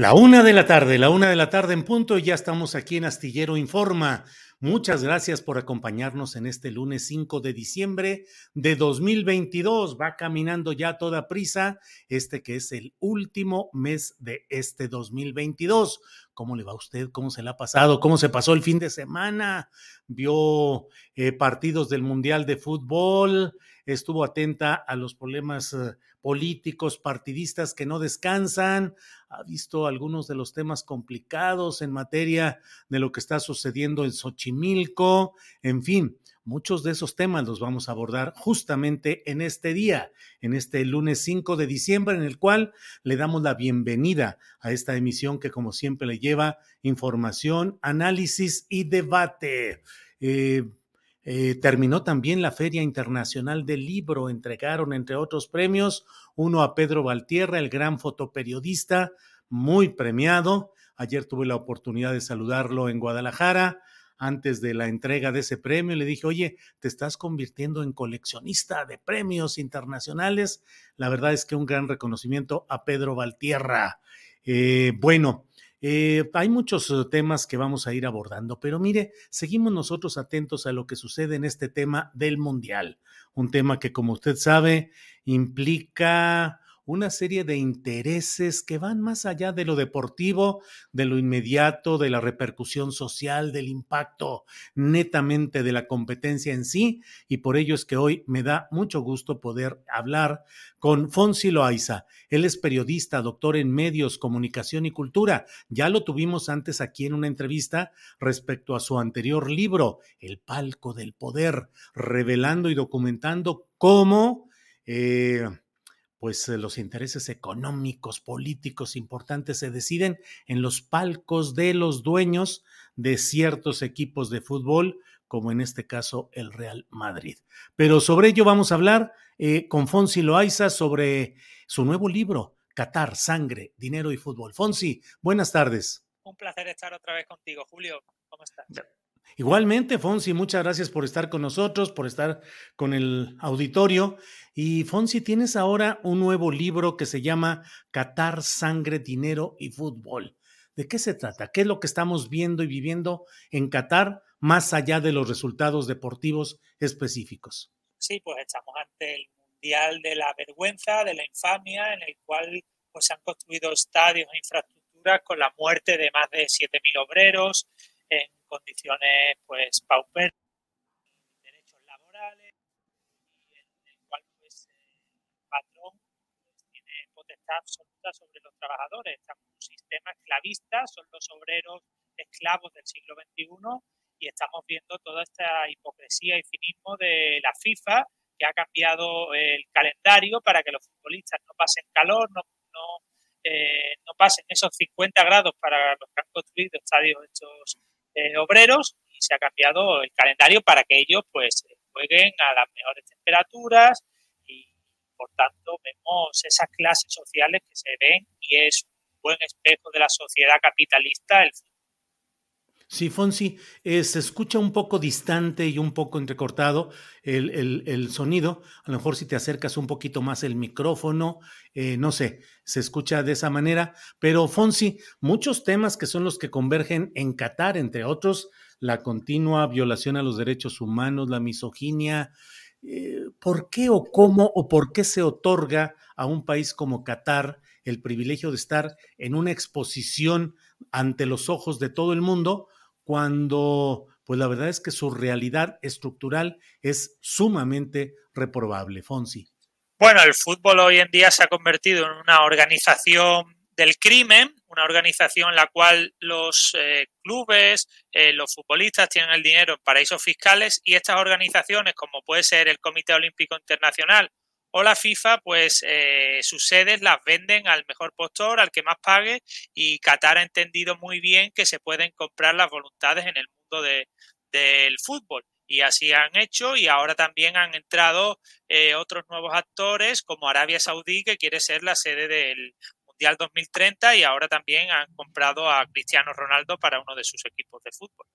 La una de la tarde, la una de la tarde en punto, y ya estamos aquí en Astillero Informa. Muchas gracias por acompañarnos en este lunes 5 de diciembre de 2022. Va caminando ya toda prisa, este que es el último mes de este 2022. ¿Cómo le va a usted? ¿Cómo se le ha pasado? ¿Cómo se pasó el fin de semana? ¿Vio eh, partidos del Mundial de Fútbol? ¿Estuvo atenta a los problemas eh, políticos, partidistas que no descansan? ¿Ha visto algunos de los temas complicados en materia de lo que está sucediendo en Xochimilco? En fin, Muchos de esos temas los vamos a abordar justamente en este día, en este lunes 5 de diciembre, en el cual le damos la bienvenida a esta emisión que como siempre le lleva información, análisis y debate. Eh, eh, terminó también la Feria Internacional del Libro, entregaron entre otros premios uno a Pedro Valtierra, el gran fotoperiodista, muy premiado. Ayer tuve la oportunidad de saludarlo en Guadalajara antes de la entrega de ese premio. Le dije, oye, te estás convirtiendo en coleccionista de premios internacionales. La verdad es que un gran reconocimiento a Pedro Valtierra. Eh, bueno, eh, hay muchos eh, temas que vamos a ir abordando, pero mire, seguimos nosotros atentos a lo que sucede en este tema del Mundial. Un tema que, como usted sabe, implica una serie de intereses que van más allá de lo deportivo, de lo inmediato, de la repercusión social, del impacto netamente de la competencia en sí, y por ello es que hoy me da mucho gusto poder hablar con Fonsi Loaiza. Él es periodista, doctor en medios, comunicación y cultura. Ya lo tuvimos antes aquí en una entrevista respecto a su anterior libro, El palco del poder, revelando y documentando cómo... Eh, pues eh, los intereses económicos, políticos importantes se deciden en los palcos de los dueños de ciertos equipos de fútbol, como en este caso el Real Madrid. Pero sobre ello vamos a hablar eh, con Fonsi Loaiza sobre su nuevo libro, Qatar, Sangre, Dinero y Fútbol. Fonsi, buenas tardes. Un placer estar otra vez contigo, Julio. ¿Cómo estás? Igualmente, Fonsi, muchas gracias por estar con nosotros, por estar con el auditorio. Y Fonsi, tienes ahora un nuevo libro que se llama Qatar, Sangre, Dinero y Fútbol. ¿De qué se trata? ¿Qué es lo que estamos viendo y viviendo en Qatar más allá de los resultados deportivos específicos? Sí, pues estamos ante el Mundial de la Vergüenza, de la Infamia, en el cual pues, se han construido estadios e infraestructuras con la muerte de más de 7.000 obreros, en condiciones pues pauperas, derechos laborales, y en el cual pues, el patrón pues, tiene potestad absoluta sobre los trabajadores. Estamos en un sistema esclavista, son los obreros esclavos del siglo XXI y estamos viendo toda esta hipocresía y cinismo de la FIFA que ha cambiado el calendario para que los futbolistas no pasen calor, no, no eh, no pasen esos 50 grados para los que han construido estadios estos eh, obreros y se ha cambiado el calendario para que ellos pues jueguen a las mejores temperaturas y por tanto vemos esas clases sociales que se ven y es un buen espejo de la sociedad capitalista el Sí, Fonsi, eh, se escucha un poco distante y un poco entrecortado el, sonido. A lo mejor si te acercas un poquito más el micrófono, eh, no sé, se escucha de esa manera. Pero Fonsi, muchos temas que son los que convergen en Qatar, entre otros, la continua violación a los derechos humanos, la misoginia. Eh, ¿Por qué o cómo o por qué se otorga a un país como Qatar el privilegio de estar en una exposición ante los ojos de todo el mundo? Cuando pues la verdad es que su realidad estructural es sumamente reprobable, Fonsi. Bueno, el fútbol hoy en día se ha convertido en una organización del crimen, una organización en la cual los eh, clubes, eh, los futbolistas tienen el dinero en paraísos fiscales y estas organizaciones, como puede ser el Comité Olímpico Internacional o la FIFA, pues eh, sus sedes las venden al mejor postor, al que más pague, y Qatar ha entendido muy bien que se pueden comprar las voluntades en el mundo del fútbol. Y así han hecho y ahora también han entrado eh, otros nuevos actores como Arabia Saudí, que quiere ser la sede del Mundial 2030 y ahora también han comprado a Cristiano Ronaldo para uno de sus equipos de fútbol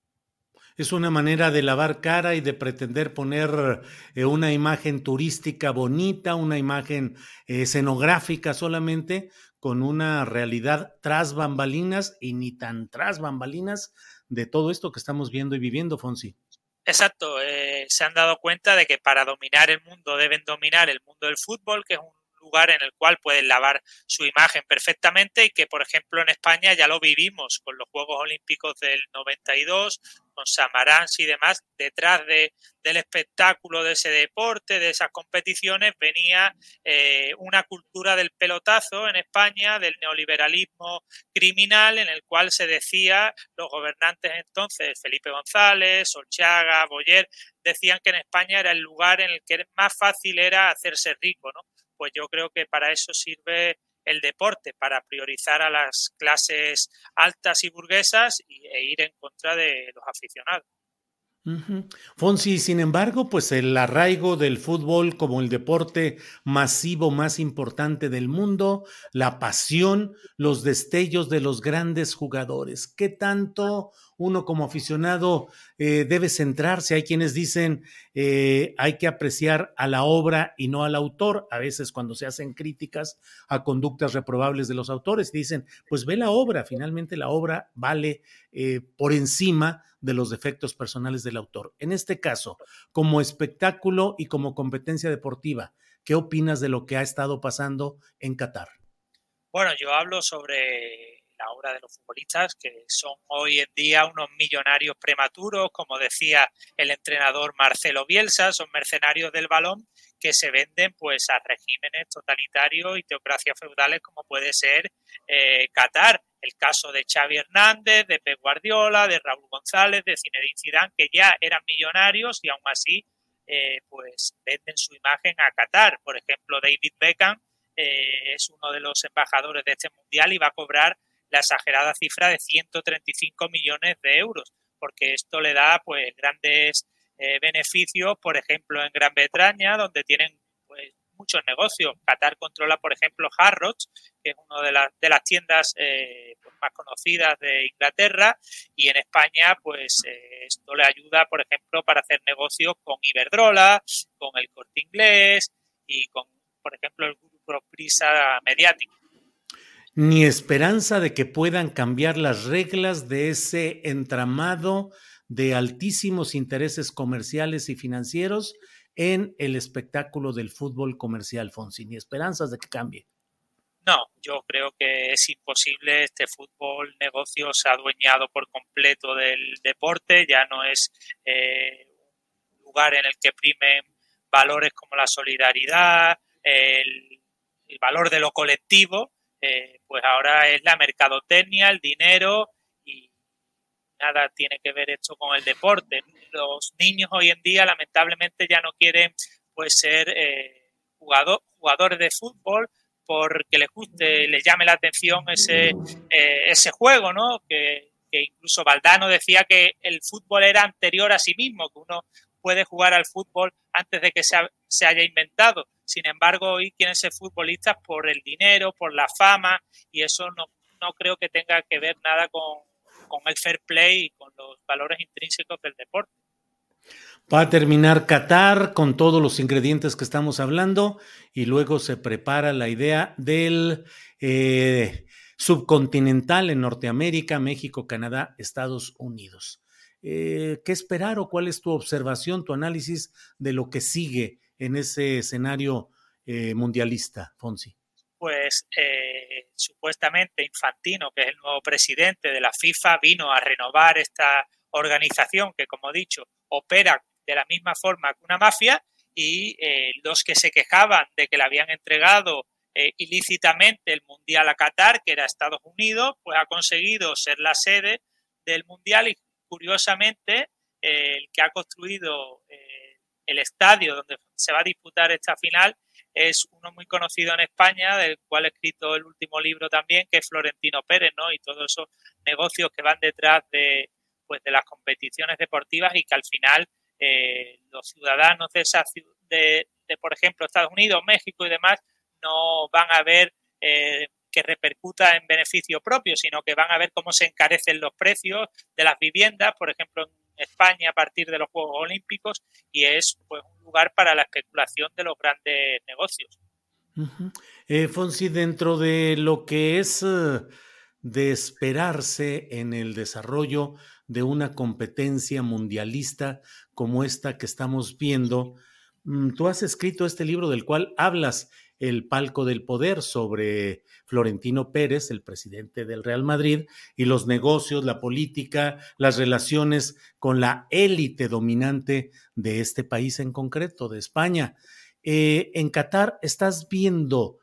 es una manera de lavar cara y de pretender poner eh, una imagen turística bonita, una imagen eh, escenográfica solamente, con una realidad tras bambalinas y ni tan tras bambalinas de todo esto que estamos viendo y viviendo, Fonsi. Exacto, eh, se han dado cuenta de que para dominar el mundo deben dominar el mundo del fútbol, que es un lugar en el cual pueden lavar su imagen perfectamente y que, por ejemplo, en España ya lo vivimos con los Juegos Olímpicos del 92, con Samarans y demás, detrás de, del espectáculo de ese deporte, de esas competiciones, venía eh, una cultura del pelotazo en España, del neoliberalismo criminal, en el cual se decía, los gobernantes entonces, Felipe González, Solchaga, Boyer, decían que en España era el lugar en el que más fácil era hacerse rico, ¿no? Pues yo creo que para eso sirve el deporte para priorizar a las clases altas y burguesas e ir en contra de los aficionados. Fonsi, sin embargo, pues el arraigo del fútbol como el deporte masivo más importante del mundo, la pasión, los destellos de los grandes jugadores. ¿Qué tanto uno como aficionado eh, debe centrarse? Hay quienes dicen eh, hay que apreciar a la obra y no al autor. A veces cuando se hacen críticas a conductas reprobables de los autores, dicen, pues ve la obra, finalmente la obra vale eh, por encima de los defectos personales del autor. En este caso, como espectáculo y como competencia deportiva, ¿qué opinas de lo que ha estado pasando en Qatar? Bueno, yo hablo sobre la obra de los futbolistas, que son hoy en día unos millonarios prematuros, como decía el entrenador Marcelo Bielsa, son mercenarios del balón que se venden pues a regímenes totalitarios y teocracias feudales como puede ser eh, Qatar. El caso de Xavi Hernández, de Pep Guardiola, de Raúl González, de Zinedine Zidane, que ya eran millonarios y aún así eh, pues venden su imagen a Qatar. Por ejemplo, David Beckham eh, es uno de los embajadores de este mundial y va a cobrar la exagerada cifra de 135 millones de euros, porque esto le da pues grandes eh, beneficios, por ejemplo, en Gran Bretaña, donde tienen pues, muchos negocios. Qatar controla, por ejemplo, Harrods, que es una de, las de las tiendas eh, pues, más conocidas de Inglaterra, y en España, pues eh, esto le ayuda, por ejemplo, para hacer negocios con Iberdrola, con el Corte Inglés y con, por ejemplo, el grupo Prisa Mediático ni esperanza de que puedan cambiar las reglas de ese entramado de altísimos intereses comerciales y financieros en el espectáculo del fútbol comercial, Fonsi, ni esperanzas de que cambie. No, yo creo que es imposible. Este fútbol negocio se ha adueñado por completo del deporte, ya no es eh, un lugar en el que primen valores como la solidaridad, el, valor de lo colectivo, pues ahora es la mercadotecnia, el dinero nada tiene que ver esto con el deporte. Los niños hoy en día lamentablemente ya no quieren pues ser eh, jugador, jugadores de fútbol, porque les guste, les llame la atención ese, eh, ese juego, ¿no? Que, incluso Valdano decía que el fútbol era anterior a sí mismo, que uno puede jugar al fútbol antes de que se, se haya inventado. Sin embargo, hoy quieren ser futbolistas por el dinero, por la fama, y eso no, no creo que tenga que ver nada con, con el fair play y con los valores intrínsecos del deporte. Va a terminar Qatar con todos los ingredientes que estamos hablando y luego se prepara la idea del eh, subcontinental en Norteamérica, México, Canadá, Estados Unidos. Eh, ¿Qué esperar o cuál es tu observación, tu análisis de lo que sigue en ese escenario eh, mundialista, Fonsi? Pues supuestamente Infantino, que es el nuevo presidente de la FIFA, vino a renovar esta organización que, como he dicho, opera de la misma forma que una mafia y eh, los que se quejaban de que le habían entregado eh, ilícitamente el Mundial a Qatar, que era Estados Unidos, pues ha conseguido ser la sede del Mundial y curiosamente eh, el que ha construido el estadio donde se va a disputar esta final es uno muy conocido en España, del cual he escrito el último libro también, que es Florentino Pérez, ¿no? Y todos esos negocios que van detrás de, pues, de las competiciones deportivas y que al final eh, los ciudadanos de, de, por ejemplo, Estados Unidos, México y demás, no van a ver eh, que repercuta en beneficio propio, sino que van a ver cómo se encarecen los precios de las viviendas, por ejemplo, en España a partir de los Juegos Olímpicos, y es pues, un lugar para la especulación de los grandes negocios. eh, Fonsi, dentro de lo que es eh, de esperarse en el desarrollo de una competencia mundialista como esta que estamos viendo. Mm, tú has escrito este libro del cual hablas, El palco del poder, sobre Florentino Pérez, el presidente del Real Madrid, y los negocios, la política, las relaciones con la élite dominante de este país en concreto, de España. Eh, en Qatar, ¿estás viendo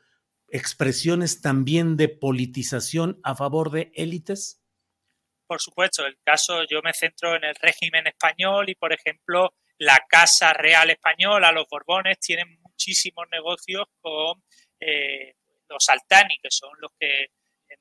expresiones también de politización a favor de élites? por supuesto, el caso yo me centro en el régimen español y, por ejemplo, la Casa Real Española, los Borbones, tienen muchísimos negocios con eh, los Altani, que son los que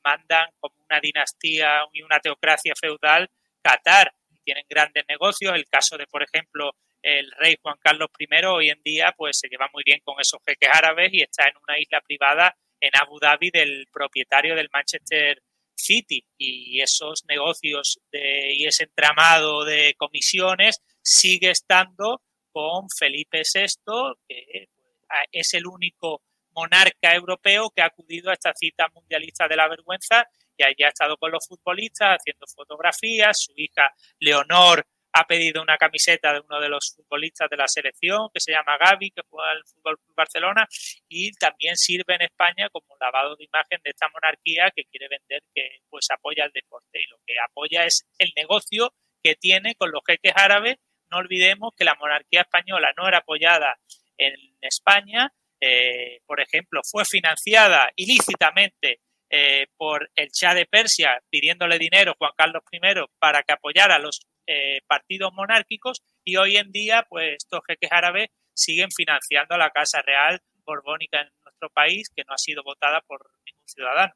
mandan como una dinastía y una teocracia feudal Qatar. Tienen grandes negocios. El caso de, por ejemplo, el rey Juan Carlos I hoy en día pues se lleva muy bien con esos jeques árabes y está en una isla privada en Abu Dhabi del propietario del Manchester City y esos negocios de, y ese entramado de comisiones sigue estando con Felipe VI, que pues, es el único monarca europeo que ha acudido a esta cita mundialista de la vergüenza y allí ha estado con los futbolistas haciendo fotografías. Su hija Leonor ha pedido una camiseta de uno de los futbolistas de la selección, que se llama Gaby, que juega el Fútbol Barcelona, y también sirve en España como lavado de imagen de esta monarquía que quiere vender que pues apoya el deporte. Y lo que apoya es el negocio que tiene con los jeques árabes. No olvidemos que la monarquía española no era apoyada en España, eh, por ejemplo, fue financiada ilícitamente eh, por el Shah de Persia pidiéndole dinero a Juan Carlos I para que apoyara a los eh, partidos monárquicos y hoy en día pues estos jeques árabes siguen financiando la Casa Real Borbónica en nuestro país que no ha sido votada por ningún ciudadano.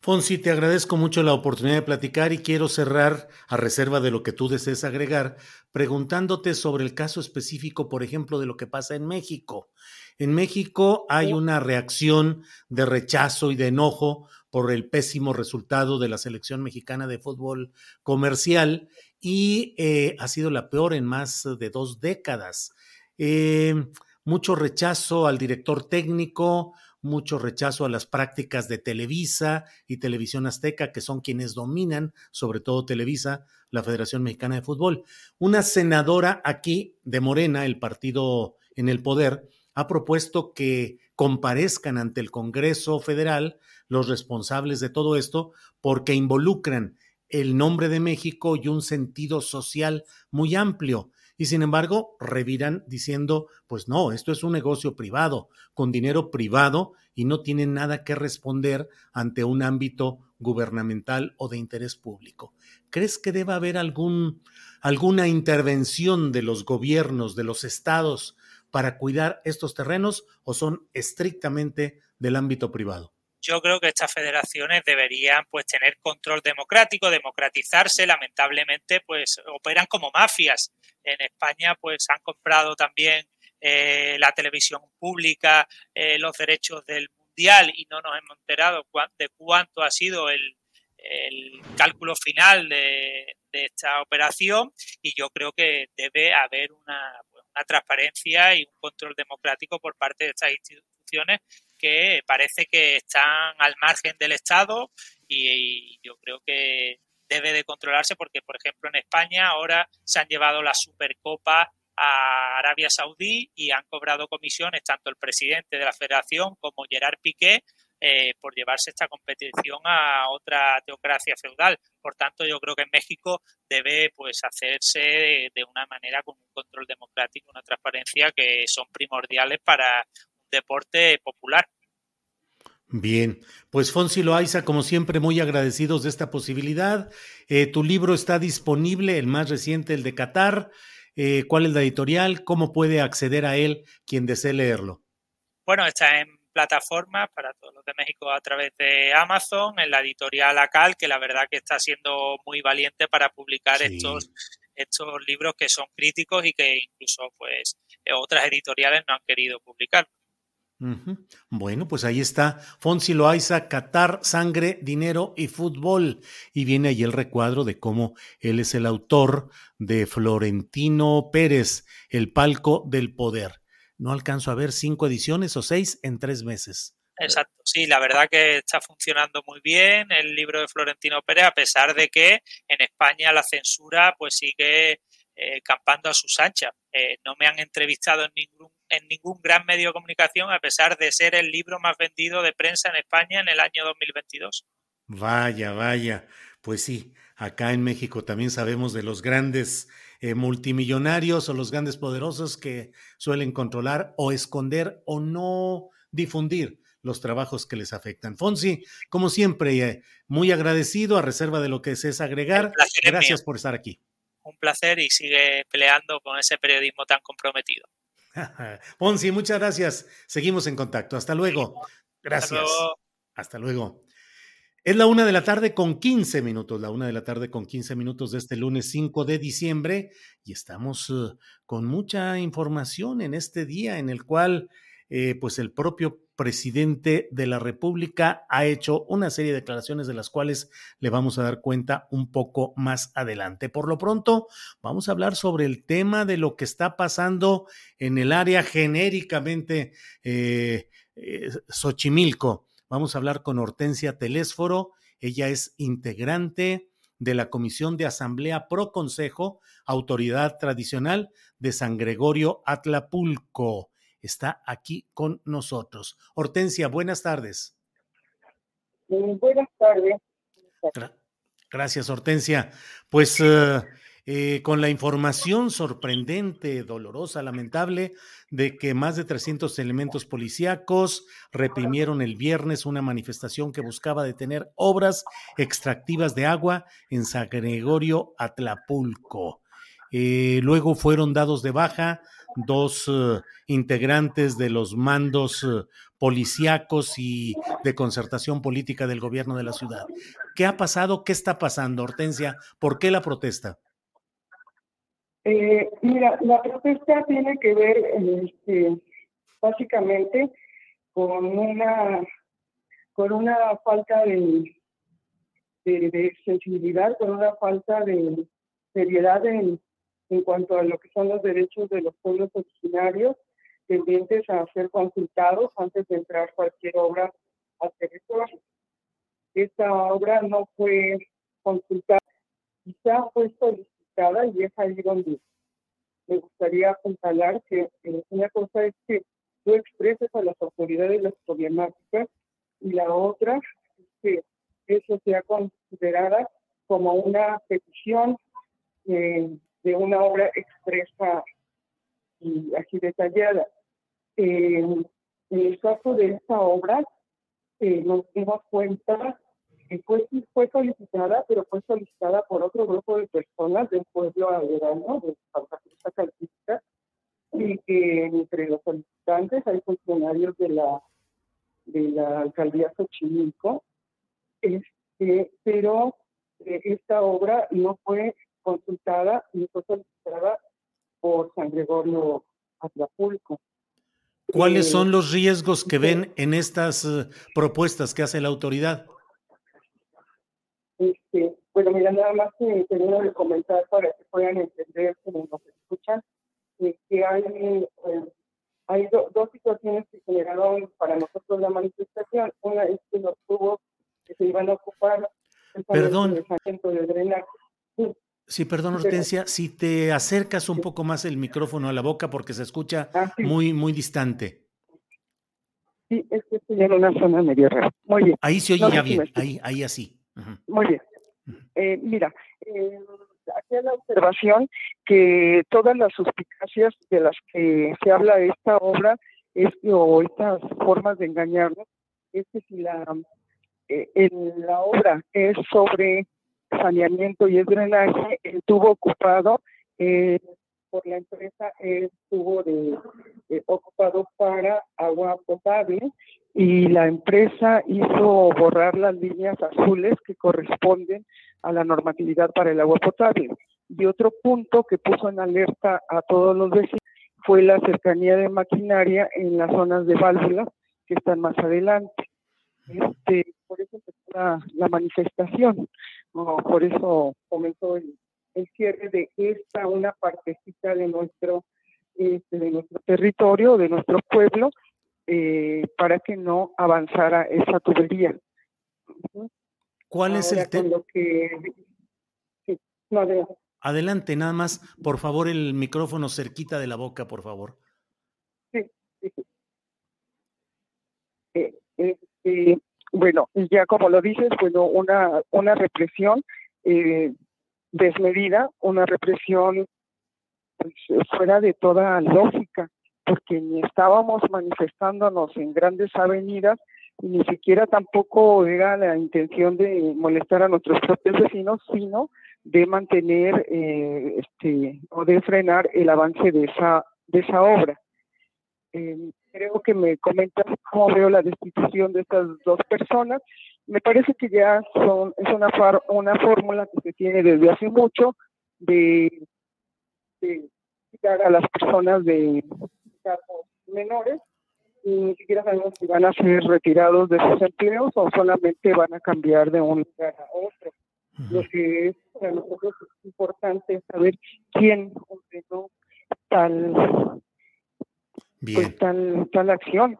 Fonsi, te agradezco mucho la oportunidad de platicar y quiero cerrar, a reserva de lo que tú desees agregar, preguntándote sobre el caso específico, por ejemplo, de lo que pasa en México. En México hay una reacción de rechazo y de enojo por el pésimo resultado de la selección mexicana de fútbol comercial y eh, ha sido la peor en más de dos décadas. Eh, mucho rechazo al director técnico, mucho rechazo a las prácticas de Televisa y Televisión Azteca, que son quienes dominan, sobre todo Televisa, la Federación Mexicana de Fútbol. Una senadora aquí de Morena, el partido en el poder, ha propuesto que comparezcan ante el Congreso Federal los responsables de todo esto porque involucran el nombre de México y un sentido social muy amplio. Y sin embargo, reviran diciendo, pues no, esto es un negocio privado, con dinero privado y no tienen nada que responder ante un ámbito gubernamental o de interés público. ¿Crees que deba haber algún, alguna intervención de los gobiernos, de los estados, para cuidar estos terrenos o son estrictamente del ámbito privado yo creo que estas federaciones deberían pues tener control democrático, democratizarse, lamentablemente pues operan como mafias. En España pues han comprado también eh, la televisión pública, eh, los derechos del mundial y no nos hemos enterado de cuánto ha sido el, cálculo final de, esta operación. Y yo creo que debe haber una, una transparencia y un control democrático por parte de estas instituciones que parece que están al margen del Estado y, yo creo que debe de controlarse porque, por ejemplo, en España ahora se han llevado la Supercopa a Arabia Saudí y han cobrado comisiones tanto el presidente de la federación como Gerard Piqué eh, por llevarse esta competición a otra teocracia feudal. Por tanto, yo creo que en México debe pues hacerse de una manera con un control democrático, una transparencia que son primordiales para deporte popular. Bien, pues Fonsi Loaiza, como siempre, muy agradecidos de esta posibilidad. Eh, tu libro está disponible, el más reciente, el de Qatar. Eh, ¿Cuál es la editorial? ¿Cómo puede acceder a él quien desee leerlo? Bueno, está en plataformas para todos los de México a través de Amazon, en la editorial ACAL, que la verdad que está siendo muy valiente para publicar estos, estos libros que son críticos y que incluso pues otras editoriales no han querido publicar. Bueno, pues ahí está Fonsi Loaiza, Qatar, Sangre, Dinero y Fútbol. Y viene ahí el recuadro de cómo él es el autor de Florentino Pérez, El Palco del Poder. No alcanzo a ver cinco ediciones o seis en tres meses. Exacto, sí, la verdad que está funcionando muy bien el libro de Florentino Pérez, a pesar de que en España la censura pues sigue eh, campando a sus anchas. Eh, no me han entrevistado en ningún en ningún gran medio de comunicación, a pesar de ser el libro más vendido de prensa en España en el año 2022. Vaya, vaya. Pues sí, acá en México también sabemos de los grandes eh, multimillonarios o los grandes poderosos que suelen controlar o esconder o no difundir los trabajos que les afectan. Fonsi, como siempre, eh, muy agradecido a reserva de lo que es agregar. Gracias por estar aquí. Un placer y sigue peleando con ese periodismo tan comprometido. Ponzi, muchas gracias. Seguimos en contacto. Hasta luego. Gracias. Hasta luego. Es la una de la tarde con 15 minutos, la una de la tarde con 15 minutos de este lunes 5 de diciembre y estamos eh, con mucha información en este día en el cual eh, pues el propio presidente de la República ha hecho una serie de declaraciones de las cuales le vamos a dar cuenta un poco más adelante. Por lo pronto, vamos a hablar sobre el tema de lo que está pasando en el área genéricamente eh, Xochimilco. Vamos a hablar con Hortensia Telésforo. Ella es integrante de la Comisión de Asamblea Pro Consejo, autoridad tradicional de San Gregorio Atlapulco está aquí con nosotros. Hortensia, buenas tardes. buenas tardes. Gracias, Hortensia. Pues eh, eh, con la información sorprendente, dolorosa, lamentable, de que más de 300 elementos policíacos reprimieron el viernes una manifestación que buscaba detener obras extractivas de agua en San Gregorio Atlapulco. Eh, luego fueron dados de baja dos eh, integrantes de los mandos eh, policíacos y de concertación política del gobierno de la ciudad. ¿Qué ha pasado? ¿Qué está pasando, Hortensia? ¿Por qué la protesta? Eh, mira, la protesta tiene que ver este, básicamente con una con una falta de, de sensibilidad, con una falta de seriedad en en cuanto a lo que son los derechos de los pueblos originarios tendientes a ser consultados antes de entrar cualquier obra al territorio. Esta obra no fue consultada, quizá fue solicitada y es ahí donde me gustaría apuntalar que una cosa es que tú expreses a las autoridades las problemáticas y la otra es que eso sea considerada como una petición eh, de una obra expresa y así detallada. en el caso de esta obra, eh, nos dimos cuenta que fue, fue solicitada, pero fue solicitada por otro grupo de personas del pueblo averano de Santa Cruz Calpista, y que entre los solicitantes hay funcionarios de la de la alcaldía Xochimilco, este, pero eh, esta obra no fue consultada ni fue solicitada por San Gregorio Atlapulco. ¿Cuáles Eh, son los riesgos que ven en estas eh, propuestas que hace la autoridad? Este, bueno, mira, nada más que termino de comentar para que puedan entender como nos escuchan, eh, que hay, eh, hay do- dos situaciones que generaron para nosotros la manifestación. Una es que los tubos que se iban a ocupar Perdón. de drenaje. Sí, Sí, perdón, Hortensia, si te acercas un poco más el micrófono a la boca porque se escucha ah, sí, muy, muy distante. sí, es que estoy en una zona medio rara. Muy bien. Ahí se oye No ya bien, ahí, ahí así. Muy bien. Eh, mira, eh, aquí la observación que todas las suspicacias de las que se habla de esta obra es que- o estas formas de engañarnos es que si la eh, en la obra es sobre saneamiento y es drenaje, el tubo ocupado eh, por la empresa es tubo de, eh, ocupado para agua potable y la empresa hizo borrar las líneas azules que corresponden a la normatividad para el agua potable. Y otro punto que puso en alerta a todos los vecinos fue la cercanía de maquinaria en las zonas de válvulas que están más adelante. Este, por eso la, la manifestación, ¿no? por eso comenzó el, el cierre de esta una partecita de nuestro este, de nuestro territorio, de nuestro pueblo, eh, para que no avanzara esa tubería. ¿Cuál es el tema? con lo que sí, no, adelante. Adelante, nada más, por favor, el micrófono cerquita de la boca, por favor. Sí, sí, sí. Eh, este, bueno, ya como lo dices, bueno, una, una represión eh, desmedida, una represión pues, fuera de toda lógica, porque ni estábamos manifestándonos en grandes avenidas, y ni siquiera tampoco era la intención de molestar a nuestros propios vecinos, sino de mantener eh, este o de frenar el avance de esa de esa obra. Eh, creo que me comentas cómo veo la destitución de estas dos personas. Me parece que ya son es una far- una fórmula que se tiene desde hace mucho de, de quitar a las personas de cargos menores y ni siquiera sabemos si van a ser retirados de sus empleos o solamente van a cambiar de un lugar a otro. Lo que es para nosotros es importante saber quién ordenó tal, Bien. pues, tal, tal acción.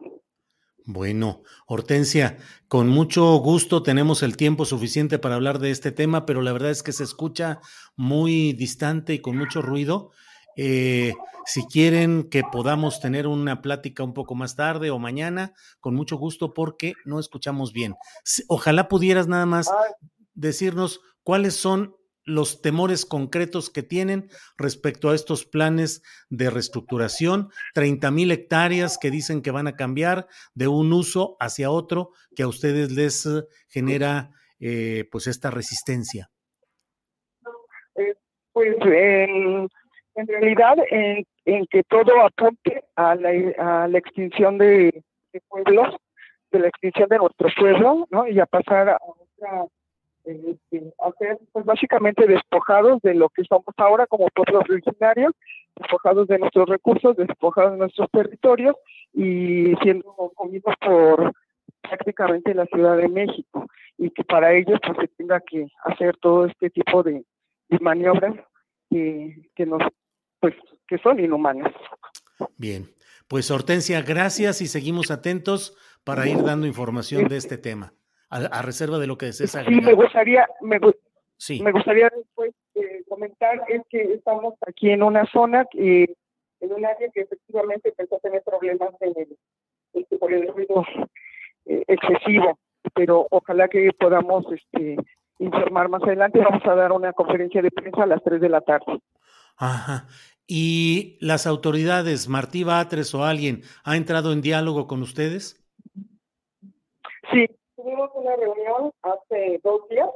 Bueno, Hortensia, con mucho gusto tenemos el tiempo suficiente para hablar de este tema, pero la verdad es que se escucha muy distante y con mucho ruido. Eh, si quieren que podamos tener una plática un poco más tarde o mañana, con mucho gusto porque no escuchamos bien. Ojalá pudieras nada más decirnos cuáles son los temores concretos que tienen respecto a estos planes de reestructuración, 30 mil hectáreas que dicen que van a cambiar de un uso hacia otro que a ustedes les eh, genera eh, pues esta resistencia. eh, pues en, en realidad en, en que todo apunte a la, a la extinción de, pueblos, de la extinción de nuestro pueblo, ¿no? Y a pasar a otra, eh, ser pues básicamente despojados de lo que somos ahora como pueblos originarios, despojados de nuestros recursos, despojados de nuestros territorios y siendo comidos por prácticamente la Ciudad de México y que para ello pues se tenga que hacer todo este tipo de, de maniobras que, que nos pues que son inhumanas. Bien, pues Hortensia, gracias y seguimos atentos para ir dando información de este tema, a, a reserva de lo que desees Sí, me agregar. gustaría me, Sí, me gustaría después eh, comentar es que estamos aquí en una zona que en un área que efectivamente empezó a tener problemas en el, este, por el ruido eh, excesivo, pero ojalá que podamos este informar más adelante. Vamos a dar una conferencia de prensa a las 3 de la tarde. ajá. ¿Y las autoridades, Martí Batres o alguien, ha entrado en diálogo con ustedes? Sí, tuvimos una reunión hace dos días,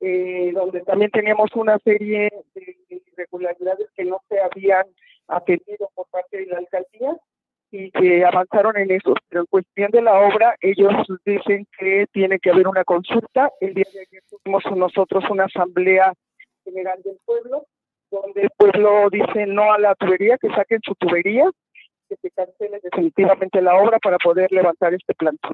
eh, donde también teníamos una serie de irregularidades que no se habían atendido por parte de la alcaldía y que avanzaron en eso. Pero en cuestión de la obra, ellos dicen que tiene que haber una consulta. El día de ayer tuvimos nosotros una asamblea general del pueblo, donde el pueblo dice no a la tubería, que saquen su tubería, que se cancele definitivamente la obra para poder levantar este plantón.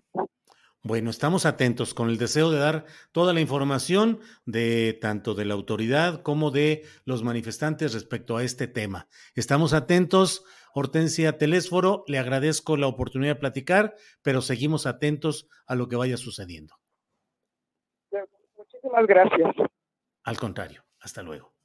Bueno, estamos atentos con el deseo de dar toda la información de tanto de la autoridad como de los manifestantes respecto a este tema. Estamos atentos. Hortensia Telésforo, le agradezco la oportunidad de platicar, pero seguimos atentos a lo que vaya sucediendo. Muchísimas gracias. Al contrario, hasta luego.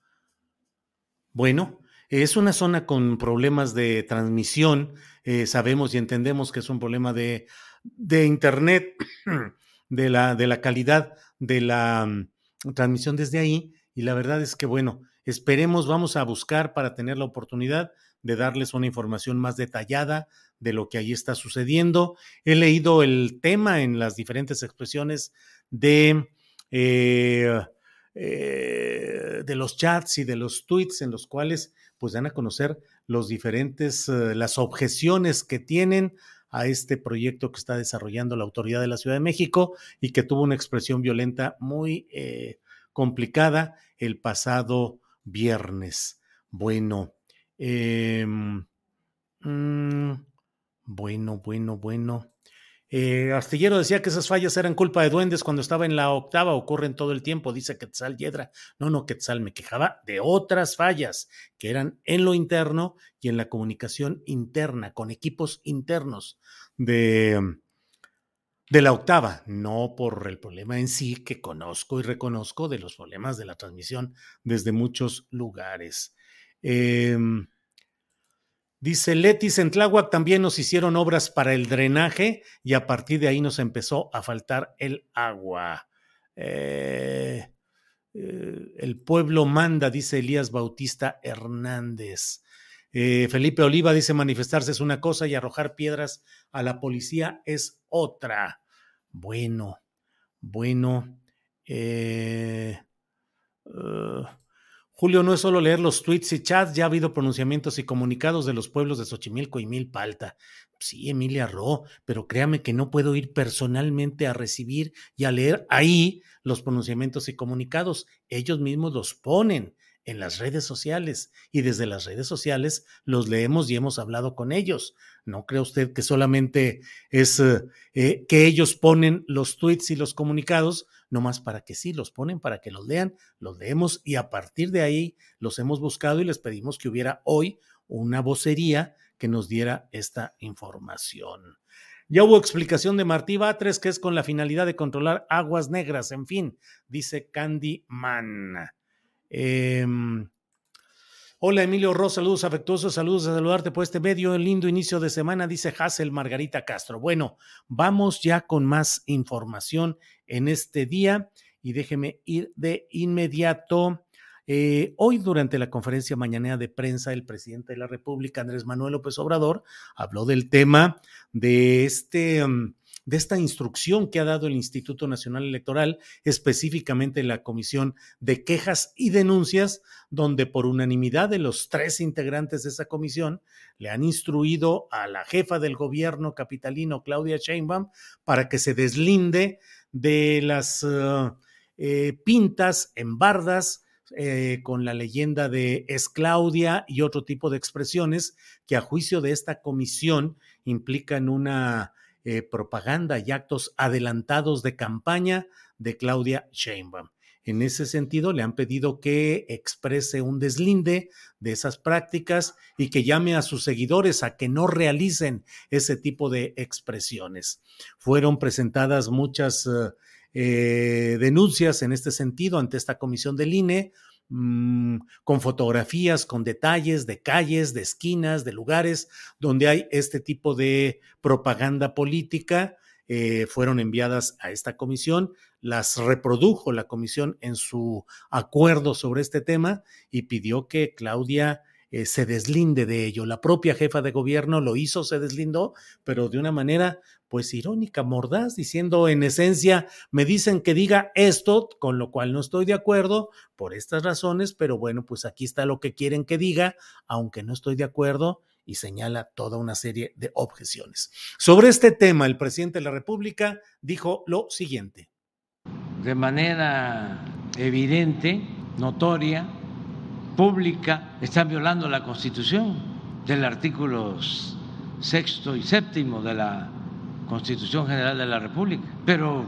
Bueno, es una zona con problemas de transmisión. Eh, sabemos y entendemos que es un problema de de Internet, de la, de la calidad de la mm, transmisión desde ahí. Y la verdad es que, bueno, esperemos, vamos a buscar para tener la oportunidad de darles una información más detallada de lo que ahí está sucediendo. He leído el tema en las diferentes expresiones de, eh, eh, de los chats y de los tweets en los cuales pues dan a conocer los diferentes, eh, las objeciones que tienen a este proyecto que está desarrollando la autoridad de la Ciudad de México y que tuvo una expresión violenta muy eh, complicada el pasado viernes. Bueno, em, mm, bueno, bueno, bueno. Eh, Astillero decía que esas fallas eran culpa de duendes cuando estaba en la octava, ocurren todo el tiempo, dice Quetzal Yedra. No, no, Quetzal, me quejaba de otras fallas que eran en lo interno y en la comunicación interna, con equipos internos de, de la octava, no por el problema en sí que conozco y reconozco de los problemas de la transmisión desde muchos lugares. Eh, Dice Letis, en Tláhuac también nos hicieron obras para el drenaje y a partir de ahí nos empezó a faltar el agua. Eh, eh, el pueblo manda, dice Elías Bautista Hernández. Eh, Felipe Oliva dice manifestarse es una cosa y arrojar piedras a la policía es otra. Bueno, bueno. Uh, Julio, no es solo leer los tweets y chats, ya ha habido pronunciamientos y comunicados de los pueblos de Xochimilco y Milpalta. Sí, Emilia Ro, pero créame que no puedo ir personalmente a recibir y a leer ahí los pronunciamientos y comunicados. Ellos mismos los ponen en las redes sociales y desde las redes sociales los leemos y hemos hablado con ellos. ¿No cree usted que solamente es eh, eh, que ellos ponen los tweets y los comunicados? No más para que sí, los ponen para que los lean, los leemos y a partir de ahí los hemos buscado y les pedimos que hubiera hoy una vocería que nos diera esta información. Ya hubo explicación de Martí Batres, que es con la finalidad de controlar aguas negras, en fin, dice Candy Man. Em, Hola Emilio Ross, saludos afectuosos, saludos a saludarte por este medio, lindo inicio de semana, dice Hassel Margarita Castro. Bueno, vamos ya con más información en este día y déjeme ir de inmediato. Eh, hoy, durante la conferencia mañanera de prensa, el presidente de la República, Andrés Manuel López Obrador, habló del tema de este... Mm, de esta instrucción que ha dado el Instituto Nacional Electoral, específicamente la Comisión de Quejas y Denuncias, donde por unanimidad de los tres integrantes de esa comisión le han instruido a la jefa del gobierno capitalino, Claudia Sheinbaum, para que se deslinde de las uh, eh, pintas en bardas, eh, con la leyenda de es Claudia y otro tipo de expresiones que a juicio de esta comisión implican una eh, propaganda y actos adelantados de campaña de Claudia Sheinbaum. En ese sentido, le han pedido que exprese un deslinde de esas prácticas y que llame a sus seguidores a que no realicen ese tipo de expresiones. Fueron presentadas muchas eh, eh, denuncias en este sentido ante esta comisión del INE Mm, con fotografías, con detalles de calles, de esquinas, de lugares donde hay este tipo de propaganda política. Eh, fueron enviadas a esta comisión, las reprodujo la comisión en su acuerdo sobre este tema y pidió que Claudia eh, se deslinde de ello. La propia jefa de gobierno lo hizo, se deslindó, pero de una manera pues irónica, mordaz, diciendo en esencia, me dicen que diga esto, con lo cual no estoy de acuerdo por estas razones, pero bueno, pues aquí está lo que quieren que diga, aunque no estoy de acuerdo y señala toda una serie de objeciones. Sobre este tema, el presidente de la República dijo lo siguiente. De manera evidente, notoria, pública, están violando la Constitución del artículo sexto y séptimo de la Constitución General de la República. Pero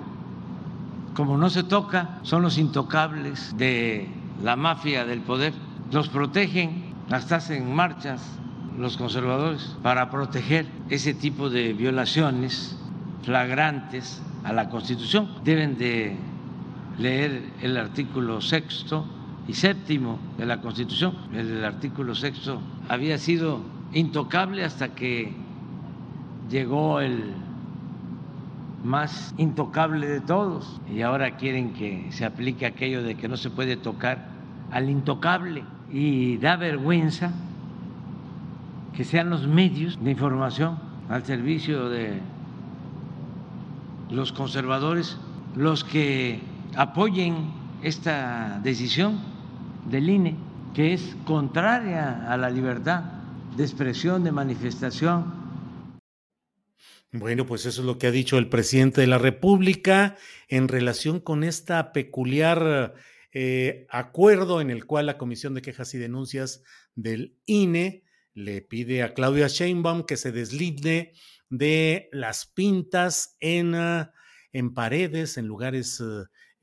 como no se toca, son los intocables de la mafia del poder. Los protegen, hasta hacen marchas los conservadores para proteger ese tipo de violaciones flagrantes a la Constitución. Deben de leer el artículo sexto y séptimo de la Constitución. El artículo sexto había sido intocable hasta que llegó el más intocable de todos y ahora quieren que se aplique aquello de que no se puede tocar al intocable y da vergüenza que sean los medios de información al servicio de los conservadores los que apoyen esta decisión del INE, que es contraria a la libertad de expresión, de manifestación. Bueno, pues eso es lo que ha dicho el presidente de la República en relación con esta peculiar eh, acuerdo en el cual la Comisión de Quejas y Denuncias del INE le pide a Claudia Sheinbaum que se deslinde de las pintas en, ah, en paredes, en lugares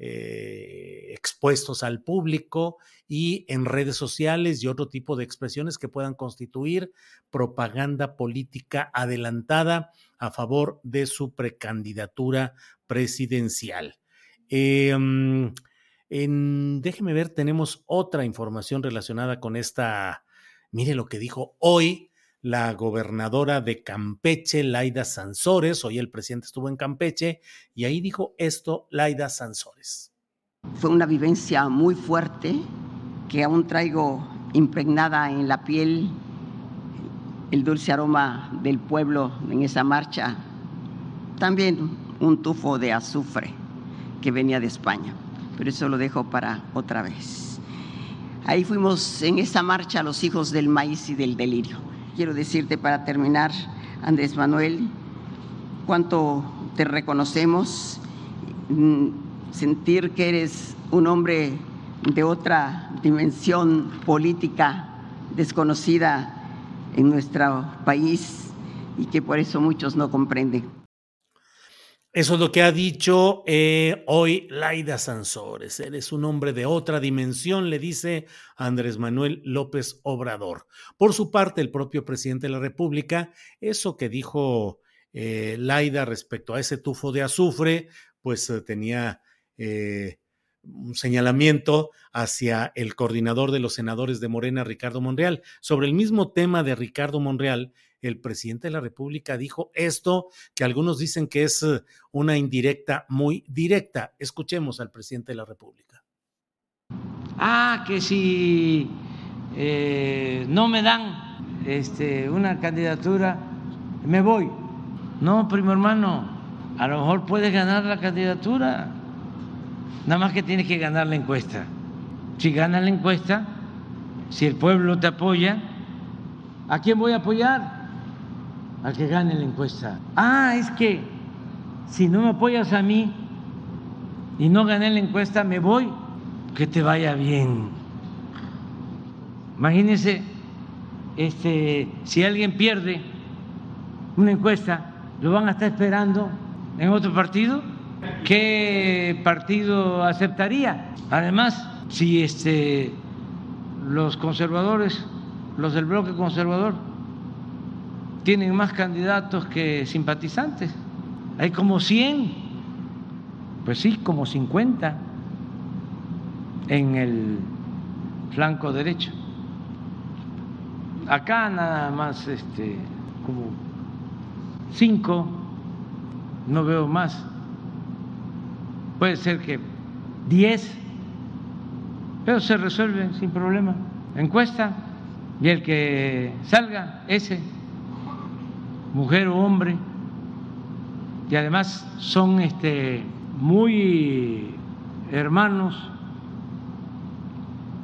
eh, expuestos al público y en redes sociales y otro tipo de expresiones que puedan constituir propaganda política adelantada a favor de su precandidatura presidencial. Em, déjeme ver, tenemos otra información relacionada con esta, mire lo que dijo hoy la gobernadora de Campeche, Laida Sansores. Hoy el presidente estuvo en Campeche y ahí dijo esto Laida Sansores. Fue una vivencia muy fuerte que aún traigo impregnada en la piel el dulce aroma del pueblo en esa marcha. También un tufo de azufre que venía de España, pero eso lo dejo para otra vez. Ahí fuimos en esa marcha los hijos del maíz y del delirio quiero decirte para terminar, Andrés Manuel, cuánto te reconocemos, mm, sentir que eres un hombre de otra dimensión política desconocida en nuestro país y que por eso muchos no comprenden. Eso es lo que ha dicho eh, hoy Laida Sansores. Eres un hombre de otra dimensión, le dice Andrés Manuel López Obrador. Por su parte, el propio presidente de la República, eso que dijo eh, Laida respecto a ese tufo de azufre, pues eh, tenía un señalamiento hacia el coordinador de los senadores de Morena, Ricardo Monreal. Sobre el mismo tema de Ricardo Monreal, el presidente de la República dijo esto que algunos dicen que es eh, una indirecta muy directa. Escuchemos al presidente de la República. Ah, que si eh, no me dan este, una candidatura, me voy. No, primo hermano, a lo mejor puedes ganar la candidatura, nada más que tienes que ganar la encuesta. Si ganas la encuesta, si el pueblo te apoya, ¿a quién voy a apoyar? Al que gane la encuesta. Ah, es que si no me apoyas a mí y no gané la encuesta, me voy, que te vaya bien. Imagínense, este, si alguien pierde una encuesta, lo van a estar esperando en otro partido. ¿Qué partido aceptaría? Además, si este, los conservadores, los del bloque conservador, tienen más candidatos que simpatizantes. Hay como 100, pues sí, como 50 en el flanco derecho. Acá nada más este, como 5, no veo más. Puede ser que 10, pero se resuelve sin problema. Encuesta y el que salga, ese mujer o hombre, y además son este, muy hermanos,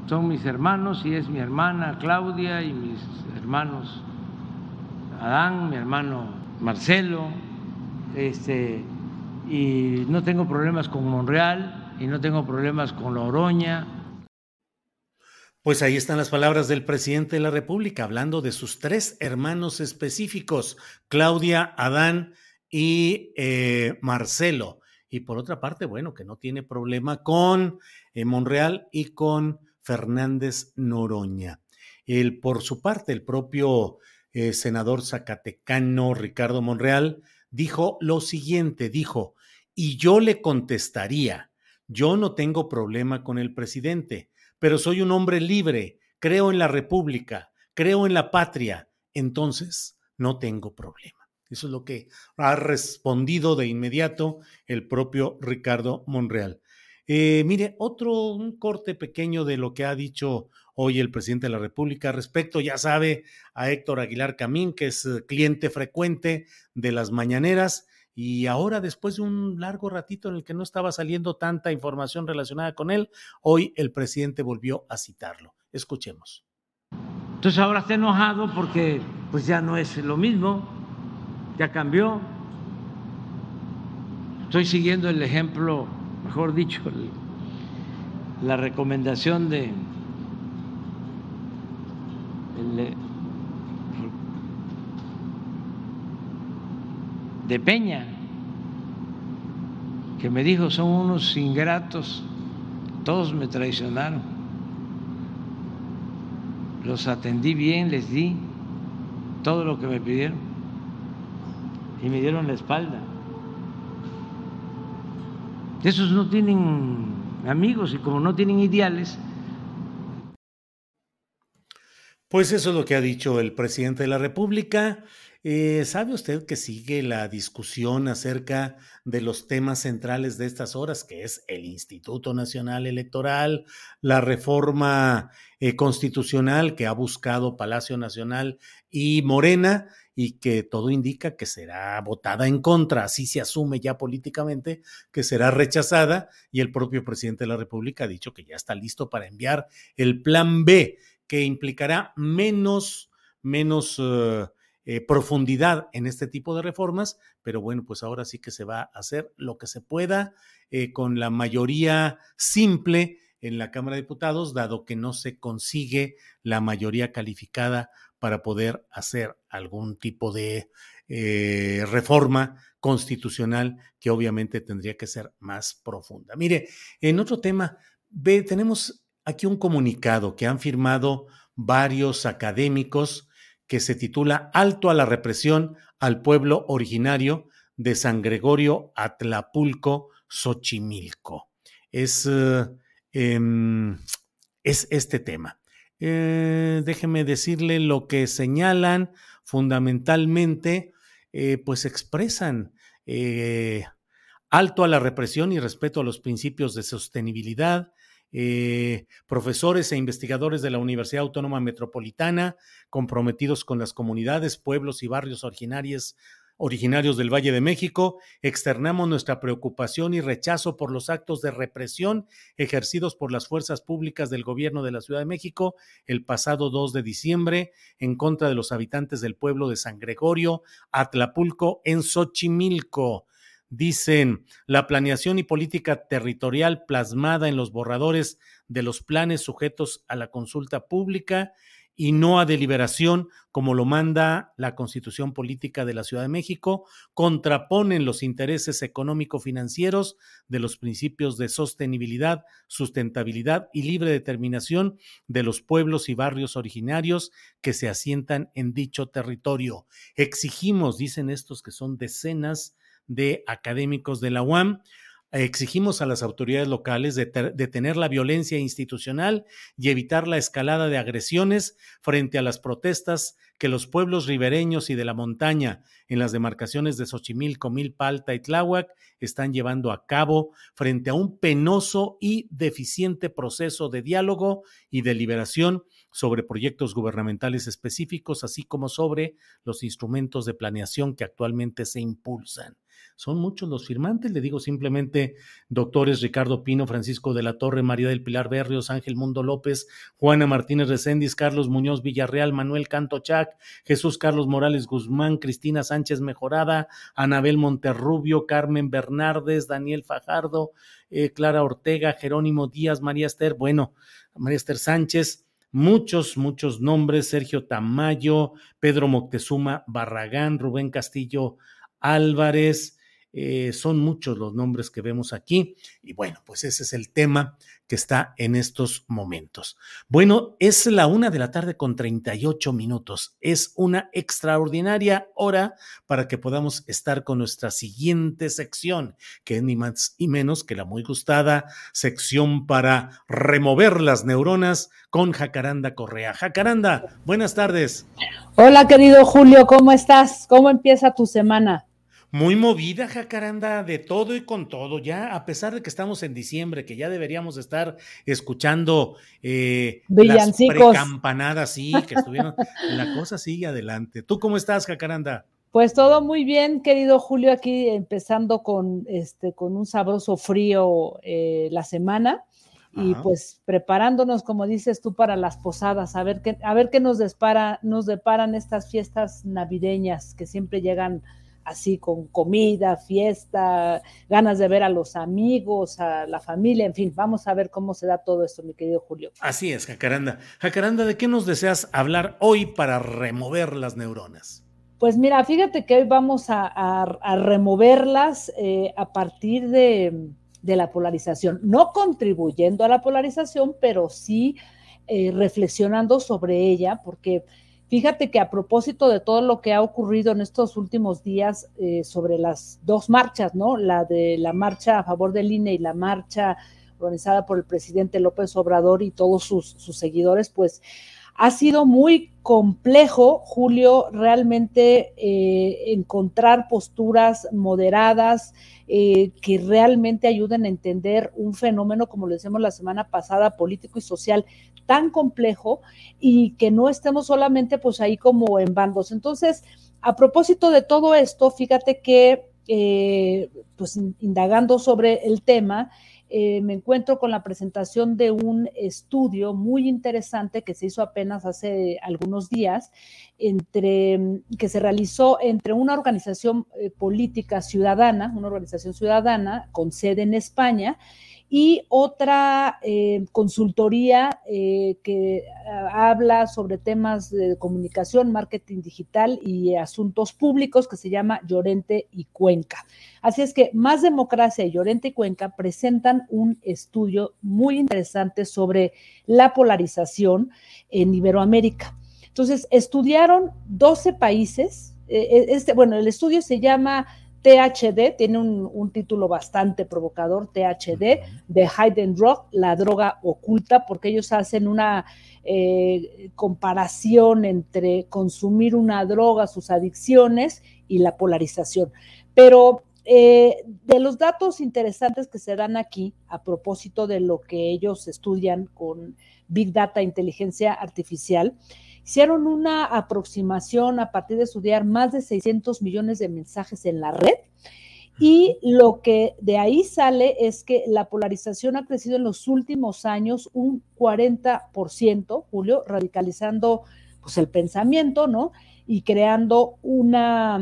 son mis hermanos y es mi hermana Claudia y mis hermanos Adán, mi hermano Marcelo, este, y no tengo problemas con Monreal y no tengo problemas con La Oroña. Pues ahí están las palabras del presidente de la República hablando de sus tres hermanos específicos, Claudia, Adán y eh, Marcelo. Y por otra parte, bueno, que no tiene problema con eh, Monreal y con Fernández Noroña. El, por su parte, el propio eh, senador zacatecano Ricardo Monreal dijo lo siguiente, dijo, y yo le contestaría, yo no tengo problema con el presidente, pero soy un hombre libre, creo en la república, creo en la patria, entonces no tengo problema. Eso es lo que ha respondido de inmediato el propio Ricardo Monreal. Eh, mire, otro un corte pequeño de lo que ha dicho hoy el presidente de la República respecto, ya sabe, a Héctor Aguilar Camín, que es eh, cliente frecuente de las mañaneras. Y ahora, después de un largo ratito en el que no estaba saliendo tanta información relacionada con él, hoy el presidente volvió a citarlo. Escuchemos. Entonces ahora está enojado porque pues ya no es lo mismo, ya cambió. Estoy siguiendo el ejemplo mejor dicho, la recomendación de de Peña, que me dijo, son unos ingratos, todos me traicionaron. Los atendí bien, les di todo lo que me pidieron y me dieron la espalda. Esos no tienen amigos y como no tienen ideales. Pues eso es lo que ha dicho el presidente de la República. Eh, ¿Sabe usted que sigue la discusión acerca de los temas centrales de estas horas, que es el Instituto Nacional Electoral, la reforma eh, constitucional que ha buscado Palacio Nacional y Morena? y que todo indica que será votada en contra, así se asume ya políticamente, que será rechazada y el propio presidente de la República ha dicho que ya está listo para enviar el plan B, que implicará menos, menos eh, eh, profundidad en este tipo de reformas, pero bueno, pues ahora sí que se va a hacer lo que se pueda eh, con la mayoría simple en la Cámara de Diputados, dado que no se consigue la mayoría calificada para poder hacer algún tipo de eh, reforma constitucional que obviamente tendría que ser más profunda. Mire, en otro tema, tenemos aquí un comunicado que han firmado varios académicos que se titula Alto a la represión al pueblo originario de San Gregorio Atlapulco, Xochimilco. Es, eh, em, es este tema. Eh, déjeme decirle lo que señalan fundamentalmente, eh, pues expresan alto a la represión y respeto a los principios de sostenibilidad. Profesores e investigadores de la Universidad Autónoma Metropolitana comprometidos con las comunidades, pueblos y barrios originarios originarios del Valle de México, externamos nuestra preocupación y rechazo por los actos de represión ejercidos por las fuerzas públicas del gobierno de la Ciudad de México el pasado 2 de diciembre en contra de los habitantes del pueblo de San Gregorio, Atlapulco, en Xochimilco. Dicen, la planeación y política territorial plasmada en los borradores de los planes sujetos a la consulta pública y no a deliberación, como lo manda la Constitución Política de la Ciudad de México, contraponen los intereses económico-financieros de los principios de sostenibilidad, sustentabilidad y libre determinación de los pueblos y barrios originarios que se asientan en dicho territorio. Exigimos, dicen estos que son decenas de académicos de la UAM, exigimos a las autoridades locales detener la violencia institucional y evitar la escalada de agresiones frente a las protestas que los pueblos ribereños y de la montaña en las demarcaciones de Xochimilco, Milpa y Tláhuac están llevando a cabo frente a un penoso y deficiente proceso de diálogo y deliberación sobre proyectos gubernamentales específicos, así como sobre los instrumentos de planeación que actualmente se impulsan. Son muchos los firmantes, le digo simplemente doctores Ricardo Pino, Francisco de la Torre, María del Pilar Berrios, Ángel Mundo López, Juana Martínez Recendis, Carlos Muñoz Villarreal, Manuel Canto Chac, Jesús Carlos Morales Guzmán, Cristina Sánchez Mejorada, Anabel Monterrubio, Carmen Bernardes, Daniel Fajardo, eh, Clara Ortega, Jerónimo Díaz, María Esther, bueno, María Esther Sánchez, muchos, muchos nombres, Sergio Tamayo, Pedro Moctezuma Barragán, Rubén Castillo Álvarez, eh, son muchos los nombres que vemos aquí y bueno, pues ese es el tema que está en estos momentos. Bueno, es la una de la tarde con 38 minutos. Es una extraordinaria hora para que podamos estar con nuestra siguiente sección, que es ni más y menos que la muy gustada sección para remover las neuronas con Jacaranda Correa. Jacaranda, buenas tardes. Hola, querido Julio, ¿cómo estás? ¿Cómo empieza tu semana? Muy movida, Jacaranda, de todo y con todo. Ya, a pesar de que estamos en diciembre, que ya deberíamos estar escuchando eh, las precampanadas, sí, que estuvieron. la cosa sigue adelante. ¿Tú cómo estás, Jacaranda? Pues todo muy bien, querido Julio, aquí empezando con este, con un sabroso frío eh, la semana y pues preparándonos, como dices tú, para las posadas, a ver qué, a ver qué nos, despara, nos deparan estas fiestas navideñas que siempre llegan así con comida, fiesta, ganas de ver a los amigos, a la familia, en fin, vamos a ver cómo se da todo esto, mi querido Julio. Así es, Jacaranda. Jacaranda, ¿de qué nos deseas hablar hoy para remover las neuronas? Pues mira, fíjate que hoy vamos a, removerlas eh, a partir de, la polarización, no contribuyendo a la polarización, pero sí eh, reflexionando sobre ella, porque Fíjate que a propósito de todo lo que ha ocurrido en estos últimos días eh, sobre las dos marchas, ¿no? La de la marcha a favor del INE y la marcha organizada por el presidente López Obrador y todos sus, seguidores, pues ha sido muy complejo, Julio, realmente eh, encontrar posturas moderadas eh, que realmente ayuden a entender un fenómeno, como lo decíamos la semana pasada, político y social tan complejo y que no estemos solamente pues ahí como en bandos. Entonces, a propósito de todo esto, fíjate que eh, pues indagando sobre el tema, eh, me encuentro con la presentación de un estudio muy interesante que se hizo apenas hace algunos días, entre, que se realizó entre una organización eh, política ciudadana, una organización ciudadana con sede en España, y otra eh, consultoría eh, que ah, habla sobre temas de comunicación, marketing digital y asuntos públicos que se llama Llorente y Cuenca. Así es que Más Democracia y Llorente y Cuenca presentan un estudio muy interesante sobre la polarización en Iberoamérica. Entonces, estudiaron 12 países. Eh, este, bueno, el estudio se llama THD, tiene un, título bastante provocador, THD, de Hidden Drug, la droga oculta, porque ellos hacen una eh, comparación entre consumir una droga, sus adicciones y la polarización. Pero eh, de los datos interesantes que se dan aquí, a propósito de lo que ellos estudian con Big Data, inteligencia artificial, hicieron una aproximación a partir de estudiar más de 600 millones de mensajes en la red. Y lo que de ahí sale es que la polarización ha crecido en los últimos años un 40%, Julio, radicalizando pues el pensamiento, ¿no? Y creando una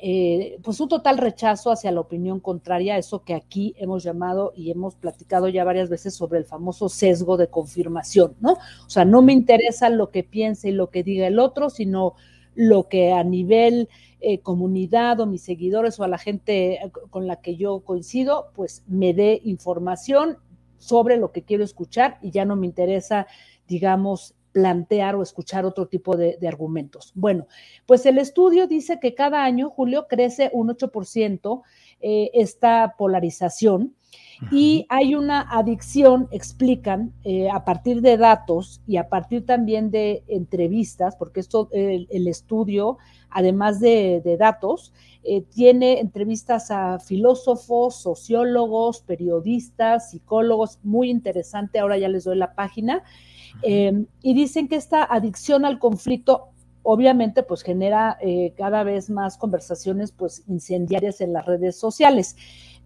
eh, pues un total rechazo hacia la opinión contraria, eso que aquí hemos llamado y hemos platicado ya varias veces sobre el famoso sesgo de confirmación, ¿no? O sea, no me interesa lo que piense y lo que diga el otro, sino lo que a nivel eh, comunidad o mis seguidores o a la gente eh, con la que yo coincido, pues me dé información sobre lo que quiero escuchar y ya no me interesa, digamos, plantear o escuchar otro tipo de, argumentos. Bueno, pues el estudio dice que cada año, Julio, crece un 8% eh, esta polarización y hay una adicción, explican, eh, a partir de datos y a partir también de entrevistas, porque esto, el, estudio, además de, datos, eh, tiene entrevistas a filósofos, sociólogos, periodistas, psicólogos, muy interesante, ahora ya les doy la página. Eh, y dicen que esta adicción al conflicto obviamente pues genera eh, cada vez más conversaciones pues incendiarias en las redes sociales.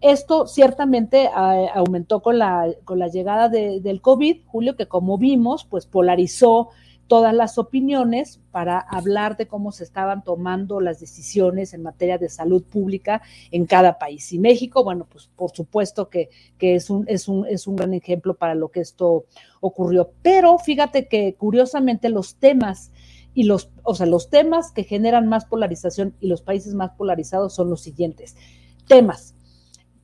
Esto ciertamente eh, aumentó con la, con la llegada del COVID, Julio, que como vimos, pues polarizó todas las opiniones para hablar de cómo se estaban tomando las decisiones en materia de salud pública en cada país. Y México, bueno, pues por supuesto que, es, un, es, un, es un gran ejemplo para lo que esto ocurrió. Pero fíjate que curiosamente los temas y los, o sea, los temas que generan más polarización y los países más polarizados son los siguientes. Temas.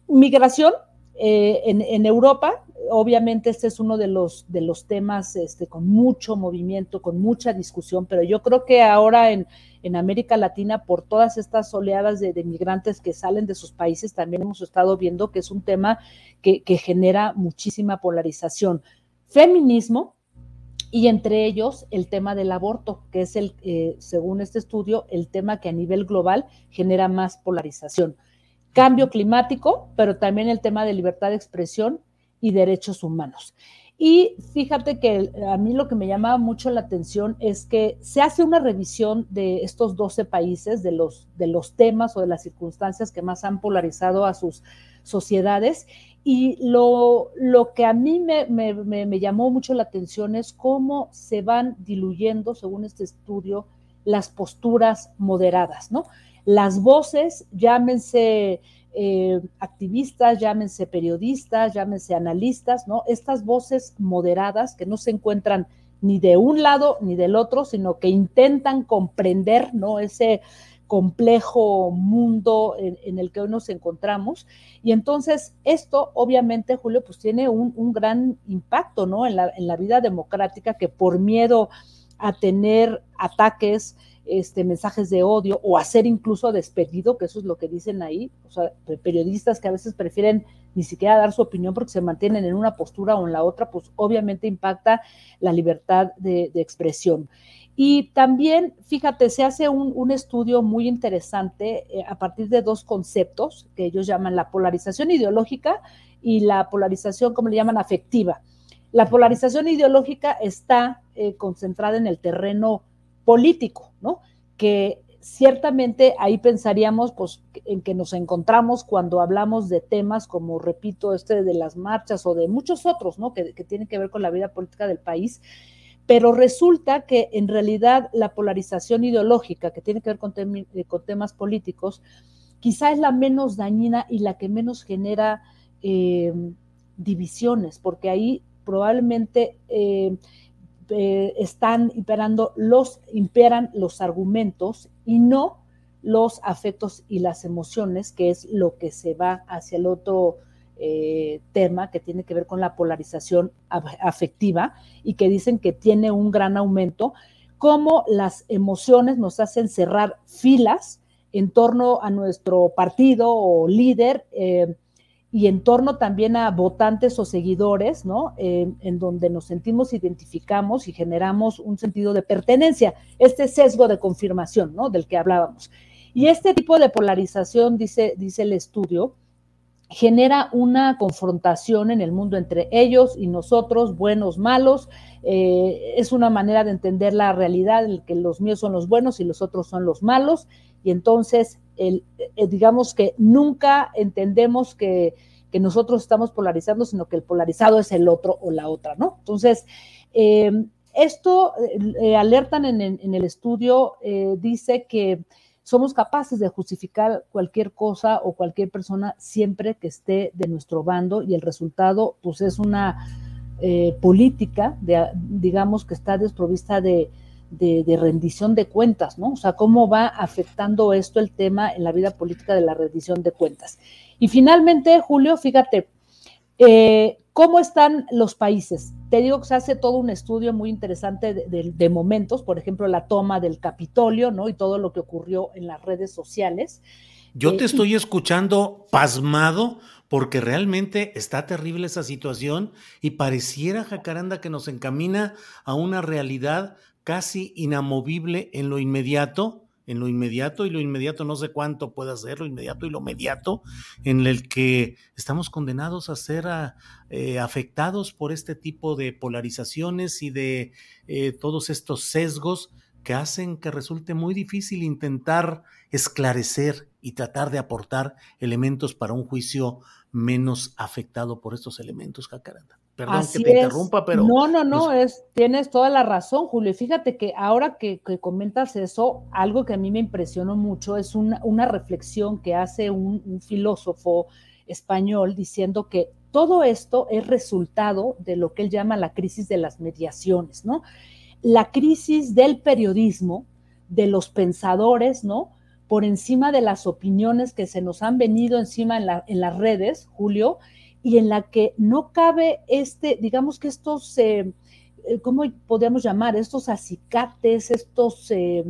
Migración, eh, en, Europa, obviamente este es uno de los, de los temas este, con mucho movimiento, con mucha discusión, pero yo creo que ahora en, América Latina, por todas estas oleadas de, migrantes que salen de sus países, también hemos estado viendo que es un tema que, genera muchísima polarización. Feminismo, y entre ellos el tema del aborto, que es el, eh, según este estudio, el tema que a nivel global genera más polarización cambio climático, pero también el tema de libertad de expresión y derechos humanos. Y fíjate que a mí lo que me llamaba mucho la atención es que se hace una revisión de estos 12 países, de los, de los temas o de las circunstancias que más han polarizado a sus sociedades. Y lo, lo que a mí me, me, me llamó mucho la atención es cómo se van diluyendo, según este estudio, las posturas moderadas, ¿no? las voces, llámense eh, activistas, llámense periodistas, llámense analistas, ¿no? Estas voces moderadas que no se encuentran ni de un lado ni del otro, sino que intentan comprender, ¿no? Ese complejo mundo en, el que hoy nos encontramos. Y entonces esto, obviamente, Julio, pues tiene un, gran impacto, ¿no? En la, en la vida democrática que por miedo a tener ataques, este, mensajes de odio o hacer incluso despedido, que eso es lo que dicen ahí, o sea, periodistas que a veces prefieren ni siquiera dar su opinión porque se mantienen en una postura o en la otra, pues obviamente impacta la libertad de, expresión. Y también, fíjate, se hace un, estudio muy interesante eh, a partir de dos conceptos que ellos llaman la polarización ideológica y la polarización, como le llaman, afectiva. La polarización ideológica está eh, concentrada en el terreno político, ¿no? Que ciertamente ahí pensaríamos pues, en que nos encontramos cuando hablamos de temas como, repito, este de las marchas o de muchos otros, ¿no? Que, tienen que ver con la vida política del país. Pero resulta que en realidad la polarización ideológica que tiene que ver con, eh, temas políticos, quizá es la menos dañina y la que menos genera eh, divisiones, porque ahí probablemente eh, eh, están imperando los, imperan los argumentos y no los afectos y las emociones, que es lo que se va hacia el otro eh, tema que tiene que ver con la polarización afectiva y que dicen que tiene un gran aumento, como las emociones nos hacen cerrar filas en torno a nuestro partido o líder. Eh, y en torno también a votantes o seguidores, ¿no? en donde nos sentimos identificamos y generamos un sentido de pertenencia, este sesgo de confirmación, ¿no? Del que hablábamos. Y este tipo de polarización, dice, dice el estudio, genera una confrontación en el mundo entre ellos y nosotros, buenos, malos. Eh, es una manera de entender la realidad en que los míos son los buenos y los otros son los malos. Y entonces eh, digamos que nunca entendemos que, nosotros estamos polarizando, sino que el polarizado es el otro o la otra, ¿no? Entonces, em, esto eh, alertan en, el estudio, eh, dice que somos capaces de justificar cualquier cosa o cualquier persona siempre que esté de nuestro bando y el resultado, pues, es una política, de, digamos, que está desprovista de, de, rendición de cuentas, ¿no? O sea, cómo va afectando esto el tema en la vida política de la rendición de cuentas. Y finalmente, Julio, fíjate, eh, ¿cómo están los países? Te digo que se hace todo un estudio muy interesante de, momentos, por ejemplo, la toma del Capitolio, ¿no? Y todo lo que ocurrió en las redes sociales. Yo te eh, estoy escuchando pasmado porque realmente está terrible esa situación y pareciera, Jacaranda, que nos encamina a una realidad casi inamovible en lo inmediato, en lo inmediato y lo inmediato no sé cuánto puede ser, lo inmediato y lo inmediato, en el que estamos condenados a ser eh, afectados por este tipo de polarizaciones y de eh, todos estos sesgos que hacen que resulte muy difícil intentar esclarecer y tratar de aportar elementos para un juicio menos afectado por estos elementos, Jacaranda. Perdón que te interrumpa, pero. No, no, no, es, tienes toda la razón, Julio. Fíjate que ahora que, comentas eso, algo que a mí me impresionó mucho es una, una reflexión que hace un, un filósofo español diciendo que todo esto es resultado de lo que él llama la crisis de las mediaciones, ¿no? La crisis del periodismo, de los pensadores, ¿no? Por encima de las opiniones que se nos han venido encima en, en las redes, Julio, y en la que no cabe este, digamos que estos, eh, eh, ¿cómo podríamos llamar? Estos acicates, estos, eh,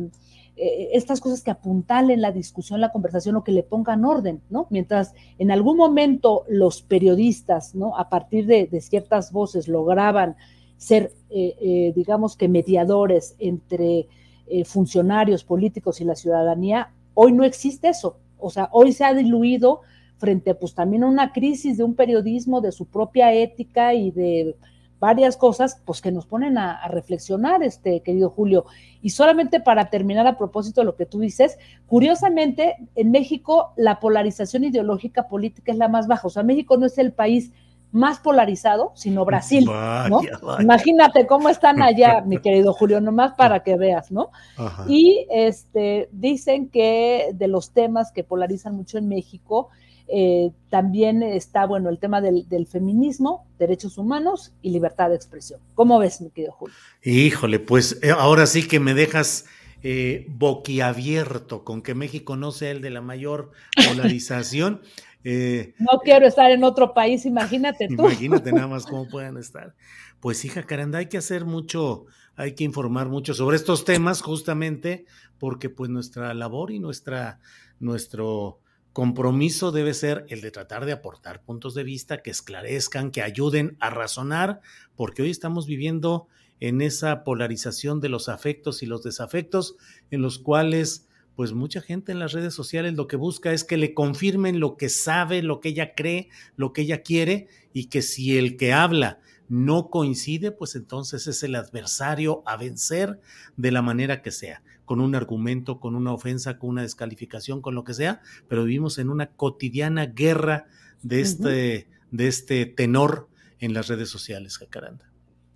estas cosas que apuntalen la discusión, la conversación o que le pongan orden, ¿no? Mientras en algún momento los periodistas, ¿no? A partir de, de ciertas voces lograban ser, digamos que mediadores entre funcionarios políticos y la ciudadanía, hoy no existe eso. O sea, hoy se ha diluido frente pues también a una crisis de un periodismo, de su propia ética y de varias cosas, pues que nos ponen a, reflexionar, este querido Julio. Y solamente para terminar a propósito de lo que tú dices, curiosamente, en México la polarización ideológica política es la más baja. O sea, México no es el país más polarizado, sino Brasil, ¿no? Imagínate cómo están allá, mi querido Julio, nomás para que veas, ¿no? Y este dicen que de los temas que polarizan mucho en México, eh, también está, bueno, el tema del, feminismo, derechos humanos y libertad de expresión. ¿Cómo ves, mi querido Julio? Híjole, pues eh, ahora sí que me dejas eh, boquiabierto con que México no sea el de la mayor polarización. no quiero estar en otro país, imagínate tú. Imagínate nada más cómo puedan estar. Pues hija Caranda, hay que hacer mucho, hay que informar mucho sobre estos temas justamente porque pues nuestra labor y nuestra, nuestro compromiso debe ser el de tratar de aportar puntos de vista que esclarezcan, que ayuden a razonar, porque hoy estamos viviendo en esa polarización de los afectos y los desafectos, en los cuales pues mucha gente en las redes sociales lo que busca es que le confirmen lo que sabe, lo que ella cree, lo que ella quiere, y que si el que habla no coincide, pues entonces es el adversario a vencer de la manera que sea con un argumento, con una ofensa, con una descalificación, con lo que sea, pero vivimos en una cotidiana guerra de este, de este tenor en las redes sociales, Jacaranda.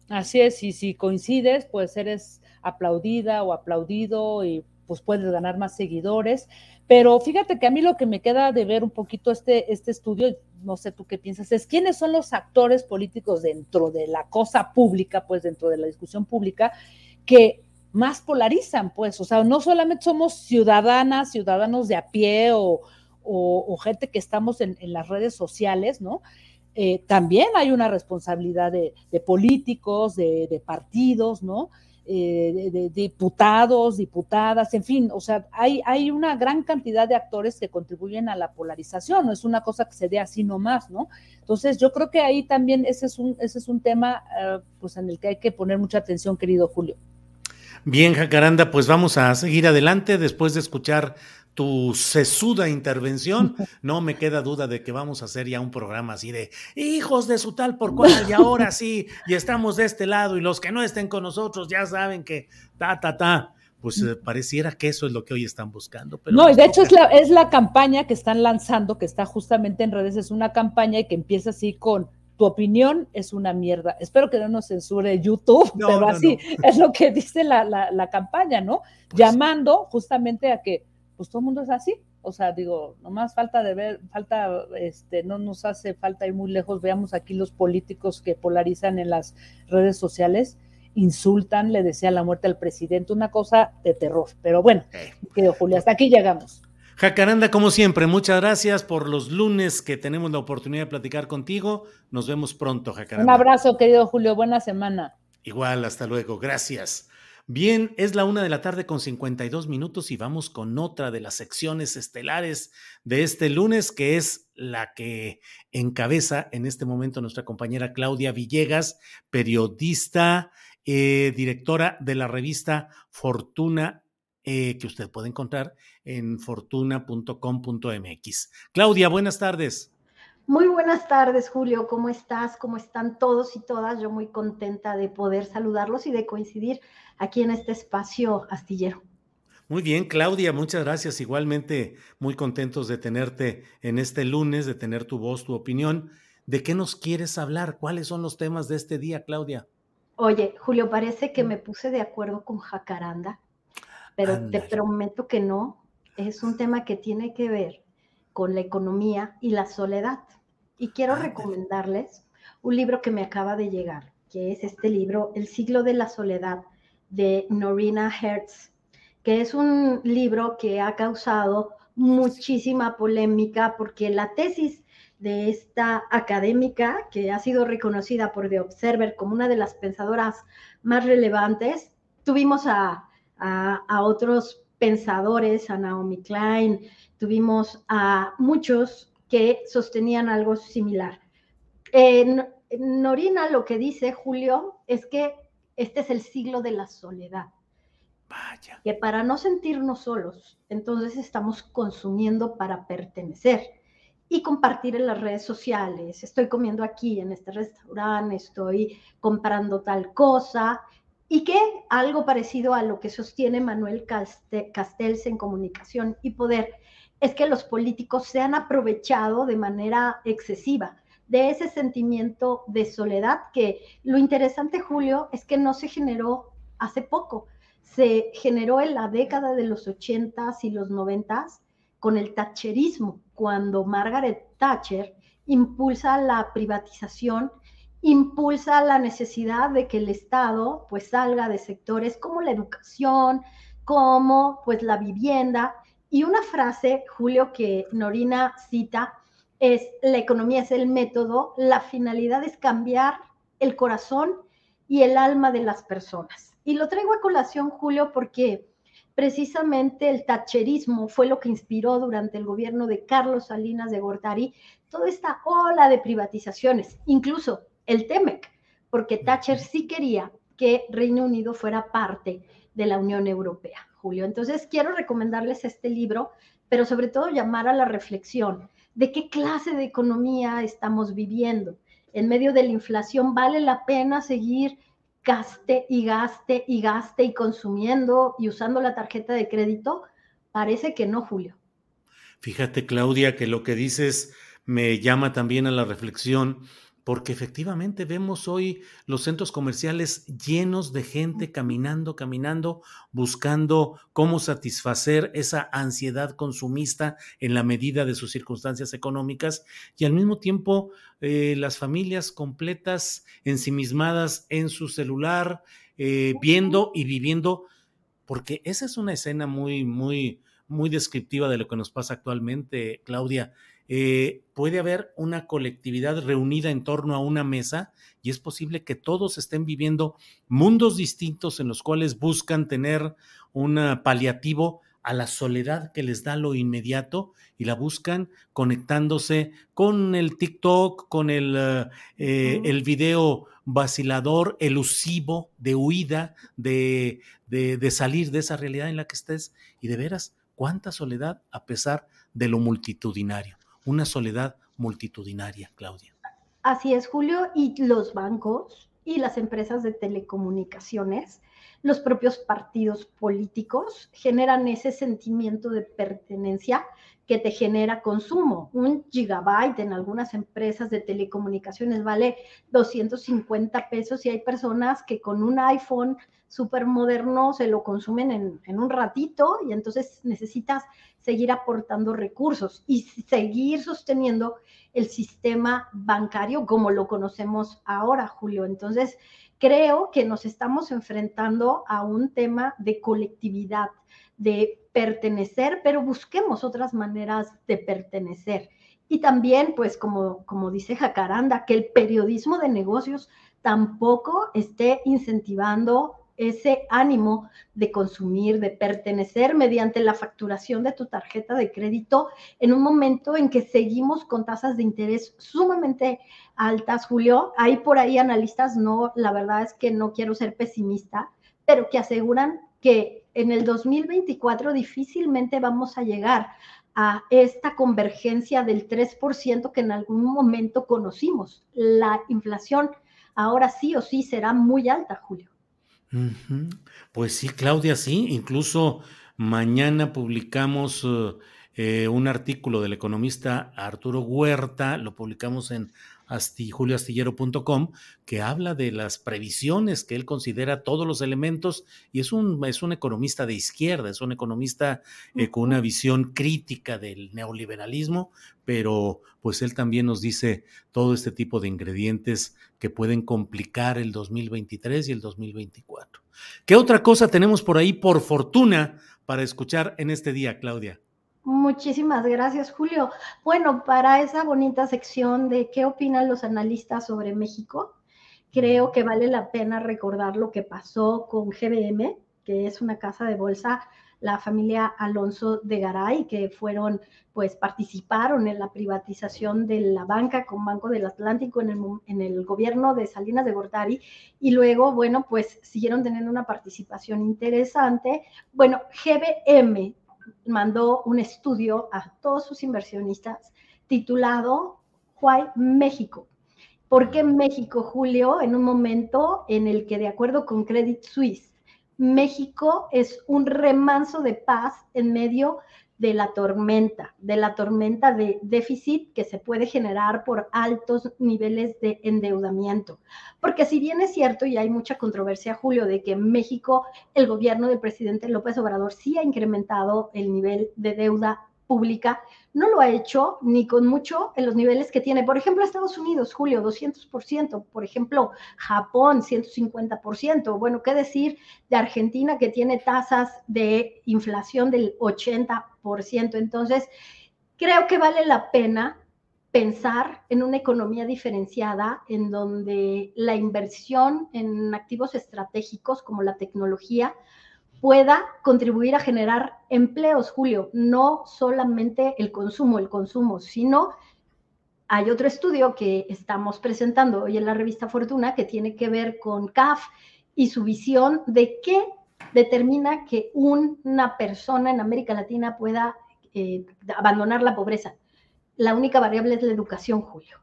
Así es, y si coincides, pues eres aplaudida o aplaudido y pues puedes ganar más seguidores. Pero fíjate que a mí lo que me queda de ver un poquito este, este estudio, no sé tú qué piensas, es quiénes son los actores políticos dentro de la cosa pública, pues dentro de la discusión pública, que más polarizan, pues, o sea, no solamente somos ciudadanas, ciudadanos de a pie o, gente que estamos en, las redes sociales, ¿no? Eh, también hay una responsabilidad de, políticos, de, partidos, ¿no? Eh, de, diputados, diputadas, en fin, o sea, hay, hay una gran cantidad de actores que contribuyen a la polarización, no es una cosa que se dé así nomás, ¿no? Entonces, yo creo que ahí también ese es un, ese es un tema, eh, pues, en el que hay que poner mucha atención, querido Julio. Bien, Jacaranda, pues vamos a seguir adelante después de escuchar tu sesuda intervención. No me queda duda de que vamos a hacer ya un programa así de hijos de su tal por cual, y ahora sí, y estamos de este lado, y los que no estén con nosotros ya saben que ta, ta, ta. Pues eh, pareciera que eso es lo que hoy están buscando. Pero no, y de hecho es la, es la campaña que están lanzando, que está justamente en redes, es una campaña y que empieza así con tu opinión es una mierda. Espero que no nos censure YouTube, pero así es lo que dice la, campaña, ¿no? Pues Llamando justamente a que, pues todo el mundo es así. O sea, digo, nomás falta de ver, falta, este, no nos hace falta ir muy lejos. Veamos aquí los políticos que polarizan en las redes sociales, insultan, le desean la muerte al presidente, una cosa de terror. Pero bueno, querido Julio, hasta aquí llegamos. Jacaranda, como siempre, muchas gracias por los lunes que tenemos la oportunidad de platicar contigo. Nos vemos pronto, Jacaranda. Un abrazo, querido Julio. Buena semana. Igual, hasta luego. Gracias. Bien, es la una de la tarde con 52 minutos y vamos con otra de las secciones estelares de este lunes, que es la que encabeza en este momento nuestra compañera Claudia Villegas, periodista, eh, directora de la revista Fortuna eh, que usted puede encontrar en fortuna.com.mx. Claudia, buenas tardes. Muy buenas tardes, Julio. ¿Cómo estás? ¿Cómo están todos y todas? Yo muy contenta de poder saludarlos y de coincidir aquí en este espacio astillero. Muy bien, Claudia, muchas gracias. Igualmente, muy contentos de tenerte en este lunes, de tener tu voz, tu opinión. ¿De qué nos quieres hablar? ¿Cuáles son los temas de este día, Claudia? Oye, Julio, parece que me puse de acuerdo con Jacaranda, pero te prometo que no. Es un tema que tiene que ver con la economía y la soledad. Y quiero recomendarles un libro que me acaba de llegar, que es este libro, El siglo de la soledad, de Norina Hertz que es un libro que ha causado muchísima polémica porque la tesis de esta académica, que ha sido reconocida por The Observer como una de las pensadoras más relevantes, tuvimos a, otros pensadores, a Naomi Klein, tuvimos a muchos que sostenían algo similar. Norina lo que dice, Julio, es que este es el siglo de la soledad. Que para no sentirnos solos, entonces estamos consumiendo para pertenecer y compartir en las redes sociales. Estoy comiendo aquí en este restaurante, estoy comprando tal cosa. Y que algo parecido a lo que sostiene Manuel Castells en comunicación y poder es que los políticos se han aprovechado de manera excesiva de ese sentimiento de soledad que lo interesante, Julio, es que no se generó hace poco, se generó en la década de los 80s y los 90s con el thatcherismo, cuando Margaret Thatcher impulsa la privatización, impulsa la necesidad de que el Estado pues salga de sectores como la educación, como pues la vivienda. Y una frase, Julio, que Norina cita, es la economía es el método, la finalidad es cambiar el corazón y el alma de las personas. Y lo traigo a colación, Julio, porque precisamente el tacherismo fue lo que inspiró durante el gobierno de Carlos Salinas de Gortari toda esta ola de privatizaciones, incluso el TEMEC, porque Thatcher sí quería que Reino Unido fuera parte de la Unión Europea, Julio. Entonces, quiero recomendarles este libro, pero sobre todo llamar a la reflexión de qué clase de economía estamos viviendo. En medio de la inflación, ¿vale la pena seguir gaste y gaste y gaste y consumiendo y usando la tarjeta de crédito? Parece que no, Julio. Fíjate, Claudia, que lo que dices me llama también a la reflexión porque efectivamente vemos hoy los centros comerciales llenos de gente caminando, caminando, buscando cómo satisfacer esa ansiedad consumista en la medida de sus circunstancias económicas y al mismo tiempo eh, las familias completas ensimismadas en su celular, eh, viendo y viviendo, porque esa es una escena muy, muy, muy descriptiva de lo que nos pasa actualmente, Claudia eh, puede haber una colectividad reunida en torno a una mesa y es posible que todos estén viviendo mundos distintos en los cuales buscan tener un paliativo a la soledad que les da lo inmediato y la buscan conectándose con el TikTok, con el, eh, el video vacilador, elusivo, de huida, de, de, de salir de esa realidad en la que estés. Y de veras, cuánta soledad a pesar de lo multitudinario una soledad multitudinaria, Claudia. Así es, Julio, y los bancos y las empresas de telecomunicaciones, los propios partidos políticos generan ese sentimiento de pertenencia que te genera consumo. Un gigabyte en algunas empresas de telecomunicaciones vale 250 pesos y hay personas que con un iPhone súper moderno se lo consumen en, en, un ratito y entonces necesitas seguir aportando recursos y seguir sosteniendo el sistema bancario como lo conocemos ahora, Julio. Entonces, creo que nos estamos enfrentando a un tema de colectividad, de pertenecer, pero busquemos otras maneras de pertenecer. Y también, pues, como, como dice Jacaranda, que el periodismo de negocios tampoco esté incentivando ese ánimo de consumir, de pertenecer mediante la facturación de tu tarjeta de crédito en un momento en que seguimos con tasas de interés sumamente altas, Julio. Hay por ahí analistas, no, la verdad es que no quiero ser pesimista, pero que aseguran que en el 2024 difícilmente vamos a llegar a esta convergencia del 3% que en algún momento conocimos. La inflación ahora sí o sí será muy alta, Julio. Pues sí, Claudia, sí. Incluso mañana publicamos eh, eh, un artículo del economista Arturo Huerta, lo publicamos en julioastillero.com, que habla de las previsiones que él considera todos los elementos y es un, es un economista de izquierda, es un economista eh, con una visión crítica del neoliberalismo, pero pues él también nos dice todo este tipo de ingredientes que pueden complicar el 2023 y el 2024. ¿Qué otra cosa tenemos por ahí, por fortuna, para escuchar en este día, Claudia? Muchísimas gracias, Julio. Bueno, para esa bonita sección de qué opinan los analistas sobre México, creo que vale la pena recordar lo que pasó con GBM, que es una casa de bolsa, la familia Alonso de Garay, que fueron, pues participaron en la privatización de la banca con Banco del Atlántico en el, en el gobierno de Salinas de Gortari, y luego, bueno, pues siguieron teniendo una participación interesante. Bueno, GBM mandó un estudio a todos sus inversionistas titulado Why México. ¿Por qué México, Julio? En un momento en el que, de acuerdo con Credit Suisse, México es un remanso de paz en medio de la tormenta, de la tormenta de déficit que se puede generar por altos niveles de endeudamiento. Porque si bien es cierto, y hay mucha controversia, Julio, de que en México el gobierno del presidente López Obrador sí ha incrementado el nivel de deuda pública, no lo ha hecho ni con mucho en los niveles que tiene. Por ejemplo, Estados Unidos, Julio, 200%. Por ejemplo, Japón, 150%. Bueno, ¿qué decir de Argentina que tiene tasas de inflación del 80%? Entonces, creo que vale la pena pensar en una economía diferenciada en donde la inversión en activos estratégicos como la tecnología pueda contribuir a generar empleos, Julio, no solamente el consumo, el consumo, sino hay otro estudio que estamos presentando hoy en la revista Fortuna que tiene que ver con CAF y su visión de qué determina que una persona en América Latina pueda eh, abandonar la pobreza. La única variable es la educación, Julio.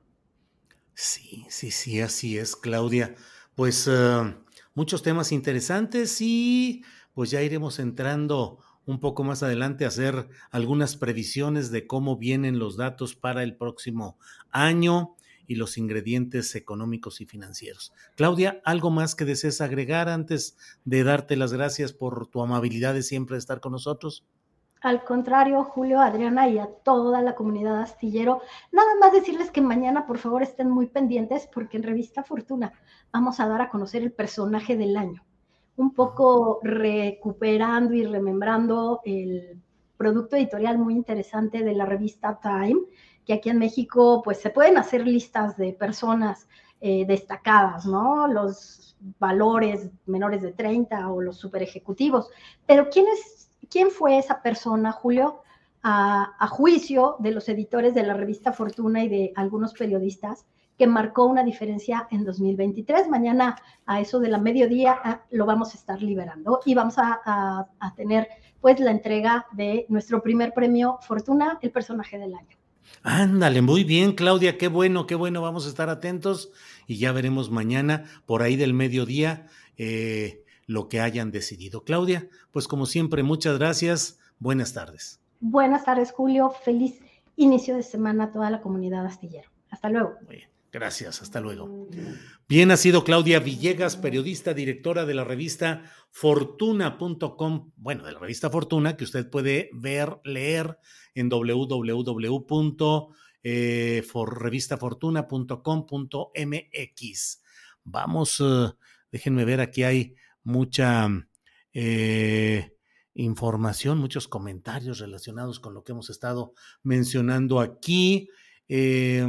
Sí, sí, sí, así es, Claudia. Pues eh, muchos temas interesantes y pues ya iremos entrando un poco más adelante a hacer algunas previsiones de cómo vienen los datos para el próximo año y los ingredientes económicos y financieros. Claudia, ¿algo más que desees agregar antes de darte las gracias por tu amabilidad de siempre estar con nosotros? Al contrario, Julio, Adriana y a toda la comunidad astillero, nada más decirles que mañana por favor estén muy pendientes porque en Revista Fortuna vamos a dar a conocer el personaje del año un poco recuperando y remembrando el producto editorial muy interesante de la revista Time, que aquí en México pues se pueden hacer listas de personas eh, destacadas, ¿no? Los valores menores de 30 o los super ejecutivos. Pero ¿quién, es, quién fue esa persona, Julio? A, a juicio de los editores de la revista Fortuna y de algunos periodistas, que marcó una diferencia en 2023. Mañana a eso de la mediodía ah, lo vamos a estar liberando y vamos a, tener pues la entrega de nuestro primer premio Fortuna, el personaje del año. Ándale, muy bien, Claudia, qué bueno, qué bueno, vamos a estar atentos y ya veremos mañana por ahí del mediodía eh, lo que hayan decidido. Claudia, pues como siempre, muchas gracias, buenas tardes. Buenas tardes, Julio, feliz inicio de semana a toda la comunidad astillero. Hasta luego. Gracias, hasta luego. Bien, ha sido Claudia Villegas, periodista, directora de la revista fortuna.com, bueno, de la revista Fortuna, que usted puede ver, leer en www.revistafortuna.com.mx. Vamos, eh, déjenme ver, aquí hay mucha eh, información, muchos comentarios relacionados con lo que hemos estado mencionando aquí. Eh,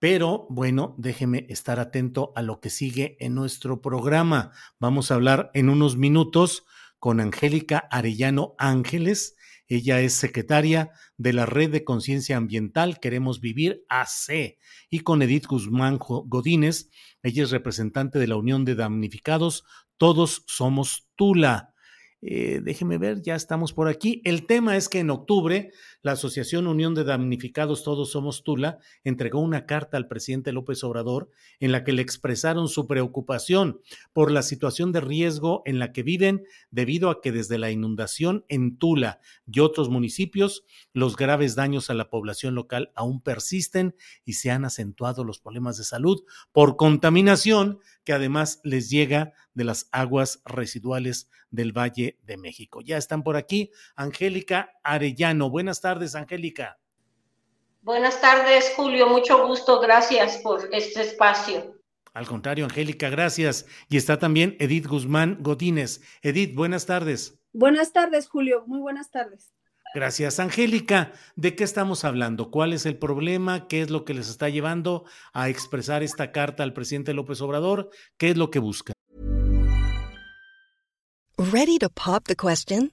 pero bueno, déjeme estar atento a lo que sigue en nuestro programa. Vamos a hablar en unos minutos con Angélica Arellano Ángeles. Ella es secretaria de la Red de Conciencia Ambiental Queremos Vivir AC y con Edith Guzmán Godínez. Ella es representante de la Unión de Damnificados Todos Somos Tula. Eh, déjeme ver, ya estamos por aquí. El tema es que en octubre la Asociación Unión de Damnificados Todos Somos Tula entregó una carta al presidente López Obrador en la que le expresaron su preocupación por la situación de riesgo en la que viven debido a que desde la inundación en Tula y otros municipios los graves daños a la población local aún persisten y se han acentuado los problemas de salud por contaminación que además les llega de las aguas residuales del Valle de México. Ya están por aquí Angélica Arellano. Buenas tardes, Angélica. Buenas tardes, Julio. Mucho gusto. Gracias por este espacio. Al contrario, Angélica, gracias. Y está también Edith Guzmán Godínez. Edith, buenas tardes. Buenas tardes, Julio. Muy buenas tardes. Gracias, Angélica. ¿De qué estamos hablando? ¿Cuál es el problema? ¿Qué es lo que les está llevando a expresar esta carta al presidente López Obrador? ¿Qué es lo que busca? Ready to pop the question?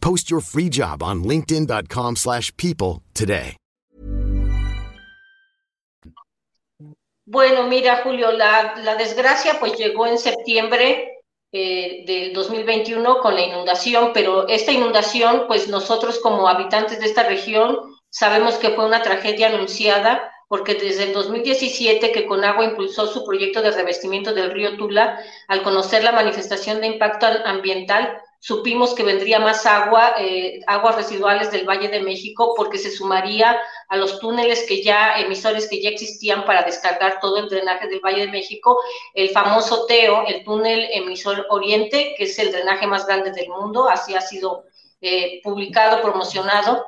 Post your free job on linkedin.com/people today. Bueno, mira, Julio, la, la desgracia pues llegó en septiembre eh, del 2021 con la inundación, pero esta inundación pues nosotros como habitantes de esta región Sabemos que fue una tragedia anunciada porque desde el 2017 que Conagua impulsó su proyecto de revestimiento del río Tula, al conocer la manifestación de impacto ambiental, supimos que vendría más agua, eh, aguas residuales del Valle de México, porque se sumaría a los túneles que ya, emisores que ya existían para descargar todo el drenaje del Valle de México, el famoso TEO, el túnel emisor oriente, que es el drenaje más grande del mundo, así ha sido eh, publicado, promocionado,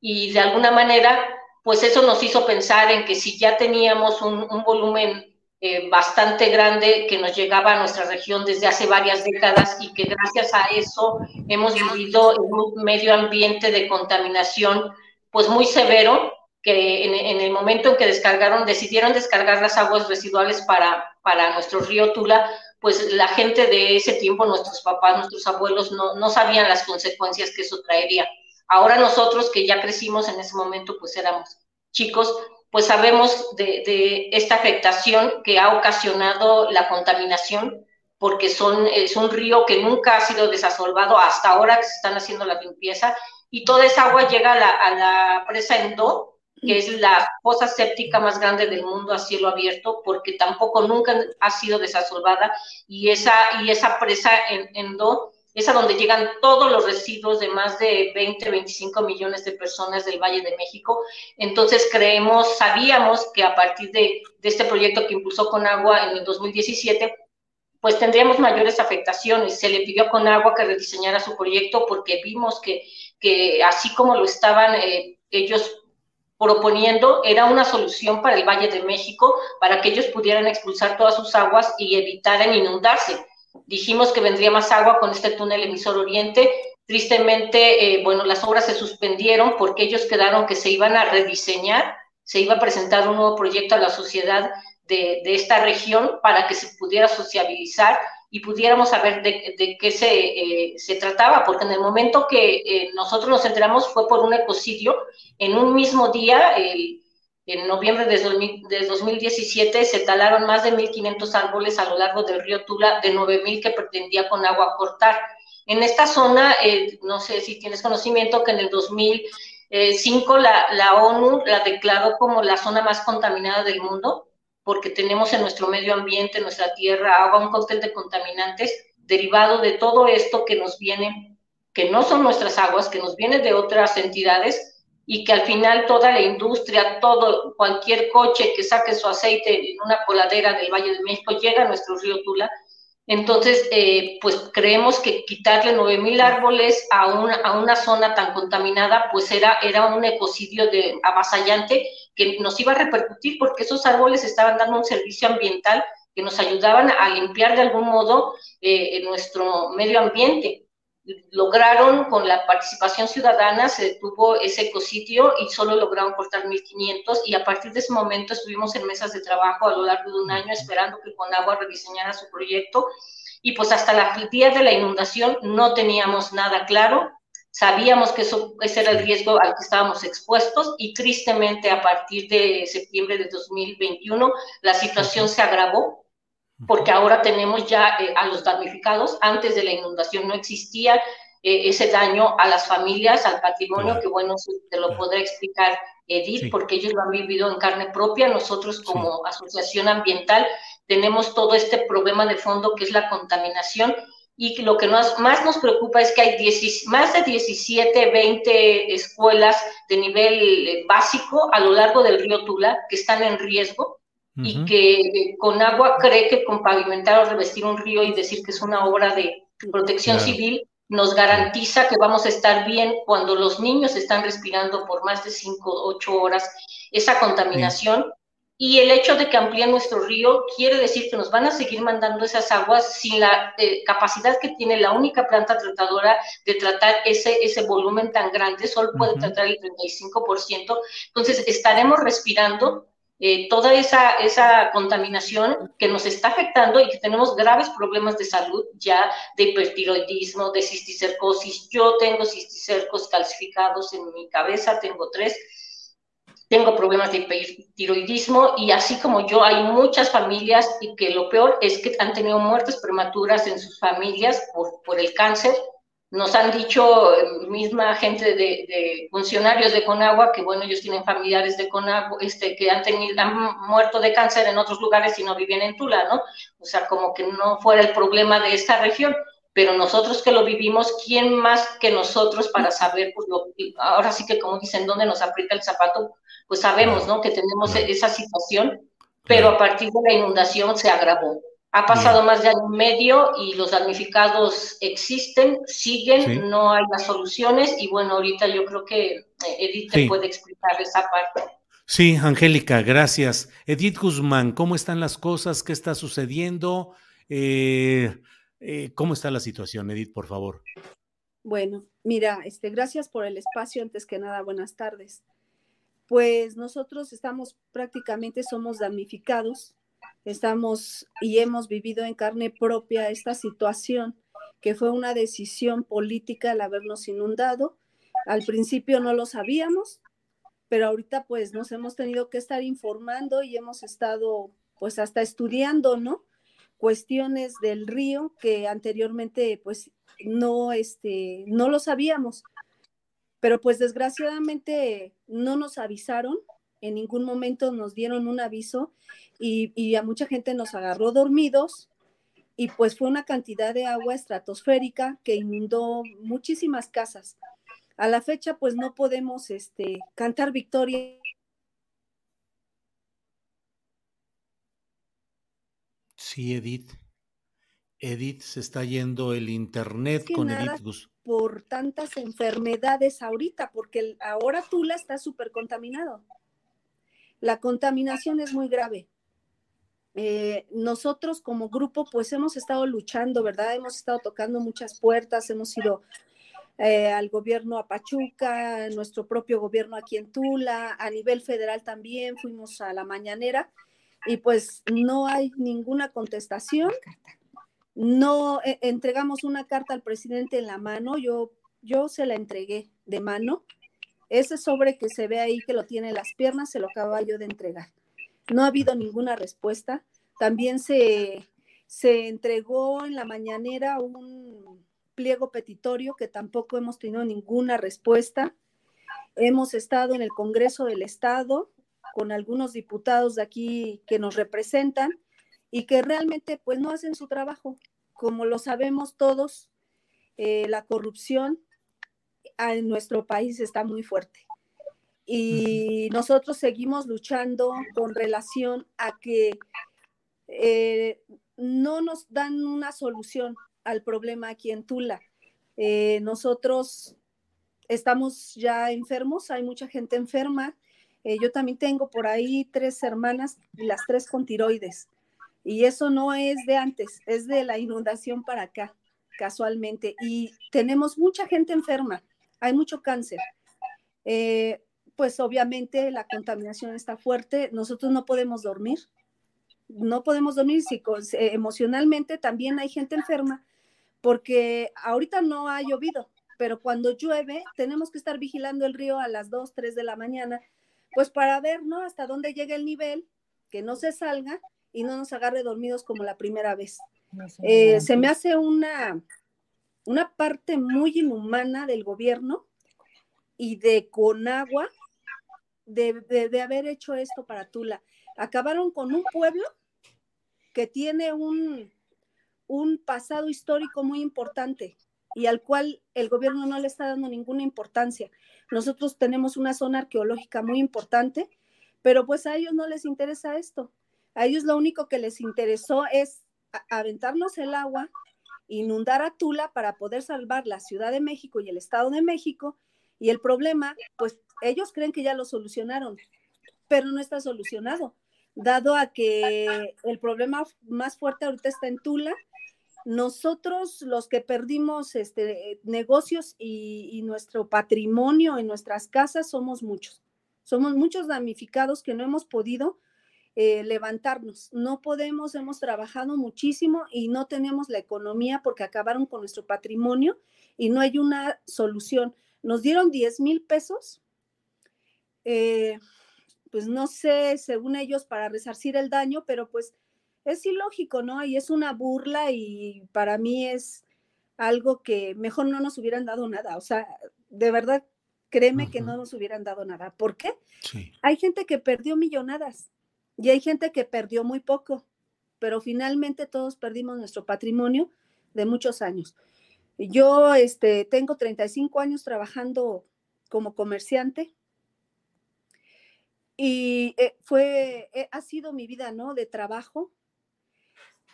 y de alguna manera, pues eso nos hizo pensar en que si ya teníamos un, volumen eh, bastante grande que nos llegaba a nuestra región desde hace varias décadas y que gracias a eso hemos vivido en un medio ambiente de contaminación pues muy severo, que en, el momento en que descargaron, decidieron descargar las aguas residuales para, para nuestro río Tula, pues la gente de ese tiempo, nuestros papás, nuestros abuelos, no, no sabían las consecuencias que eso traería. Ahora nosotros que ya crecimos en ese momento, pues éramos chicos, pues sabemos de, esta afectación que ha ocasionado la contaminación, porque son, es un río que nunca ha sido desasolvado hasta ahora que se están haciendo la limpieza, y toda esa agua llega a la, a la presa Endo, que es la fosa séptica más grande del mundo a cielo abierto, porque tampoco nunca ha sido desasolvada, y esa, y esa presa en Endo es a donde llegan todos los residuos de más de 20, 25 millones de personas del Valle de México. Entonces creemos, sabíamos que a partir de, este proyecto que impulsó Conagua en el 2017, pues tendríamos mayores afectaciones. Se le pidió a Conagua que rediseñara su proyecto porque vimos que, que así como lo estaban eh, ellos proponiendo, era una solución para el Valle de México, para que ellos pudieran expulsar todas sus aguas y evitaran inundarse Dijimos que vendría más agua con este túnel emisor oriente. Tristemente, eh, bueno, las obras se suspendieron porque ellos quedaron que se iban a rediseñar, se iba a presentar un nuevo proyecto a la sociedad de, esta región para que se pudiera sociabilizar y pudiéramos saber de, qué se, eh, se, trataba, porque en el momento que eh, nosotros nos enteramos fue por un ecocidio, en un mismo día, el en noviembre de, 2017 se talaron más de 1.500 árboles a lo largo del río Tula, de 9.000 que pretendía con agua cortar. En esta zona, eh, no sé si tienes conocimiento que en el 2005 la, la ONU la declaró como la zona más contaminada del mundo, porque tenemos en nuestro medio ambiente, en nuestra tierra, agua, un cóctel de contaminantes derivado de todo esto que nos viene, que no son nuestras aguas, que nos viene de otras entidades y que al final toda la industria, todo, cualquier coche que saque su aceite en una coladera del Valle de México llega a nuestro río Tula. Entonces, eh, pues creemos que quitarle 9.000 árboles a una, a una zona tan contaminada, pues era, era un ecocidio de, avasallante que nos iba a repercutir porque esos árboles estaban dando un servicio ambiental que nos ayudaban a limpiar de algún modo eh, nuestro medio ambiente lograron con la participación ciudadana, se detuvo ese ecositio y solo lograron cortar 1.500 y a partir de ese momento estuvimos en mesas de trabajo a lo largo de un año esperando que Conagua rediseñara su proyecto y pues hasta el día de la inundación no teníamos nada claro, sabíamos que eso, ese era el riesgo al que estábamos expuestos y tristemente a partir de septiembre de 2021 la situación se agravó porque ahora tenemos ya eh, a los damnificados. Antes de la inundación no existía eh, ese daño a las familias, al patrimonio, que bueno, te lo podré explicar Edith, porque ellos lo han vivido en carne propia. Nosotros como asociación ambiental tenemos todo este problema de fondo que es la contaminación y lo que más nos preocupa es que hay más de 17, 20 escuelas de nivel eh, básico a lo largo del río Tula que están en riesgo y que con agua cree que con pavimentar o revestir un río y decir que es una obra de protección civil nos garantiza que vamos a estar bien cuando los niños están respirando por más de 5 o 8 horas esa contaminación. Y el hecho de que amplíen nuestro río quiere decir que nos van a seguir mandando esas aguas sin la eh, capacidad que tiene la única planta tratadora de tratar ese, ese volumen tan grande, solo puede tratar el 35%. Entonces estaremos respirando eh, toda esa, esa contaminación que nos está afectando y que tenemos graves problemas de salud ya de hipertiroidismo, de cisticercosis. Yo tengo cisticercos calcificados en mi cabeza, tengo tres. Tengo problemas de hipertiroidismo y así como yo hay muchas familias y que lo peor es que han tenido muertes prematuras en sus familias por, por el cáncer nos han dicho eh, misma gente de, funcionarios de Conagua que, bueno, ellos tienen familiares de Conagua, este, que han, tenido, han muerto de cáncer en otros lugares y no viven en Tula, ¿no? O sea, como que no fuera el problema de esta región. Pero nosotros que lo vivimos, ¿quién más que nosotros para saber, pues, lo, ahora sí que como dicen, dónde nos aprieta el zapato? Pues sabemos, ¿no? Que tenemos esa situación, pero a partir de la inundación se agravó. Ha pasado más de año y medio y los damnificados existen, siguen, no hay las soluciones y bueno, ahorita yo creo que eh, Edith te puede explicar esa parte. Sí, Angélica, gracias. Edith Guzmán, ¿cómo están las cosas? ¿Qué está sucediendo? Eh, eh, ¿Cómo está la situación, Edith, por favor? Bueno, mira, este, gracias por el espacio. Antes que nada, buenas tardes. Pues nosotros estamos prácticamente, somos damnificados estamos y hemos vivido en carne propia esta situación, que fue una decisión política al habernos inundado. Al principio no lo sabíamos, pero ahorita pues nos hemos tenido que estar informando y hemos estado pues hasta estudiando, ¿no? Cuestiones del río que anteriormente pues no, este, no lo sabíamos. Pero pues desgraciadamente no nos avisaron en ningún momento nos dieron un aviso y, a mucha gente nos agarró dormidos y pues fue una cantidad de agua estratosférica que inundó muchísimas casas. A la fecha pues no podemos este, cantar victoria. Sí, Edith. Edith, se está yendo el internet con Edith Por tantas enfermedades ahorita, porque ahora Tula está súper contaminado. La contaminación es muy grave. Eh, nosotros como grupo pues hemos estado luchando, ¿verdad? Hemos estado tocando muchas puertas, hemos ido eh, al gobierno a Pachuca, nuestro propio gobierno aquí en Tula, a nivel federal también, fuimos a la mañanera y pues no hay ninguna contestación. No eh, entregamos una carta al presidente en la mano, yo, yo se la entregué de mano ese sobre que se ve ahí que lo tiene en las piernas, se lo acaba yo de entregar. No ha habido ninguna respuesta. También se, se entregó en la mañanera un pliego petitorio que tampoco hemos tenido ninguna respuesta. Hemos estado en el Congreso del Estado con algunos diputados de aquí que nos representan y que realmente pues no hacen su trabajo. Como lo sabemos todos, eh, la corrupción en nuestro país está muy fuerte. y nosotros seguimos luchando con relación a que eh, no nos dan una solución al problema aquí en Tula. Eh, nosotros estamos ya enfermos, hay mucha gente enferma. Eh, yo también tengo por ahí tres hermanas y las tres con tiroides. Y eso no es de antes, es de la inundación para acá, casualmente. Y tenemos mucha gente enferma, hay mucho cáncer. Eh, pues obviamente la contaminación está fuerte, nosotros no podemos dormir, no podemos dormir, si, emocionalmente también hay gente enferma, porque ahorita no ha llovido, pero cuando llueve tenemos que estar vigilando el río a las 2, 3 de la mañana, pues para ver, ¿no? Hasta dónde llega el nivel, que no se salga y no nos agarre dormidos como la primera vez. Eh, se me hace una, una parte muy inhumana del gobierno y de Conagua de, haber hecho esto para Tula. Acabaron con un pueblo que tiene un, un pasado histórico muy importante y al cual el gobierno no le está dando ninguna importancia. Nosotros tenemos una zona arqueológica muy importante, pero pues a ellos no les interesa esto. A ellos lo único que les interesó es aventarnos el agua, inundar a Tula para poder salvar la Ciudad de México y el Estado de México. Y el problema, pues ellos creen que ya lo solucionaron, pero no está solucionado, dado a que el problema más fuerte ahorita está en Tula. Nosotros, los que perdimos este, negocios y, nuestro patrimonio en nuestras casas, somos muchos. Somos muchos damnificados que no hemos podido eh, levantarnos. No podemos, hemos trabajado muchísimo y no tenemos la economía porque acabaron con nuestro patrimonio y no hay una solución. Nos dieron 10 mil pesos eh, pues no sé, según ellos, para resarcir el daño, pero pues es ilógico, ¿no? Y es una burla y para mí es algo que mejor no nos hubieran dado nada. O sea, de verdad, créeme que no nos hubieran dado nada. ¿Por qué? Hay gente que perdió millonadas y hay gente que perdió muy poco, pero finalmente todos perdimos nuestro patrimonio de muchos años. Yo este, tengo 35 años trabajando como comerciante y eh, fue, eh, ha sido mi vida, ¿no? De trabajo.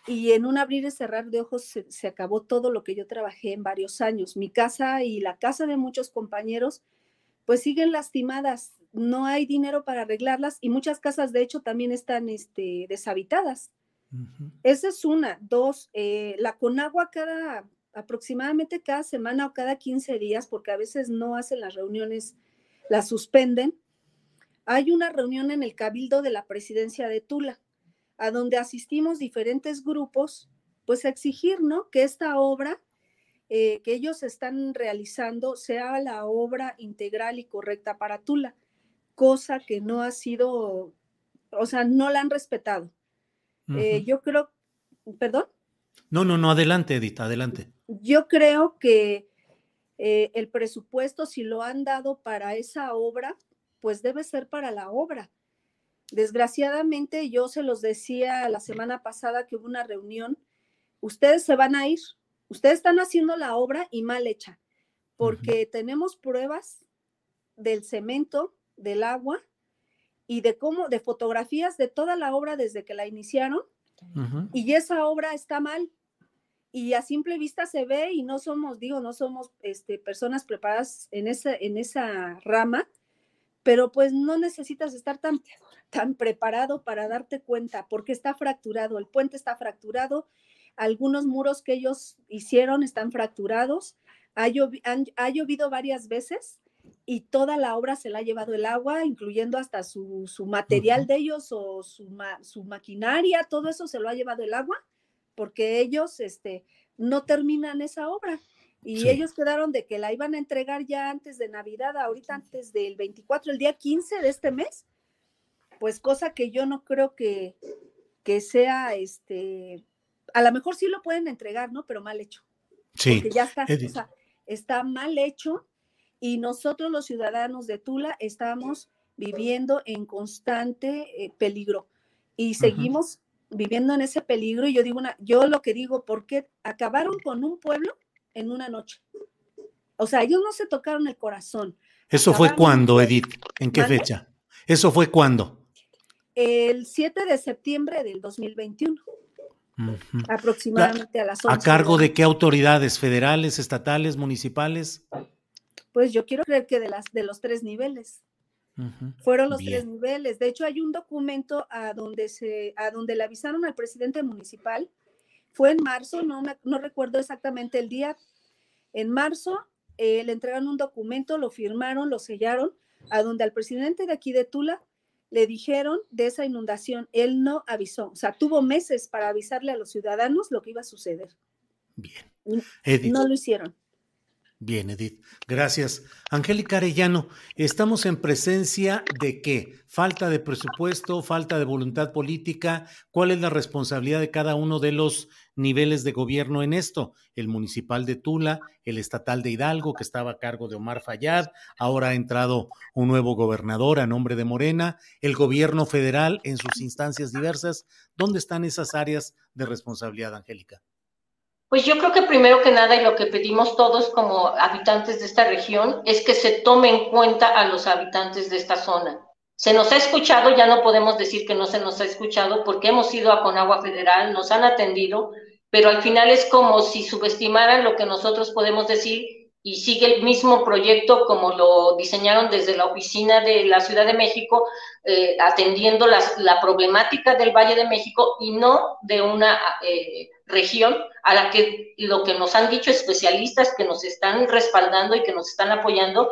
Y en un abrir y cerrar de ojos se, acabó todo lo que yo trabajé en varios años. Mi casa y la casa de muchos compañeros, pues siguen lastimadas. No hay dinero para arreglarlas y muchas casas, de hecho, también están este, deshabitadas. Esa es una. Dos, eh, la Conagua cada, aproximadamente cada semana o cada 15 días, porque a veces no hacen las reuniones, las suspenden hay una reunión en el Cabildo de la Presidencia de Tula, a donde asistimos diferentes grupos, pues a exigir, ¿no? Que esta obra eh, que ellos están realizando sea la obra integral y correcta para Tula, cosa que no ha sido, o sea, no la han respetado. Eh, yo creo, perdón. No, no, no, adelante, Edith, adelante. Yo creo que eh, el presupuesto, si lo han dado para esa obra, pues debe ser para la obra. Desgraciadamente, yo se los decía la semana pasada que hubo una reunión, ustedes se van a ir, ustedes están haciendo la obra y mal hecha, porque tenemos pruebas del cemento, del agua y de cómo, de fotografías de toda la obra desde que la iniciaron, y esa obra está mal. Y a simple vista se ve y no somos, digo, no somos este, personas preparadas en esa, en esa rama, pero pues no necesitas estar tan, tan preparado para darte cuenta, porque está fracturado, el puente está fracturado, algunos muros que ellos hicieron están fracturados, ha, llovido varias veces y toda la obra se la ha llevado el agua, incluyendo hasta su, material de ellos o su, su, maquinaria, todo eso se lo ha llevado el agua, porque ellos este, no terminan esa obra. Y ellos quedaron de que la iban a entregar ya antes de Navidad, ahorita antes del 24, el día 15 de este mes. Pues cosa que yo no creo que, que sea, este, a lo mejor sí lo pueden entregar, ¿no? Pero mal hecho. Sí. Porque ya está, o sea, está mal hecho y nosotros los ciudadanos de Tula estamos viviendo en constante eh, peligro y seguimos viviendo en ese peligro y yo digo una, yo lo que digo, ¿por qué acabaron con un pueblo en una noche. O sea, ellos no se tocaron el corazón. ¿Eso fue cuándo, Edith? ¿En qué fecha? ¿Eso fue cuándo? El 7 de septiembre del 2021. Aproximadamente a las 11. ¿A cargo de qué autoridades? ¿Federales, estatales, municipales? Pues yo quiero creer que de, las, de los tres niveles. Fueron los tres niveles. De hecho, hay un documento a donde, se, a donde le avisaron al presidente municipal. Fue en marzo, no, no recuerdo exactamente el día. En marzo eh, le entregaron un documento, lo firmaron, lo sellaron, a donde al presidente de aquí de Tula le dijeron de esa inundación. Él no avisó. O sea, tuvo meses para avisarle a los ciudadanos lo que iba a suceder. Bien. No lo hicieron. Bien, Edith. Gracias. Angélica Arellano, estamos en presencia de qué? Falta de presupuesto, falta de voluntad política. ¿Cuál es la responsabilidad de cada uno de los niveles de gobierno en esto? El municipal de Tula, el estatal de Hidalgo, que estaba a cargo de Omar Fayad, ahora ha entrado un nuevo gobernador a nombre de Morena, el gobierno federal en sus instancias diversas. ¿Dónde están esas áreas de responsabilidad, Angélica? Pues yo creo que primero que nada y lo que pedimos todos como habitantes de esta región es que se tome en cuenta a los habitantes de esta zona. Se nos ha escuchado, ya no podemos decir que no se nos ha escuchado porque hemos ido a Conagua Federal, nos han atendido, pero al final es como si subestimaran lo que nosotros podemos decir y sigue el mismo proyecto como lo diseñaron desde la oficina de la Ciudad de México, eh, atendiendo la problemática del Valle de México y no de una eh, región a la que lo que nos han dicho especialistas que nos están respaldando y que nos están apoyando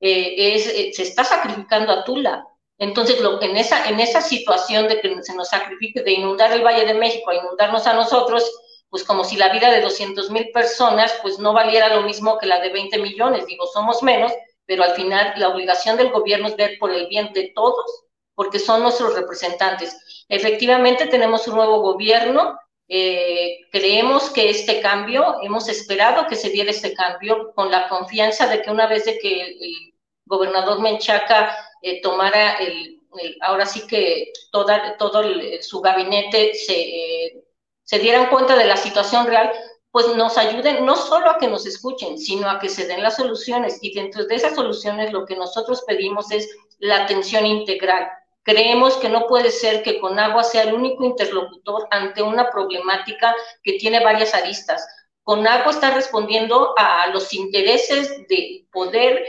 eh, es, se está sacrificando a Tula. Entonces, lo, en, esa, en esa situación de que se nos sacrifique, de inundar el Valle de México, a inundarnos a nosotros, pues como si la vida de 200 mil personas pues no valiera lo mismo que la de 20 millones. Digo, somos menos, pero al final la obligación del gobierno es ver por el bien de todos, porque son nuestros representantes. Efectivamente, tenemos un nuevo gobierno. Eh, creemos que este cambio, hemos esperado que se diera este cambio con la confianza de que una vez de que el gobernador Menchaca eh, tomara el, ahora sí que toda, todo su gabinete se eh, se dieran cuenta de la situación real, pues nos ayuden no solo a que nos escuchen, sino a que se den las soluciones. Y dentro de esas soluciones lo que nosotros pedimos es la atención integral. Creemos que no puede ser que Conagua sea el único interlocutor ante una problemática que tiene varias aristas. Conagua está respondiendo a los intereses de poder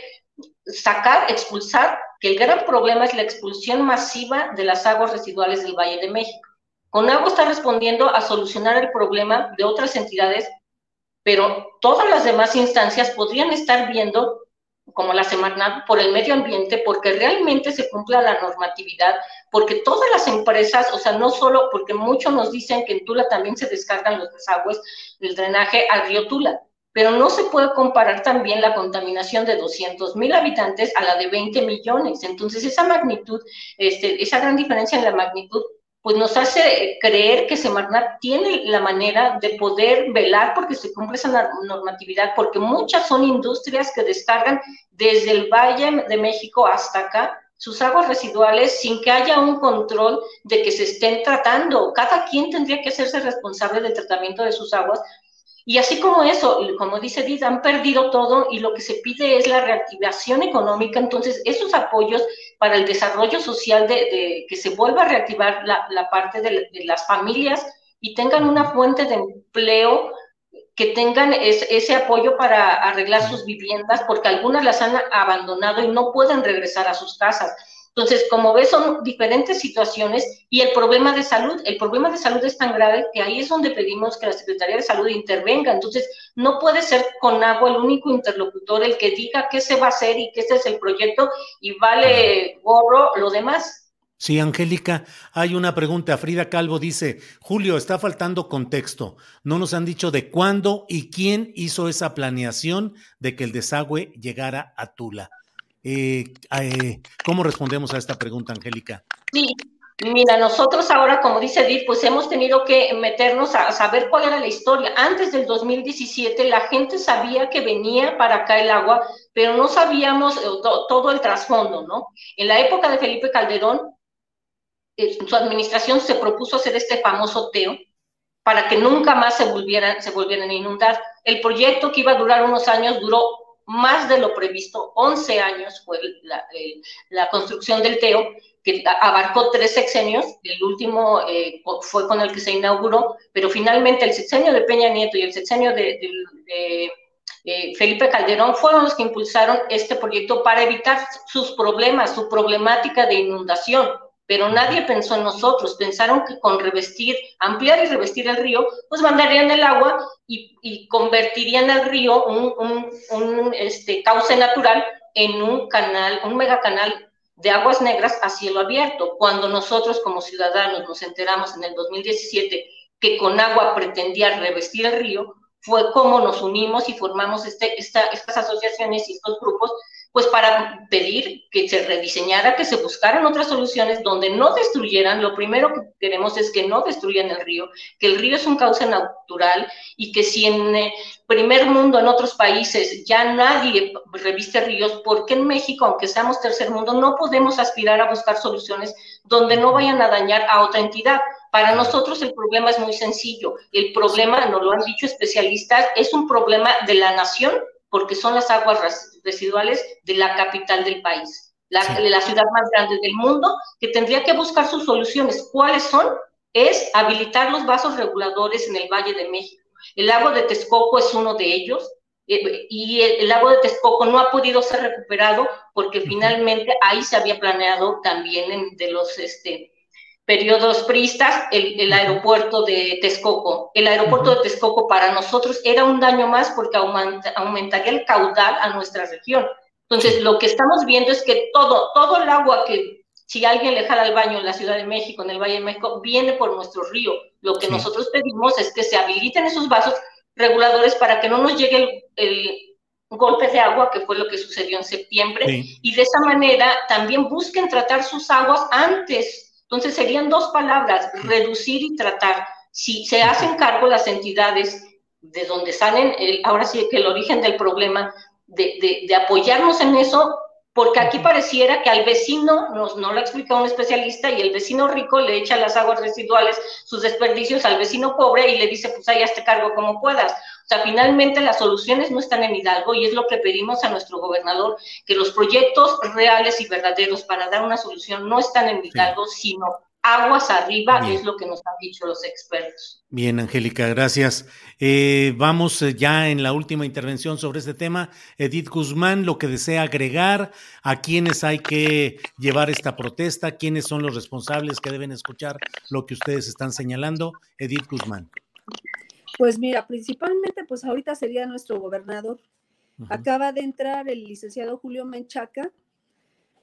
sacar, expulsar, que el gran problema es la expulsión masiva de las aguas residuales del Valle de México. Conagua está respondiendo a solucionar el problema de otras entidades, pero todas las demás instancias podrían estar viendo como la Semarnat por el medio ambiente, porque realmente se cumpla la normatividad, porque todas las empresas, o sea, no solo, porque muchos nos dicen que en Tula también se descargan los desagües del drenaje al río Tula, pero no se puede comparar también la contaminación de 200 mil habitantes a la de 20 millones. Entonces, esa magnitud, este, esa gran diferencia en la magnitud pues nos hace creer que Semarnat tiene la manera de poder velar porque se cumple esa normatividad, porque muchas son industrias que descargan desde el Valle de México hasta acá sus aguas residuales sin que haya un control de que se estén tratando. Cada quien tendría que hacerse responsable del tratamiento de sus aguas y así como eso, como dice Diz, han perdido todo y lo que se pide es la reactivación económica. Entonces, esos apoyos para el desarrollo social, de, que se vuelva a reactivar la, parte de, las familias y tengan una fuente de empleo, que tengan ese apoyo para arreglar sus viviendas, porque algunas las han abandonado y no pueden regresar a sus casas. Entonces, como ves, son diferentes situaciones y el problema de salud, el problema de salud es tan grave que ahí es donde pedimos que la Secretaría de Salud intervenga. Entonces, no puede ser con agua el único interlocutor el que diga qué se va a hacer y que este es el proyecto y vale gorro lo demás. Sí, Angélica, hay una pregunta. Frida Calvo dice, Julio, está faltando contexto. No nos han dicho de cuándo y quién hizo esa planeación de que el desagüe llegara a Tula. Eh, eh, ¿Cómo respondemos a esta pregunta, Angélica? Sí, Mira, nosotros ahora, como dice Edith, pues hemos tenido que meternos a saber cuál era la historia. Antes del 2017, la gente sabía que venía para acá el agua, pero no sabíamos eh, todo el trasfondo, ¿no? En la época de Felipe Calderón, su administración se propuso hacer este famoso TEO para que nunca más se volvieran, se volvieran a inundar. El proyecto que iba a durar unos años duró más de lo previsto, 11 años fue la, la construcción del TEO, que abarcó tres sexenios, el último eh, fue con el que se inauguró, pero finalmente el sexenio de Peña Nieto y el sexenio de, Felipe Calderón fueron los que impulsaron este proyecto para evitar sus problemas, su problemática de inundación, pero nadie pensó en nosotros, pensaron que con revestir, ampliar y revestir el río, pues mandarían el agua y, convertirían el río, un, un, este, cauce natural, en un canal, un megacanal de aguas negras a cielo abierto. Cuando nosotros como ciudadanos nos enteramos en el 2017 que con agua pretendía revestir el río, fue como nos unimos y formamos este, estas asociaciones y estos grupos pues para pedir que se rediseñara, que se buscaran otras soluciones donde no destruyeran, lo primero que queremos es que no destruyan el río, que el río es un cauce natural y que si en eh, primer mundo, en otros países, ya nadie reviste ríos, ¿por qué en México, aunque seamos tercer mundo, no podemos aspirar a buscar soluciones donde no vayan a dañar a otra entidad? Para nosotros el problema es muy sencillo. El problema, nos lo han dicho especialistas, es un problema de la nación porque son las aguas residuales de la capital del país, la, la ciudad más grande del mundo, que tendría que buscar sus soluciones. ¿Cuáles son? Es habilitar los vasos reguladores en el Valle de México. El lago de Texcoco es uno de ellos, eh, y el, lago de Texcoco no ha podido ser recuperado porque finalmente ahí se había planeado también de los este, periodos priistas, el, aeropuerto de Texcoco. El aeropuerto de Texcoco para nosotros era un daño más porque aumentaría el caudal a nuestra región. Entonces, lo que estamos viendo es que todo, todo el agua que si alguien le jala al baño en la Ciudad de México, en el Valle de México, viene por nuestro río. Lo que nosotros pedimos es que se habiliten esos vasos reguladores para que no nos llegue el, golpe de agua, que fue lo que sucedió en septiembre, y de esa manera también busquen tratar sus aguas antes entonces serían dos palabras, reducir y tratar. Si se hacen cargo las entidades de donde salen, ahora sí que el origen del problema, de, de, apoyarnos en eso, porque aquí pareciera que al vecino, nos, no lo ha explicado un especialista, y el vecino rico le echa las aguas residuales, sus desperdicios al vecino pobre y le dice, pues ahí hazte cargo como puedas. O sea, finalmente las soluciones no están en Hidalgo y es lo que pedimos a nuestro gobernador, que los proyectos reales y verdaderos para dar una solución no están en Hidalgo, sino aguas arriba, es lo que nos han dicho los expertos. Bien, Angélica, gracias. Eh, vamos eh, ya en la última intervención sobre este tema. Edith Guzmán, lo que desea agregar, a quiénes hay que llevar esta protesta, quiénes son los responsables que deben escuchar lo que ustedes están señalando. Edith Guzmán. Pues mira, principalmente, pues ahorita sería nuestro gobernador. Acaba de entrar el licenciado Julio Menchaca.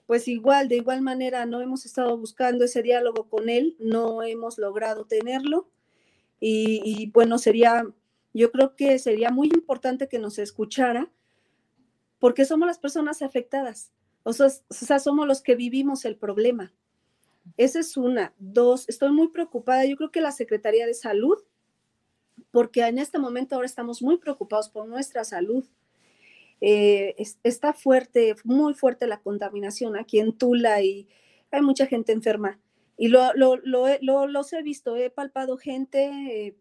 Pues igual, de igual manera, no hemos estado buscando ese diálogo con él, no hemos logrado tenerlo. Y, bueno, sería, yo creo que sería muy importante que nos escuchara, porque somos las personas afectadas. O sea, o sea, somos los que vivimos el problema. Esa es una. Dos, estoy muy preocupada. Yo creo que la Secretaría de Salud porque en este momento ahora estamos muy preocupados por nuestra salud. Eh, está fuerte, muy fuerte la contaminación aquí en Tula y hay mucha gente enferma. Y lo, lo, lo, los he visto, he palpado gente. Eh,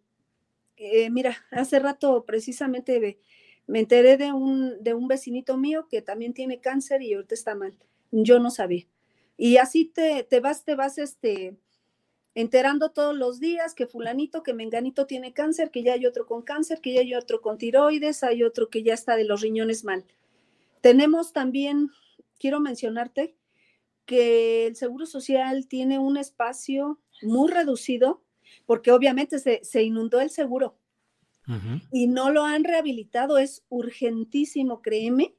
eh, mira, hace rato precisamente me enteré de un, de un vecinito mío que también tiene cáncer y ahorita está mal. Yo no sabía. Y así te, te vas, te vas, este, enterando todos los días que fulanito, que menganito tiene cáncer, que ya hay otro con cáncer, que ya hay otro con tiroides, hay otro que ya está de los riñones mal. Tenemos también, quiero mencionarte, que el Seguro Social tiene un espacio muy reducido, porque obviamente se, inundó el seguro y no lo han rehabilitado. Es urgentísimo, créeme,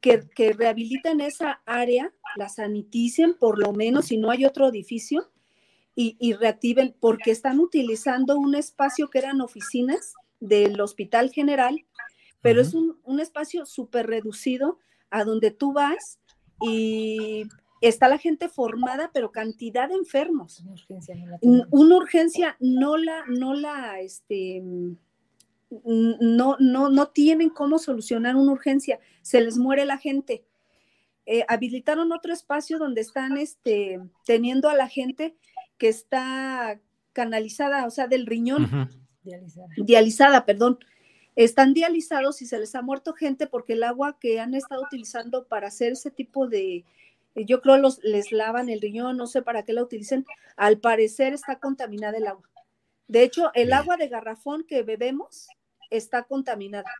que, que rehabiliten esa área, la saniticen por lo menos, si no hay otro edificio, y, reactiven porque están utilizando un espacio que eran oficinas del Hospital General, pero es un, espacio súper reducido a donde tú vas y está la gente formada, pero cantidad de enfermos. Una urgencia no la, una urgencia no la, no la, este, no, no, no tienen cómo solucionar una urgencia, se les muere la gente. Eh, habilitaron otro espacio donde están este, teniendo a la gente que está canalizada, o sea, del riñón, dializada. perdón. están dializados y se les ha muerto gente porque el agua que han estado utilizando para hacer ese tipo de, yo creo los, les lavan el riñón, no sé para qué la utilicen, al parecer está contaminada el agua. De hecho, el agua de garrafón que bebemos está contaminada.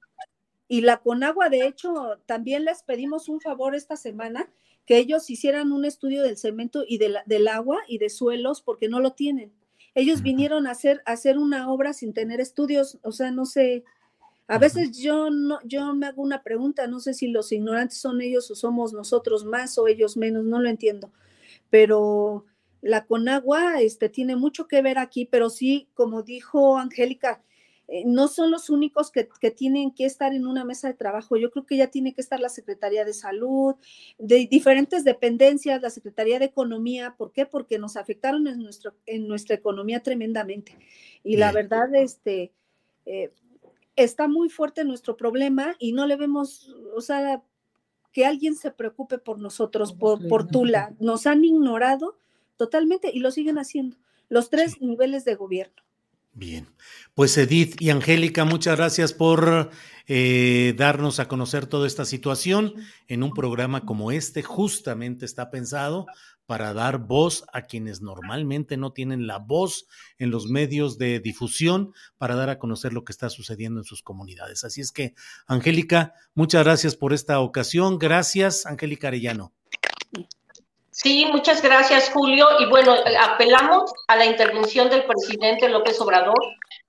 Y la Conagua, de hecho, también les pedimos un favor esta semana, que ellos hicieran un estudio del cemento y del agua y de suelos, porque no lo tienen. Ellos vinieron a hacer, a hacer una obra sin tener estudios, o sea, no sé, a veces yo no, yo me hago una pregunta, no sé si los ignorantes son ellos o somos nosotros más o ellos menos, no lo entiendo. Pero la Conagua este, tiene mucho que ver aquí, pero sí, como dijo Angélica, eh, no son los únicos que, tienen que estar en una mesa de trabajo. Yo creo que ya tiene que estar la Secretaría de Salud, de diferentes dependencias, la Secretaría de Economía. ¿Por qué? Porque nos afectaron en, nuestro, en nuestra economía tremendamente. Y la verdad, este, eh, está muy fuerte nuestro problema y no le vemos, o sea, que alguien se preocupe por nosotros, por, por Tula. Nos han ignorado totalmente y lo siguen haciendo los tres niveles de gobierno. Bien, pues Edith y Angélica, muchas gracias por eh, darnos a conocer toda esta situación en un programa como este. Justamente está pensado para dar voz a quienes normalmente no tienen la voz en los medios de difusión para dar a conocer lo que está sucediendo en sus comunidades. Así es que, Angélica, muchas gracias por esta ocasión. Gracias, Angélica Arellano. Sí, muchas gracias, Julio. Y bueno, apelamos a la intervención del presidente López Obrador,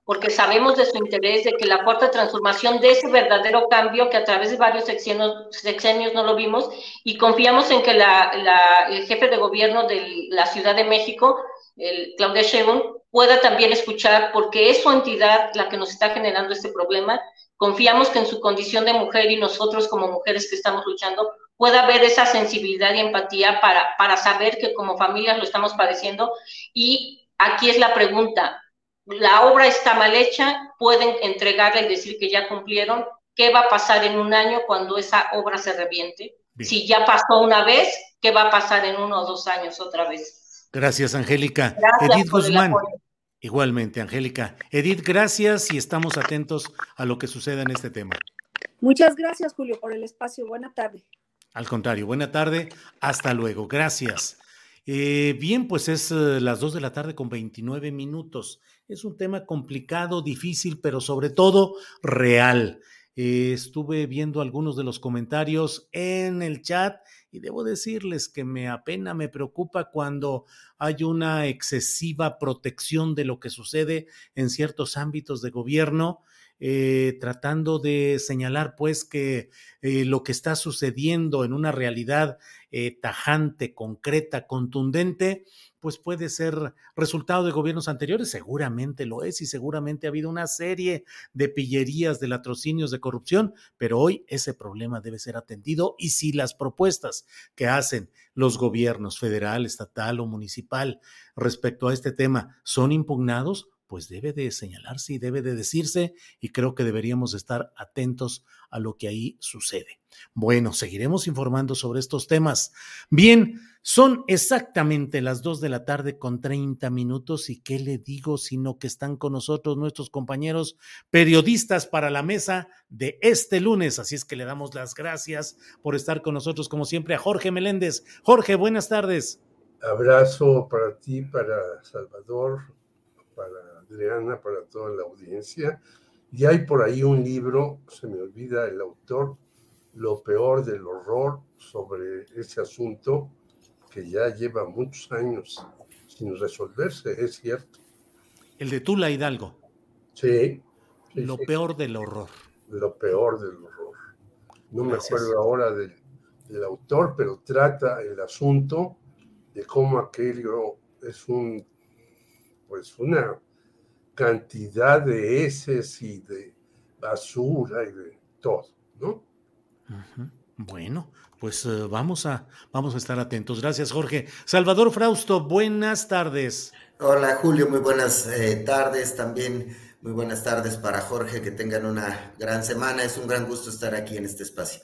porque sabemos de su interés de que la cuarta transformación dé ese verdadero cambio que a través de varios sexenios, no lo vimos, y confiamos en que la, el jefe de gobierno de la Ciudad de México, el Claudia Sheinbaum, pueda también escuchar, porque es su entidad la que nos está generando este problema. Confiamos que en su condición de mujer y nosotros como mujeres que estamos luchando, pueda haber esa sensibilidad y empatía para, para saber que como familias lo estamos padeciendo. Y aquí es la pregunta, la obra está mal hecha, pueden entregarla y decir que ya cumplieron. ¿Qué va a pasar en un año cuando esa obra se reviente? Si ya pasó una vez, ¿qué va a pasar en uno o dos años otra vez? Gracias, Angélica. Edith Guzmán. Igualmente, Angélica. Edith, gracias y estamos atentos a lo que suceda en este tema. Muchas gracias, Julio, por el espacio. Buena tarde. Al contrario, buena tarde, hasta luego, gracias. Eh, bien, pues es eh, las 2 de la tarde con 29 minutos. Es un tema complicado, difícil, pero sobre todo real. Eh, estuve viendo algunos de los comentarios en el chat y debo decirles que me apena, me preocupa cuando hay una excesiva protección de lo que sucede en ciertos ámbitos de gobierno eh, tratando de señalar pues que eh, lo que está sucediendo en una realidad eh, tajante, concreta, contundente, pues puede ser resultado de gobiernos anteriores, seguramente lo es y seguramente ha habido una serie de pillerías, de latrocinios, de corrupción, pero hoy ese problema debe ser atendido y si las propuestas que hacen los gobiernos federal, estatal o municipal respecto a este tema son impugnados, pues debe de señalarse y debe de decirse y creo que deberíamos estar atentos a lo que ahí sucede. Bueno, seguiremos informando sobre estos temas. Bien, son exactamente las 2 de la tarde con 30 minutos y qué le digo, sino que están con nosotros nuestros compañeros periodistas para la mesa de este lunes. Así es que le damos las gracias por estar con nosotros como siempre a Jorge Meléndez. Jorge, buenas tardes. Abrazo para ti, para Salvador, para Adriana, para toda la audiencia. Y hay por ahí un libro, se me olvida el autor, Lo peor del horror sobre ese asunto que ya lleva muchos años sin resolverse, es cierto. El de Tula Hidalgo. Sí. Lo peor del horror. Lo peor del horror. No me acuerdo ahora del, del autor, pero trata el asunto de cómo aquello es un, pues una cantidad de heces y de basura y de todo, ¿no? Bueno, pues eh, vamos, a, vamos a estar atentos. Gracias, Jorge. Salvador Frausto, buenas tardes. Hola, Julio, muy buenas eh, tardes. También muy buenas tardes para Jorge, que tengan una gran semana. Es un gran gusto estar aquí en este espacio.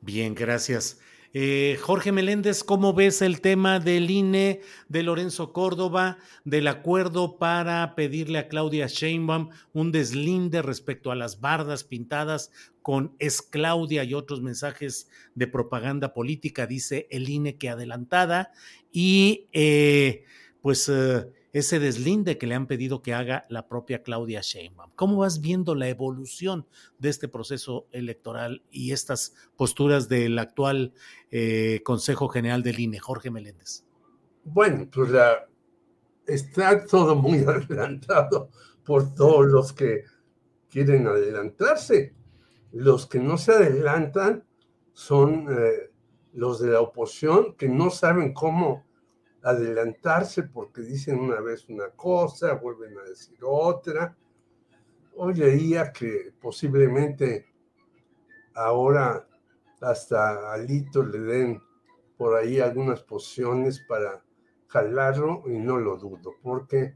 Bien, gracias. Eh, Jorge Meléndez, ¿cómo ves el tema del INE, de Lorenzo Córdoba, del acuerdo para pedirle a Claudia Sheinbaum un deslinde respecto a las bardas pintadas con es Claudia y otros mensajes de propaganda política, dice el INE que adelantada, y eh, pues eh, ese deslinde que le han pedido que haga la propia Claudia Sheinbaum. ¿Cómo vas viendo la evolución de este proceso electoral y estas posturas del actual eh, Consejo General del INE, Jorge Meléndez? Bueno, pues está todo muy adelantado por todos los que quieren adelantarse. Los que no se adelantan son eh, los de la oposición que no saben cómo adelantarse porque dicen una vez una cosa, vuelven a decir otra. Hoy leía que posiblemente ahora hasta Alito le den por ahí algunas posiciones para jalarlo y no lo dudo, porque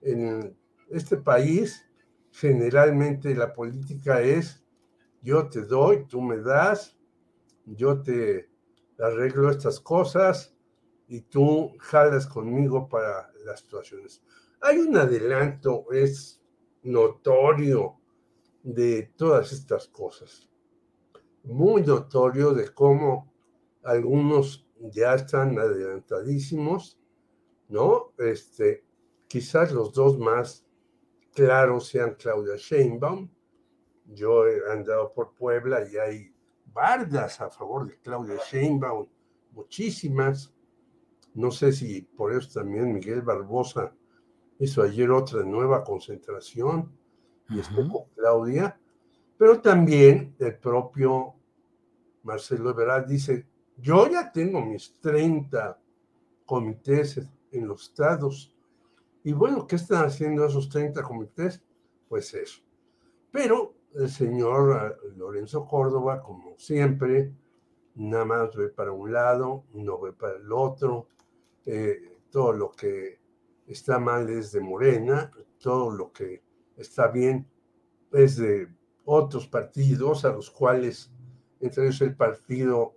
en este país generalmente la política es yo te doy, tú me das, yo te arreglo estas cosas y tú jalas conmigo para las situaciones. Hay un adelanto, es notorio de todas estas cosas. Muy notorio de cómo algunos ya están adelantadísimos, ¿no? Este, quizás los dos más claros sean Claudia Sheinbaum. Yo he andado por Puebla y hay bardas a favor de Claudia Sheinbaum, muchísimas. No sé si por eso también Miguel Barbosa hizo ayer otra nueva concentración y estuvo Claudia, pero también el propio Marcelo Ebrard dice, yo ya tengo mis 30 comités en los estados. Y bueno, ¿qué están haciendo esos 30 comités? Pues eso. Pero el señor eh, Lorenzo Córdoba, como siempre, nada más ve para un lado, no ve para el otro, eh, todo lo que está mal es de Morena, todo lo que está bien es de otros partidos a los cuales, entre ellos el partido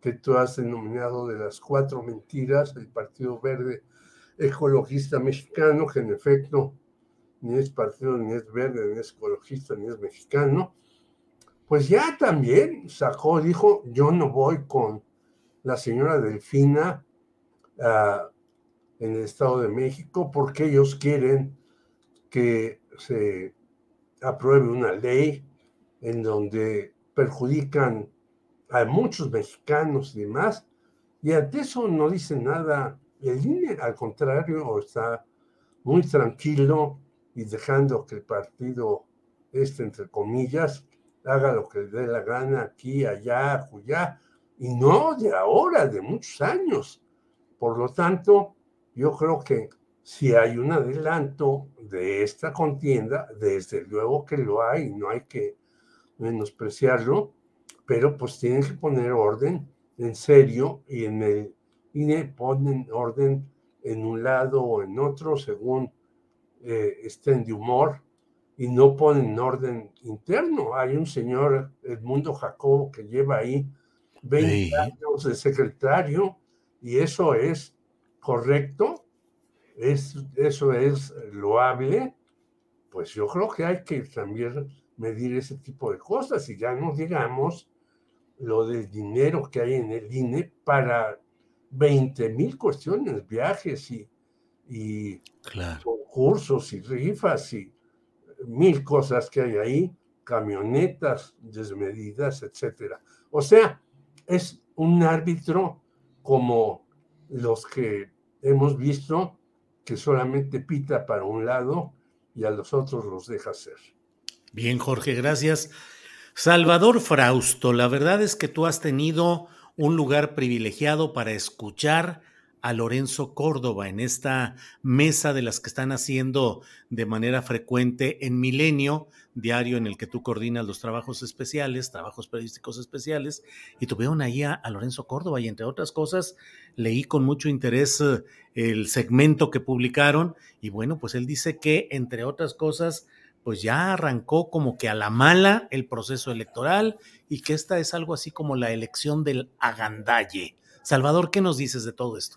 que tú has denominado de las cuatro mentiras, el Partido Verde Ecologista Mexicano, que en efecto ni es partido, ni es verde, ni es ecologista, ni es mexicano, pues ya también sacó, dijo, yo no voy con la señora Delfina en el Estado de México porque ellos quieren que se apruebe una ley en donde perjudican a muchos mexicanos y demás, y ante eso no dice nada. El INE, al contrario, está muy tranquilo y dejando que el partido, este entre comillas, haga lo que le dé la gana aquí, allá, allá, y no de ahora, de muchos años. Por lo tanto, yo creo que si hay un adelanto de esta contienda, desde luego que lo hay, no hay que menospreciarlo, pero pues tienen que poner orden en serio y en el y ponen orden en un lado o en otro según eh, estén de humor y no ponen orden interno. Hay un señor, Edmundo Jacobo, que lleva ahí 20 años de secretario y eso es correcto, es, eso es loable, pues yo creo que hay que también medir ese tipo de cosas y ya no digamos lo del dinero que hay en el INE para 20 mil cuestiones, viajes y, y concursos y rifas y mil cosas que hay ahí, camionetas desmedidas, etcétera. O sea, es un árbitro como los que hemos visto que solamente pita para un lado y a los otros los deja hacer. Bien, Jorge, gracias. Salvador Frausto, la verdad es que tú has tenido un lugar privilegiado para escuchar a Lorenzo Córdoba en esta mesa de las que están haciendo de manera frecuente en Milenio, diario en el que tú coordinas los trabajos especiales, trabajos periodísticos especiales, y tuvieron ahí a, a Lorenzo Córdoba y entre otras cosas leí con mucho interés eh, el segmento que publicaron y bueno, pues él dice que entre otras cosas pues ya arrancó como que a la mala el proceso electoral y que esta es algo así como la elección del agandalle. Salvador, ¿qué nos dices de todo esto?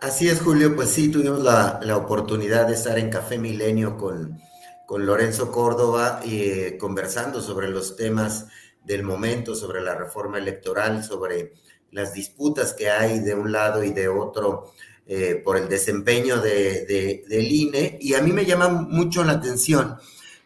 Así es, Julio, pues sí, tuvimos la, oportunidad de estar en Café Milenio con, con Lorenzo Córdoba eh, conversando sobre los temas del momento, sobre la reforma electoral, sobre las disputas que hay de un lado y de otro eh, por el desempeño de, del INE. Y a mí me llama mucho la atención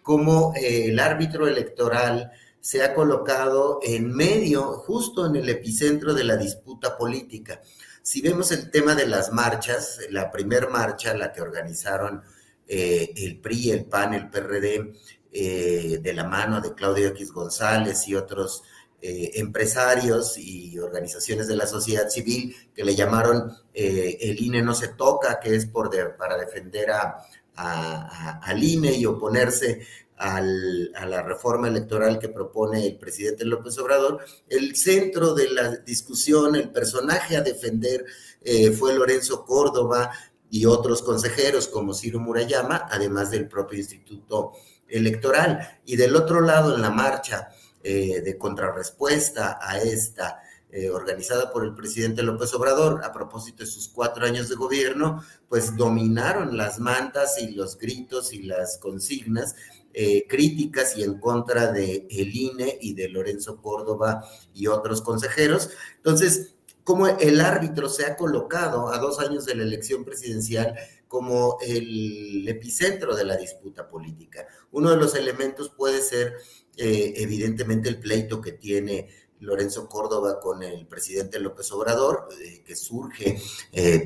cómo eh, el árbitro electoral se ha colocado en medio, justo en el epicentro de la disputa política. Si vemos el tema de las marchas, la primer marcha, la que organizaron eh, el PRI, el PAN, el PRD, eh, de la mano de Claudio X González y otros empresarios y organizaciones de la sociedad civil que le llamaron el INE no se toca, que es por para defender a, al INE y oponerse a la reforma electoral que propone el presidente López Obrador, el centro de la discusión, el personaje a defender eh, fue Lorenzo Córdoba y otros consejeros como Ciro Murayama, además del propio Instituto Electoral. Y del otro lado, en la marcha eh, de contrarrespuesta a esta eh, organizada por el presidente López Obrador a propósito de sus cuatro años de gobierno, pues dominaron las mantas y los gritos y las consignas eh, críticas y en contra de el INE y de Lorenzo Córdoba y otros consejeros. Entonces, como el árbitro se ha colocado a dos años de la elección presidencial como el epicentro de la disputa política. Uno de los elementos puede ser eh, evidentemente el pleito que tiene Lorenzo Córdoba con el presidente López Obrador, eh, que surge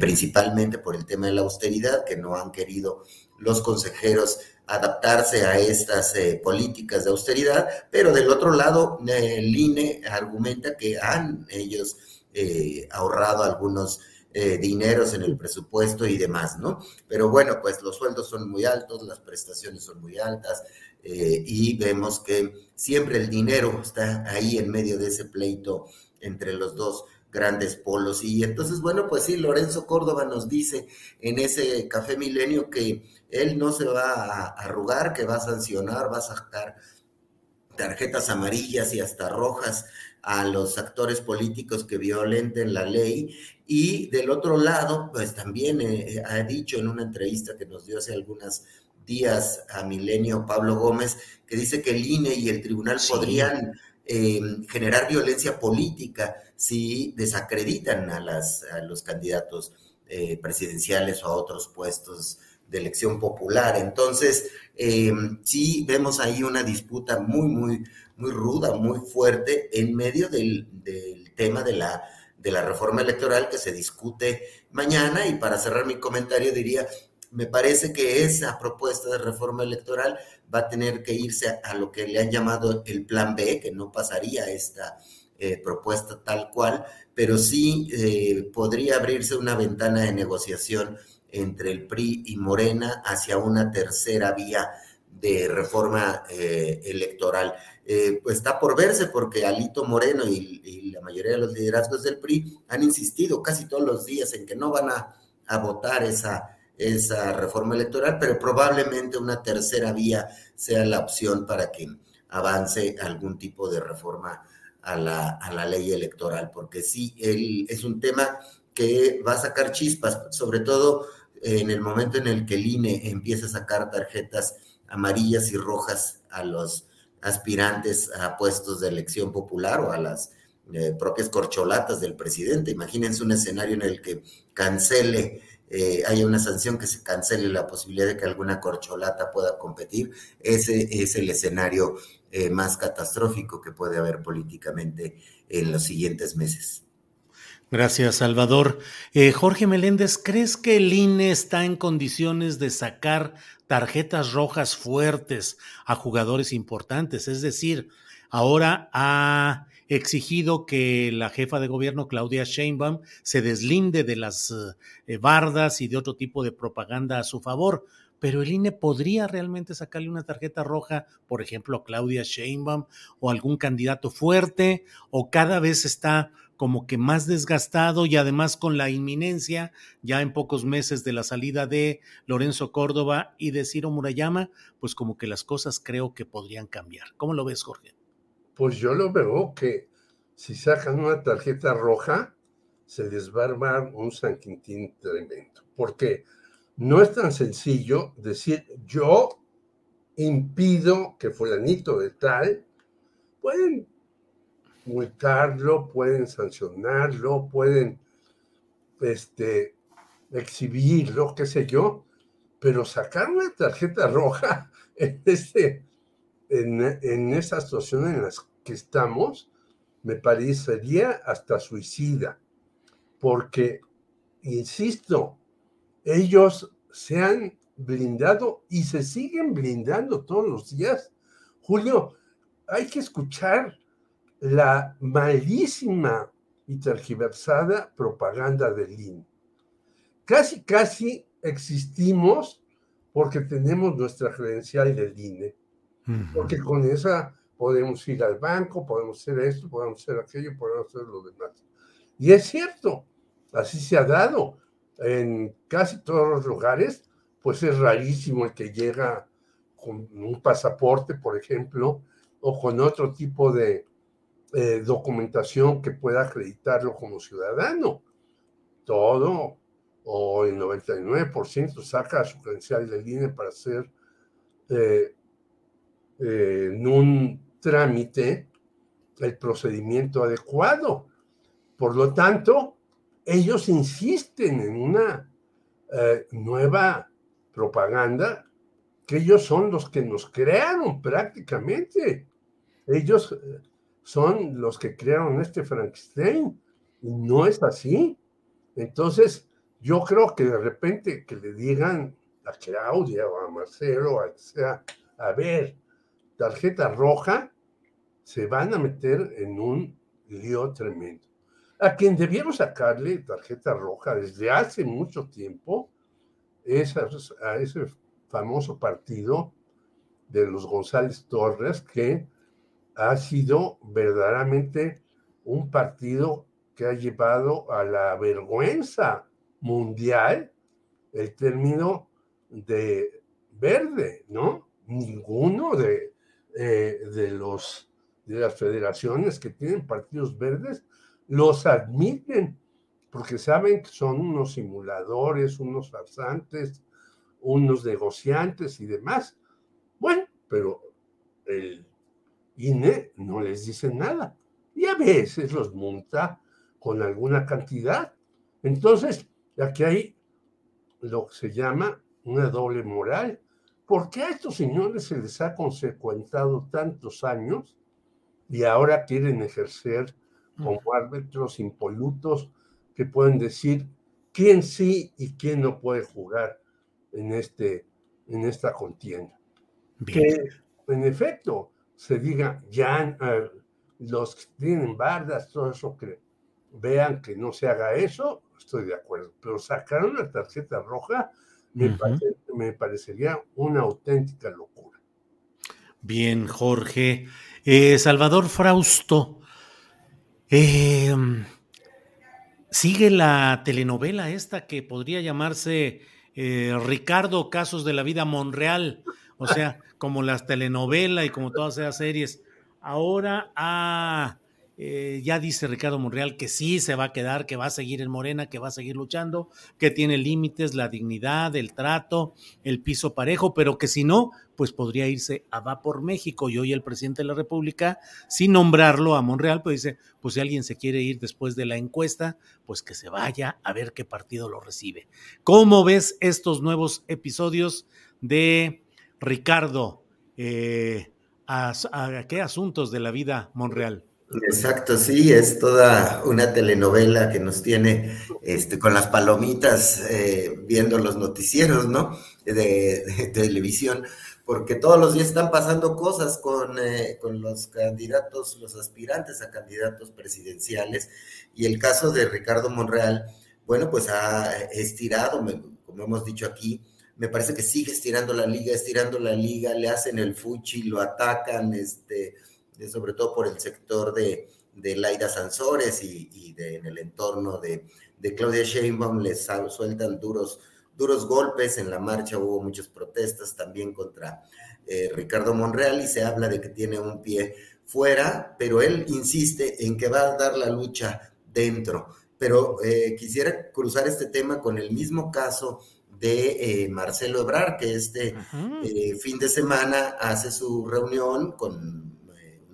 principalmente por el tema de la austeridad, que no han querido los consejeros adaptarse a estas eh, políticas de austeridad, pero del otro lado, el INE argumenta que han ellos ahorrado algunos dineros en el presupuesto y demás, ¿no? Pero bueno, pues los sueldos son muy altos, las prestaciones son muy altas, eh, y vemos que siempre el dinero está ahí en medio de ese pleito entre los dos grandes polos. Y entonces, bueno, pues sí, Lorenzo Córdoba nos dice en ese Café Milenio que él no se va a arrugar, que va a sancionar, va a sacar tarjetas amarillas y hasta rojas a los actores políticos que violenten la ley. Y del otro lado, pues también eh, ha dicho en una entrevista que nos dio hace algunas días a Milenio Pablo Gómez, que dice que el INE y el tribunal podrían em, generar violencia política si desacreditan a, las, a los candidatos eh, presidenciales o a otros puestos de elección popular. Entonces, em, sí vemos ahí una disputa muy, muy, muy ruda, muy fuerte en medio del, tema de la reforma electoral que se discute mañana. Y para cerrar mi comentario diría, me parece que esa propuesta de reforma electoral va a tener que irse a, lo que le han llamado el plan B, que no pasaría esta eh, propuesta tal cual, pero sí eh, podría abrirse una ventana de negociación entre el PRI y Morena hacia una tercera vía de reforma eh, electoral. pues está por verse porque Alito Moreno y, y, la mayoría de los liderazgos del PRI han insistido casi todos los días en que no van a, a votar esa esa reforma electoral, pero probablemente una tercera vía sea la opción para que avance algún tipo de reforma a la, a la ley electoral, porque sí, él, es un tema que va a sacar chispas, sobre todo en el momento en el que el INE empieza a sacar tarjetas amarillas y rojas a los aspirantes a puestos de elección popular o a las eh, propias corcholatas del presidente. Imagínense un escenario en el que cancele eh, haya una sanción que se cancele la posibilidad de que alguna corcholata pueda competir, ese es el escenario eh, más catastrófico que puede haber políticamente en los siguientes meses. Gracias, Salvador. Eh, Jorge Meléndez, ¿crees que el INE está en condiciones de sacar tarjetas rojas fuertes a jugadores importantes? Es decir, ahora ha exigido que la jefa de gobierno, Claudia Sheinbaum, se deslinde de las eh, bardas y de otro tipo de propaganda a su favor. Pero el INE podría realmente sacarle una tarjeta roja, por ejemplo, a Claudia Sheinbaum o algún candidato fuerte, o cada vez está como que más desgastado y además con la inminencia ya en pocos meses de la salida de Lorenzo Córdoba y de Ciro Murayama, pues como que las cosas creo que podrían cambiar. ¿Cómo lo ves, Jorge? Pues yo lo veo que si sacan una tarjeta roja, se les va a armar un San Quintín tremendo, porque no es tan sencillo decir yo impido que fulanito de tal, pueden multarlo, pueden sancionarlo, pueden este, exhibirlo, qué sé yo, pero sacar una tarjeta roja en, este, en, en esa situación en la que estamos, me parecería hasta suicida, porque, insisto, ellos se han blindado y se siguen blindando todos los días. Julio, hay que escuchar la malísima y tergiversada propaganda del INE. Casi, casi existimos porque tenemos nuestra credencial del INE, porque con esa podemos ir al banco, podemos hacer esto, podemos hacer aquello, podemos hacer lo demás. Y es cierto, así se ha dado en casi todos los lugares, pues es rarísimo el que llega con un pasaporte, por ejemplo, o con otro tipo de eh, documentación que pueda acreditarlo como ciudadano. Todo o el 99% saca su credencial de línea para hacer eh, eh, en un trámite el procedimiento adecuado. Por lo tanto, ellos insisten en una nueva propaganda que ellos son los que nos crearon prácticamente. Ellos son los que crearon este Frankenstein. Y no es así. Entonces, yo creo que de repente que le digan a Claudia o a Marcelo, a, a ver, tarjeta roja, se van a meter en un lío tremendo. A quien debieron sacarle tarjeta roja desde hace mucho tiempo es a ese famoso partido de los González Torres que ha sido verdaderamente un partido que ha llevado a la vergüenza mundial el término de verde, ¿no? Ninguno de, eh, de, los, de las federaciones que tienen partidos verdes los admiten porque saben que son unos simuladores, unos farsantes, unos negociantes y demás. Bueno, pero el INE no les dice nada. Y a veces los monta con alguna cantidad. Entonces, aquí hay lo que se llama una doble moral. ¿Por qué a estos señores se les ha consecuentado tantos años y ahora quieren ejercer como árbitros impolutos que pueden decir quién sí y quién no puede jugar en, este, en esta contienda? Que en efecto, se diga, ya los que tienen bardas, todo eso, que vean que no se haga eso, estoy de acuerdo. Pero sacar una tarjeta roja me, parecería una auténtica locura. Bien, Jorge. Eh, Salvador Frausto, em, sigue la telenovela esta que podría llamarse eh, Ricardo Casos de la Vida Monreal. O sea, como las telenovelas y como todas esas series. Ahora ah, eh, ya dice Ricardo Monreal que sí se va a quedar, que va a seguir en Morena, que va a seguir luchando, que tiene límites, la dignidad, el trato, el piso parejo, pero que si no, pues podría irse a Va por México. Y hoy el presidente de la República, sin nombrarlo a Monreal, pues dice, pues si alguien se quiere ir después de la encuesta, pues que se vaya a ver qué partido lo recibe. ¿Cómo ves estos nuevos episodios de Ricardo, eh, a, qué asuntos de la vida Monreal. Exacto, sí, es toda una telenovela que nos tiene este, con las palomitas eh, viendo los noticieros, ¿no? De, televisión, porque todos los días están pasando cosas con, eh, con los candidatos, los aspirantes a candidatos presidenciales, y el caso de Ricardo Monreal, bueno, pues ha estirado, como hemos dicho aquí, me parece que sigue estirando la liga, estirando la liga, le hacen el fuchi, lo atacan, este, sobre todo por el sector de, de Laida Sansores y, en el entorno de, Claudia Sheinbaum les sueltan duros, duros golpes. En la marcha hubo muchas protestas también contra eh, Ricardo Monreal y se habla de que tiene un pie fuera, pero él insiste en que va a dar la lucha dentro. Pero eh, quisiera cruzar este tema con el mismo caso de eh, Marcelo Ebrar, que este fin de semana hace su reunión con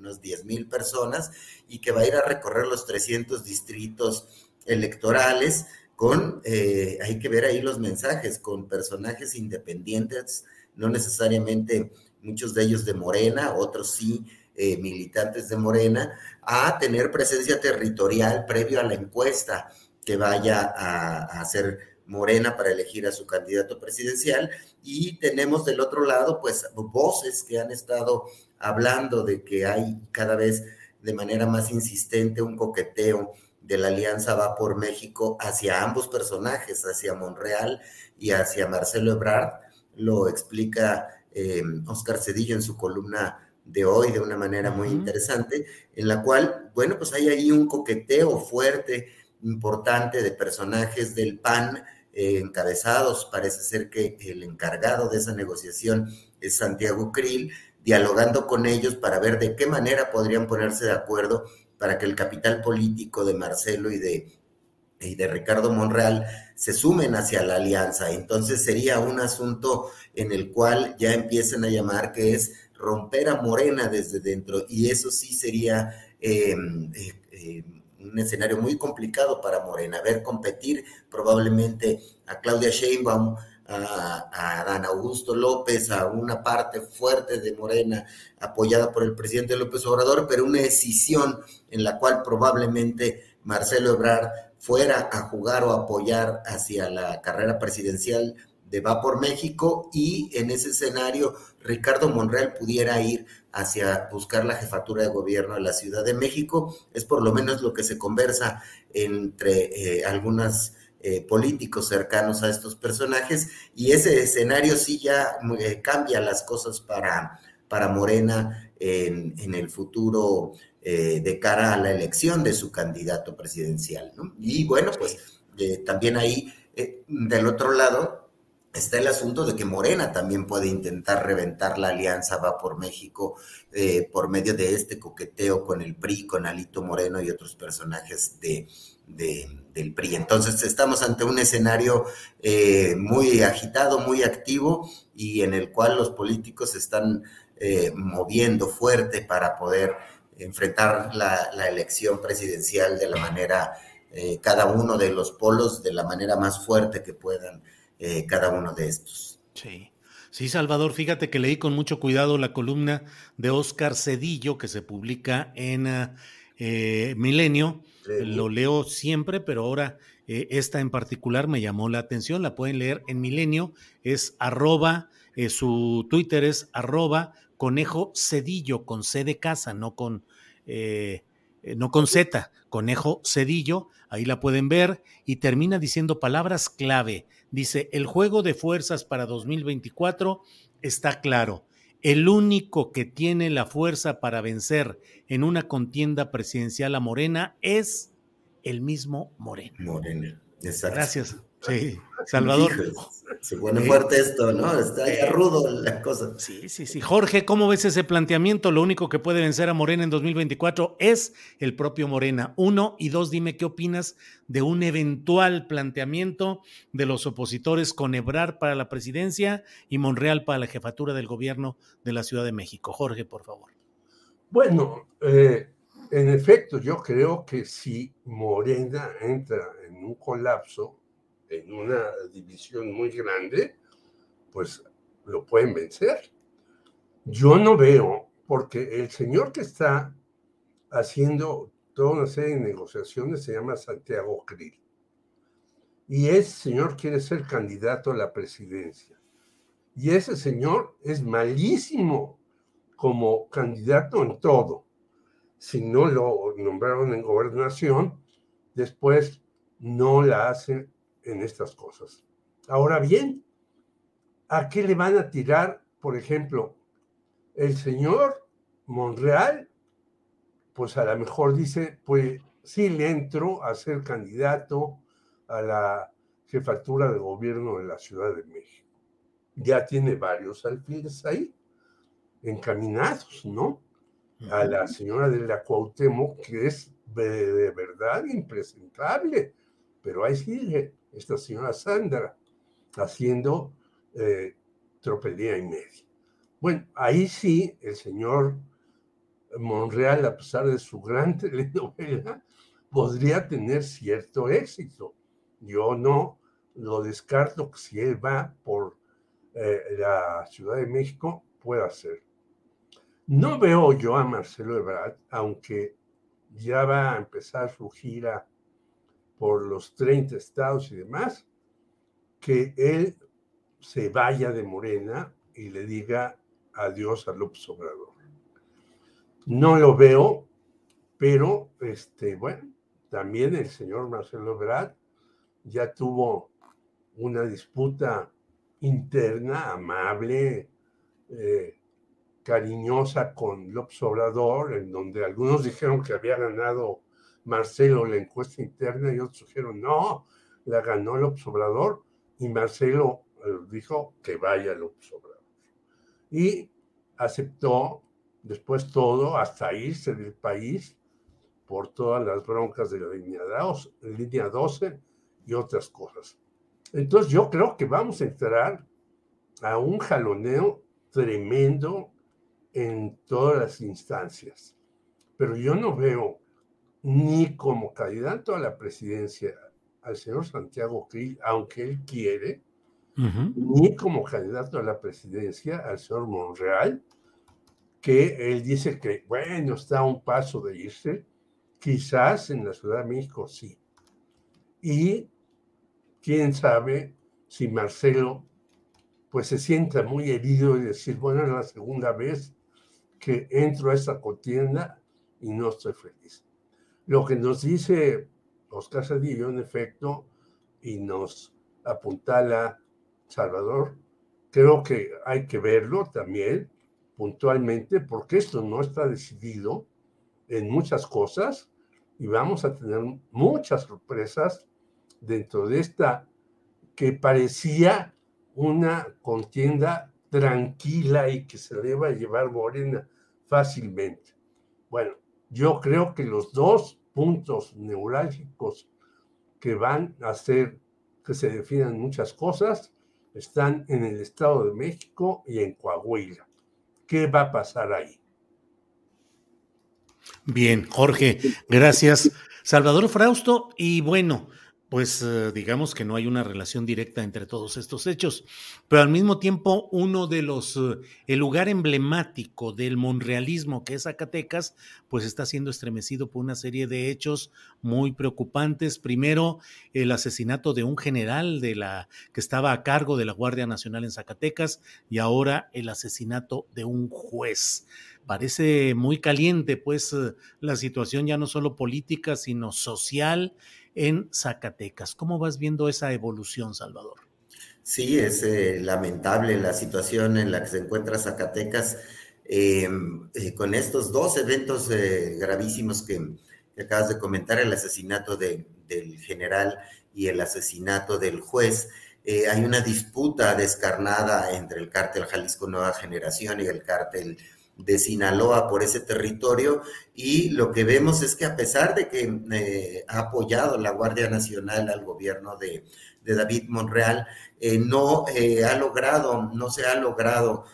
unos 10 mil personas y que va a ir a recorrer los 300 distritos electorales con, eh, hay que ver ahí los mensajes, con personajes independientes, no necesariamente muchos de ellos de Morena, otros sí eh, militantes de Morena, a tener presencia territorial previo a la encuesta que vaya a, hacer Morena para elegir a su candidato presidencial. Y tenemos del otro lado, pues, voces que han estado hablando de que hay cada vez de manera más insistente un coqueteo de la Alianza Va por México hacia ambos personajes, hacia Monreal y hacia Marcelo Ebrard. Lo explica eh, Oscar Cedillo en su columna de hoy de una manera muy interesante, en la cual, bueno, pues hay ahí un coqueteo fuerte, importante de personajes del PAN eh, encabezados. Parece ser que el encargado de esa negociación es Santiago Krill, dialogando con ellos para ver de qué manera podrían ponerse de acuerdo para que el capital político de Marcelo y de, y de Ricardo Monreal se sumen hacia la alianza. Entonces sería un asunto en el cual ya empiezan a llamar que es romper a Morena desde dentro y eso sí sería em, eh, eh, un escenario muy complicado para Morena, ver competir probablemente a Claudia Sheinbaum, a, a Dan Augusto López, a una parte fuerte de Morena apoyada por el presidente López Obrador, pero una decisión en la cual probablemente Marcelo Ebrard fuera a jugar o apoyar hacia la carrera presidencial de Va por México y en ese escenario Ricardo Monreal pudiera ir hacia buscar la jefatura de gobierno de la Ciudad de México. Es por lo menos lo que se conversa entre eh, algunas eh, políticos cercanos a estos personajes y ese escenario sí ya eh, cambia las cosas para, para Morena en, el futuro de cara a la elección de su candidato presidencial. Y bueno, pues también ahí del otro lado está el asunto de que Morena también puede intentar reventar la alianza Va por México por medio de este coqueteo con el PRI, con Alito Moreno y otros personajes de, del PRI. Entonces estamos ante un escenario eh, muy agitado, muy activo y en el cual los políticos se están eh, moviendo fuerte para poder enfrentar la, elección presidencial de la manera, eh, cada uno de los polos, de la manera más fuerte que puedan cada uno de estos. Sí. Sí, Salvador, fíjate que leí con mucho cuidado la columna de Oscar Cedillo que se publica en Milenio lo leo siempre, pero ahora eh, esta en particular me llamó la atención. La pueden leer en Milenio. Es arroba, eh, su Twitter es arroba conejo cedillo con C de casa, no con, eh, no con Z, conejo cedillo. Ahí la pueden ver y termina diciendo palabras clave. Dice, el juego de fuerzas para 2024 está claro. El único que tiene la fuerza para vencer en una contienda presidencial a Morena es el mismo Morena. Morena, exacto. Gracias. Sí, Salvador. se pone fuerte esto, ¿no? Está ya rudo la cosa. Sí, sí, sí. Jorge, ¿cómo ves ese planteamiento? Lo único que puede vencer a Morena en 2024 es el propio Morena. Uno y dos, dime qué opinas de un eventual planteamiento de los opositores con Ebrar para la presidencia y Monreal para la jefatura del gobierno de la Ciudad de México. Jorge, por favor. Bueno, eh, en efecto, yo creo que si Morena entra en un colapso, en una división muy grande, pues lo pueden vencer. Yo no veo, porque el señor que está haciendo toda una serie de negociaciones se llama Santiago Krill. Y ese señor quiere ser candidato a la presidencia. Y ese señor es malísimo como candidato en todo. Si no lo nombraron en gobernación, después no la hacen en estas cosas. Ahora bien, ¿a qué le van a tirar, por ejemplo, el señor Monreal? pues a lo mejor dice, pues sí le entro a ser candidato a la jefatura de gobierno de la Ciudad de México. Ya tiene varios alfiles ahí, encaminados, ¿no? A la señora de la Cuauhtémoc, que es de, verdad impresentable, pero ahí sigue esta señora Sandra haciendo eh, tropelía y media. Bueno, ahí sí el señor Monreal, a pesar de su gran telenovela, podría tener cierto éxito. Yo no lo descarto que si él va por eh, la Ciudad de México, pueda ser. No veo yo a Marcelo Ebrard, aunque ya va a empezar su gira por los 30 estados y demás, que él se vaya de Morena y le diga adiós a López Obrador. No lo veo, pero este, bueno, también el señor Marcelo Ebrard ya tuvo una disputa interna, amable, eh, cariñosa con López Obrador, en donde algunos dijeron que había ganado Marcelo la encuesta interna y otros dijeron no, la ganó López Obrador y Marcelo eh, dijo que vaya López Obrador. Y aceptó después todo hasta irse del país por todas las broncas de la línea 12, línea 12 y otras cosas. Entonces yo creo que vamos a entrar a un jaloneo tremendo en todas las instancias. Pero yo no veo ni como candidato a la presidencia al señor Santiago Krill, aunque él quiere, ni como candidato a la presidencia al señor Monreal, que él dice que, bueno, está a un paso de irse, quizás en la Ciudad de México sí. Y quién sabe si Marcelo pues se sienta muy herido y decir, bueno, es la segunda vez que entro a esta contienda y no estoy feliz. Lo que nos dice Oscar Cedillo, en efecto, y nos apuntala Salvador, creo que hay que verlo también puntualmente, porque esto no está decidido en muchas cosas y vamos a tener muchas sorpresas dentro de esta que parecía una contienda tranquila y que se deba llevar Morena fácilmente. Bueno, yo creo que los dos puntos neurálgicos que van a hacer que se definan muchas cosas están en el Estado de México y en Coahuila. ¿Qué va a pasar ahí? Bien, Jorge, gracias. Salvador Frausto, y bueno, pues eh, digamos que no hay una relación directa entre todos estos hechos, pero al mismo tiempo uno de los, eh, el lugar emblemático del monrealismo que es Zacatecas, pues está siendo estremecido por una serie de hechos muy preocupantes. Primero, el asesinato de un general de la, que estaba a cargo de la Guardia Nacional en Zacatecas y ahora el asesinato de un juez parece muy caliente, pues eh, la situación ya no solo política, sino social en Zacatecas. ¿Cómo vas viendo esa evolución, Salvador? Sí, es eh, lamentable la situación en la que se encuentra Zacatecas em, eh, con estos dos eventos eh, gravísimos que, acabas de comentar, el asesinato del general y el asesinato del juez. hay una disputa descarnada entre el cártel Jalisco Nueva Generación y el cártel de Sinaloa por ese territorio y lo que vemos es que a pesar de que eh, ha apoyado la Guardia Nacional al gobierno de, David Monreal, eh, no eh, ha logrado, no se ha logrado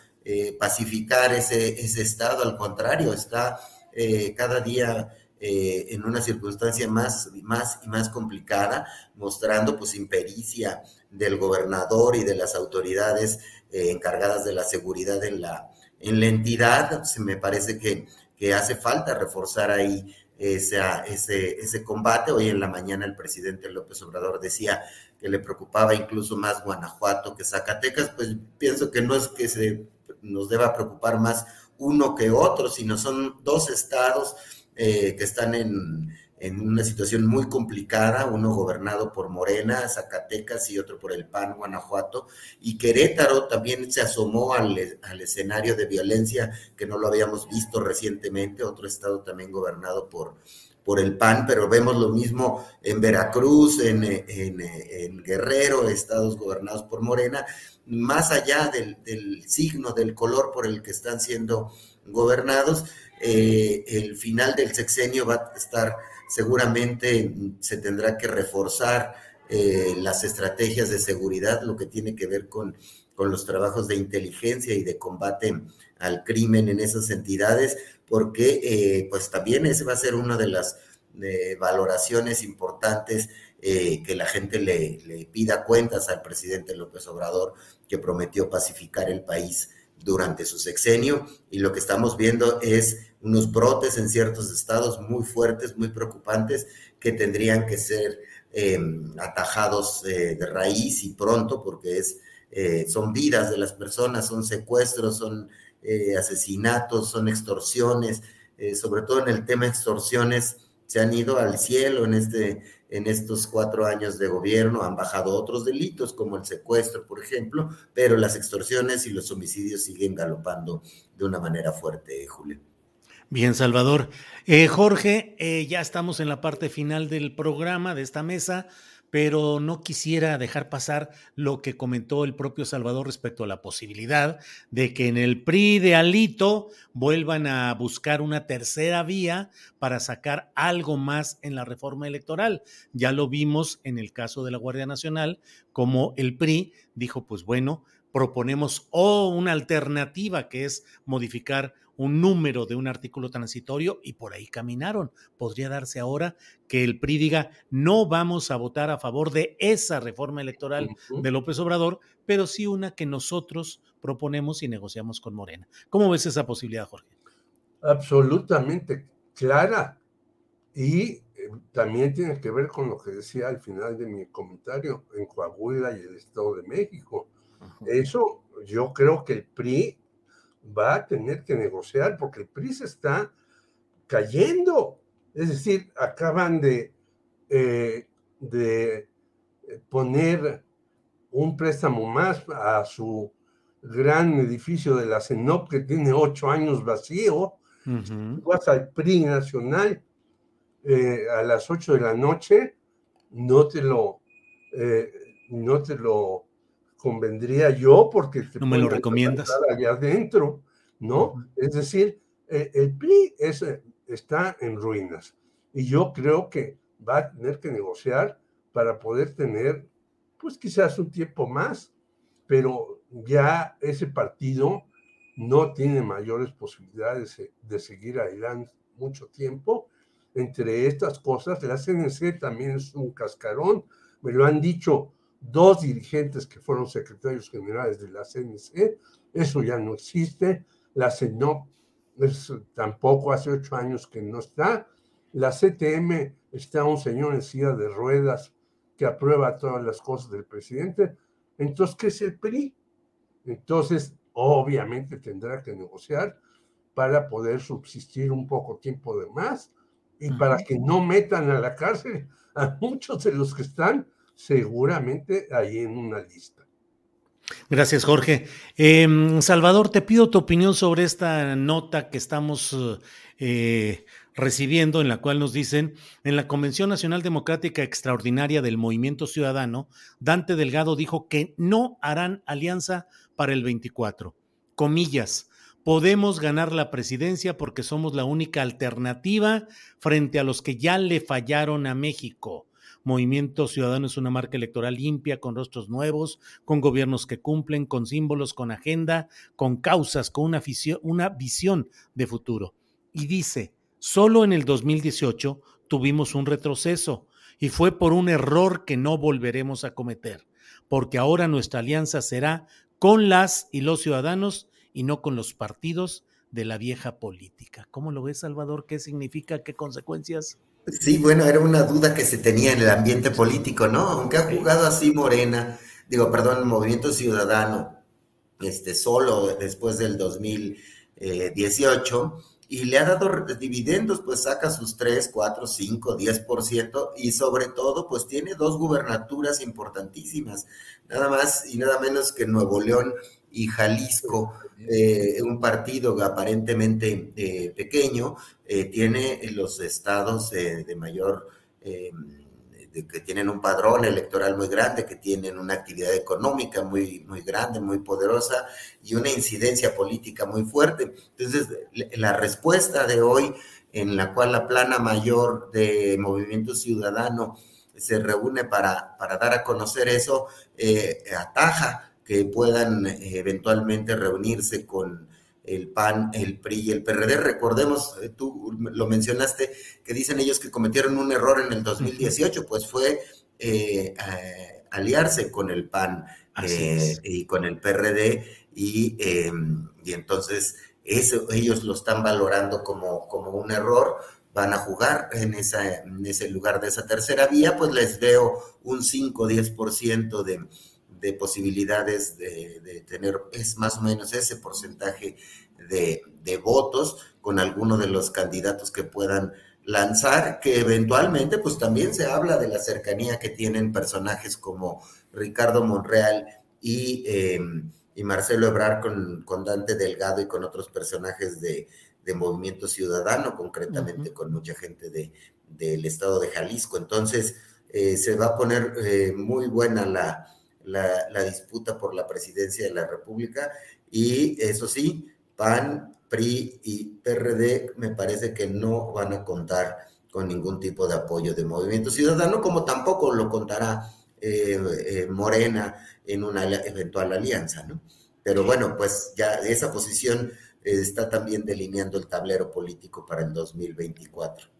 pacificar ese, ese, estado, al contrario, está cada día en una circunstancia más, más y más complicada, mostrando pues impericia del gobernador y de las autoridades encargadas de la seguridad en la, en la entidad, se me parece que, hace falta reforzar ahí ese, ese combate. Hoy en la mañana el presidente López Obrador decía que le preocupaba incluso más Guanajuato que Zacatecas, pues pienso que no es que se nos deba preocupar más uno que otro, sino son dos estados eh, que están en, en una situación muy complicada, uno gobernado por Morena, Zacatecas y otro por el PAN, Guanajuato, y Querétaro también se asomó al, al escenario de violencia que no lo habíamos visto recientemente, otro estado también gobernado por, por el PAN, pero vemos lo mismo en Veracruz, en, en, en Guerrero, estados gobernados por Morena, más allá del, del, signo, del color por el que están siendo gobernados, eh, el final del sexenio va a estar seguramente se tendrá que reforzar eh, las estrategias de seguridad, lo que tiene que ver con, con los trabajos de inteligencia y de combate al crimen en esas entidades, porque eh, pues también ese va a ser una de las valoraciones importantes eh, que la gente le, le, pida cuentas al presidente López Obrador, que prometió pacificar el país durante su sexenio, y lo que estamos viendo es unos brotes en ciertos estados muy fuertes, muy preocupantes, que tendrían que ser eh, atajados eh, de raíz y pronto, porque es, eh, son vidas de las personas, son secuestros, son asesinatos, son extorsiones, sobre todo en el tema extorsiones, se han ido al cielo en, este, en estos cuatro años de gobierno, han bajado otros delitos como el secuestro, por ejemplo, pero las extorsiones y los homicidios siguen galopando de una manera fuerte, Julio. Bien, Salvador. Eh, Jorge, eh, ya estamos en la parte final del programa, de esta mesa, pero no quisiera dejar pasar lo que comentó el propio Salvador respecto a la posibilidad de que en el PRI de Alito vuelvan a buscar una tercera vía para sacar algo más en la reforma electoral. Ya lo vimos en el caso de la Guardia Nacional, como el PRI dijo, pues bueno, proponemos o una alternativa que es modificar un número de un artículo transitorio y por ahí caminaron. Podría darse ahora que el PRI diga, no vamos a votar a favor de esa reforma electoral uh -huh. de López Obrador, pero sí una que nosotros proponemos y negociamos con Morena. ¿Cómo ves esa posibilidad, Jorge? Absolutamente clara. Y eh, también tiene que ver con lo que decía al final de mi comentario en Coahuila y el Estado de México. Eso yo creo que el PRI va a tener que negociar porque el PRI se está cayendo. Es decir, acaban de, eh, de poner un préstamo más a su gran edificio de la CENOP que tiene ocho años vacío. Uh -huh. Vas al PRI nacional eh, a las ocho de la noche, no te lo, eh, no te lo convendría yo porque te no me lo recomiendas allá adentro, ¿no? Uh -huh. Es decir, eh, el PRI es, eh, está en ruinas y yo creo que va a tener que negociar para poder tener, pues quizás un tiempo más, pero ya ese partido no tiene mayores posibilidades de seguir adelante mucho tiempo. Entre estas cosas, la CNC también es un cascarón, me lo han dicho dos dirigentes que fueron secretarios generales de la CNC, eso ya no existe, la CENOP es, tampoco hace ocho años que no está, la CTM está un señor en silla de ruedas que aprueba todas las cosas del presidente, entonces, ¿qué es el PRI? Entonces, obviamente tendrá que negociar para poder subsistir un poco tiempo de más y para que no metan a la cárcel a muchos de los que están seguramente ahí en una lista. Gracias, Jorge. Eh, Salvador, te pido tu opinión sobre esta nota que estamos eh, recibiendo, en la cual nos dicen, en la Convención Nacional Democrática Extraordinaria del Movimiento Ciudadano, Dante Delgado dijo que no harán alianza para el 24. Comillas, podemos ganar la presidencia porque somos la única alternativa frente a los que ya le fallaron a México. Movimiento Ciudadano es una marca electoral limpia, con rostros nuevos, con gobiernos que cumplen, con símbolos, con agenda, con causas, con una, visión, una visión de futuro. Y dice, solo en el 2018 tuvimos un retroceso y fue por un error que no volveremos a cometer, porque ahora nuestra alianza será con las y los ciudadanos y no con los partidos de la vieja política. ¿Cómo lo ves, Salvador? ¿Qué significa? ¿Qué consecuencias? Sí, bueno, era una duda que se tenía en el ambiente político, ¿no? Aunque ha jugado así Morena, digo, perdón, el Movimiento Ciudadano, este, solo después del 2018, y le ha dado dividendos, pues saca sus 3, 4, 5, 10% y sobre todo pues tiene dos gubernaturas importantísimas, nada más y nada menos que Nuevo León y Jalisco, eh, un partido aparentemente eh, pequeño, eh, tiene los estados de mayor que tienen un padrón electoral muy grande, que tienen una actividad económica muy, muy grande, muy poderosa y una incidencia política muy fuerte. Entonces, la respuesta de hoy, en la cual la plana mayor de Movimiento Ciudadano se reúne para, para dar a conocer eso, eh, ataja que puedan eh, eventualmente reunirse con el PAN, el PRI y el PRD. Recordemos, eh, tú lo mencionaste, que dicen ellos que cometieron un error en el 2018, pues fue eh, aliarse con el PAN eh, y con el PRD y, em, y entonces eso, ellos lo están valorando como, como un error. Van a jugar en, esa, en ese lugar de esa tercera vía, pues les veo un 5-10% de, de posibilidades de, tener, es más o menos ese porcentaje de, votos con alguno de los candidatos que puedan lanzar, que eventualmente pues también se habla de la cercanía que tienen personajes como Ricardo Monreal y, eh, y Marcelo Ebrar con, con, Dante Delgado y con otros personajes de, Movimiento Ciudadano, concretamente con mucha gente de, del estado de Jalisco. Entonces, eh, se va a poner eh, muy buena la, la, disputa por la presidencia de la República y eso sí, PAN, PRI y PRD me parece que no van a contar con ningún tipo de apoyo de Movimiento Ciudadano, como tampoco lo contará eh, eh, Morena en una eventual alianza, ¿no? Pero bueno, pues ya esa posición está también delineando el tablero político para el 2024.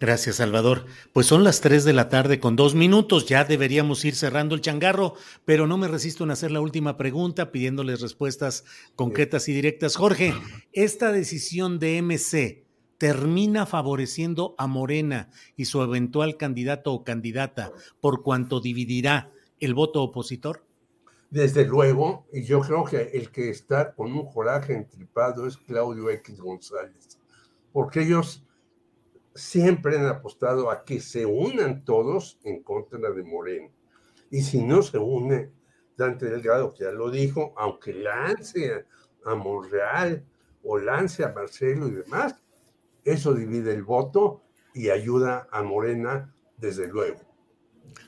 Gracias, Salvador. Pues son las 3 de la tarde con dos minutos. Ya deberíamos ir cerrando el changarro, pero no me resisto en hacer la última pregunta pidiéndoles respuestas concretas y directas. Jorge, ¿esta decisión de MC termina favoreciendo a Morena y su eventual candidato o candidata por cuanto dividirá el voto opositor? Desde luego, y yo creo que el que está con un coraje entripado es Claudio X González, porque ellos siempre han apostado a que se unan todos en contra de Moreno. Y si no se une Dante Delgado, que ya lo dijo, aunque lance a Monreal o lance a Marcelo y demás, eso divide el voto y ayuda a Morena desde luego.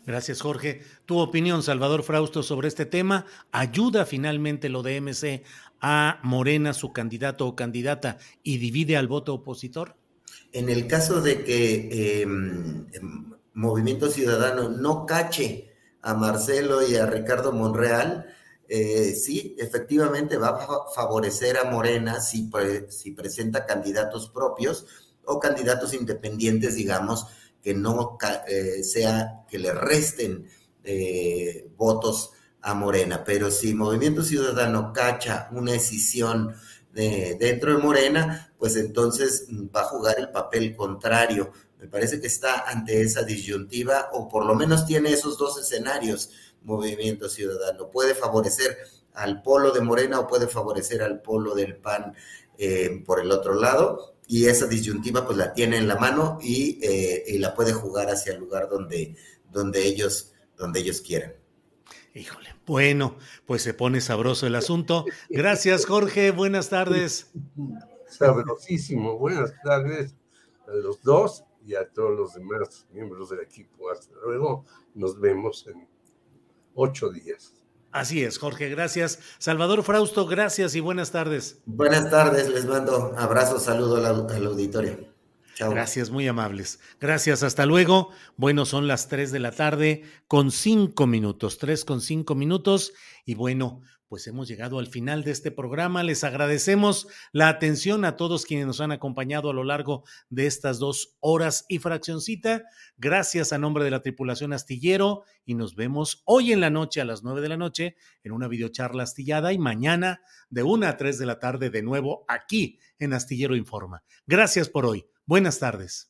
Gracias, Jorge. Tu opinión, Salvador Frausto, sobre este tema. ¿Ayuda finalmente lo de MC a Morena, su candidato o candidata, y divide al voto opositor? En el caso de que em, em, Movimiento Ciudadano no cache a Marcelo y a Ricardo Monreal, eh, sí, efectivamente va a favorecer a Morena si, presenta candidatos propios o candidatos independientes, digamos, que no eh, sea que le resten eh, votos a Morena. Pero si Movimiento Ciudadano cacha una decisión dentro de Morena, pues entonces va a jugar el papel contrario. Me parece que está ante esa disyuntiva, o por lo menos tiene esos dos escenarios, Movimiento Ciudadano. Puede favorecer al polo de Morena o puede favorecer al polo del PAN eh, por el otro lado, y esa disyuntiva pues la tiene en la mano y, eh, y la puede jugar hacia el lugar donde, donde, ellos, donde ellos quieran. Híjole. Bueno, pues se pone sabroso el asunto. Gracias, Jorge. Buenas tardes. Sabrosísimo. Buenas tardes a los dos y a todos los demás miembros del equipo. Hasta luego. Nos vemos en ocho días. Así es, Jorge, gracias. Salvador Frausto, gracias y buenas tardes. Buenas tardes, les mando abrazos, saludo al auditorio. Gracias, muy amables. Gracias, hasta luego. Bueno, son las 3 de la tarde con cinco minutos, 3 con cinco minutos. Y bueno, pues hemos llegado al final de este programa. Les agradecemos la atención a todos quienes nos han acompañado a lo largo de estas dos horas y fraccioncita. Gracias a nombre de la tripulación astillero y nos vemos hoy en la noche a las 9 de la noche en una videocharla astillada y mañana de 1 a 3 de la tarde de nuevo aquí en Astillero Informa. Gracias por hoy. Buenas tardes.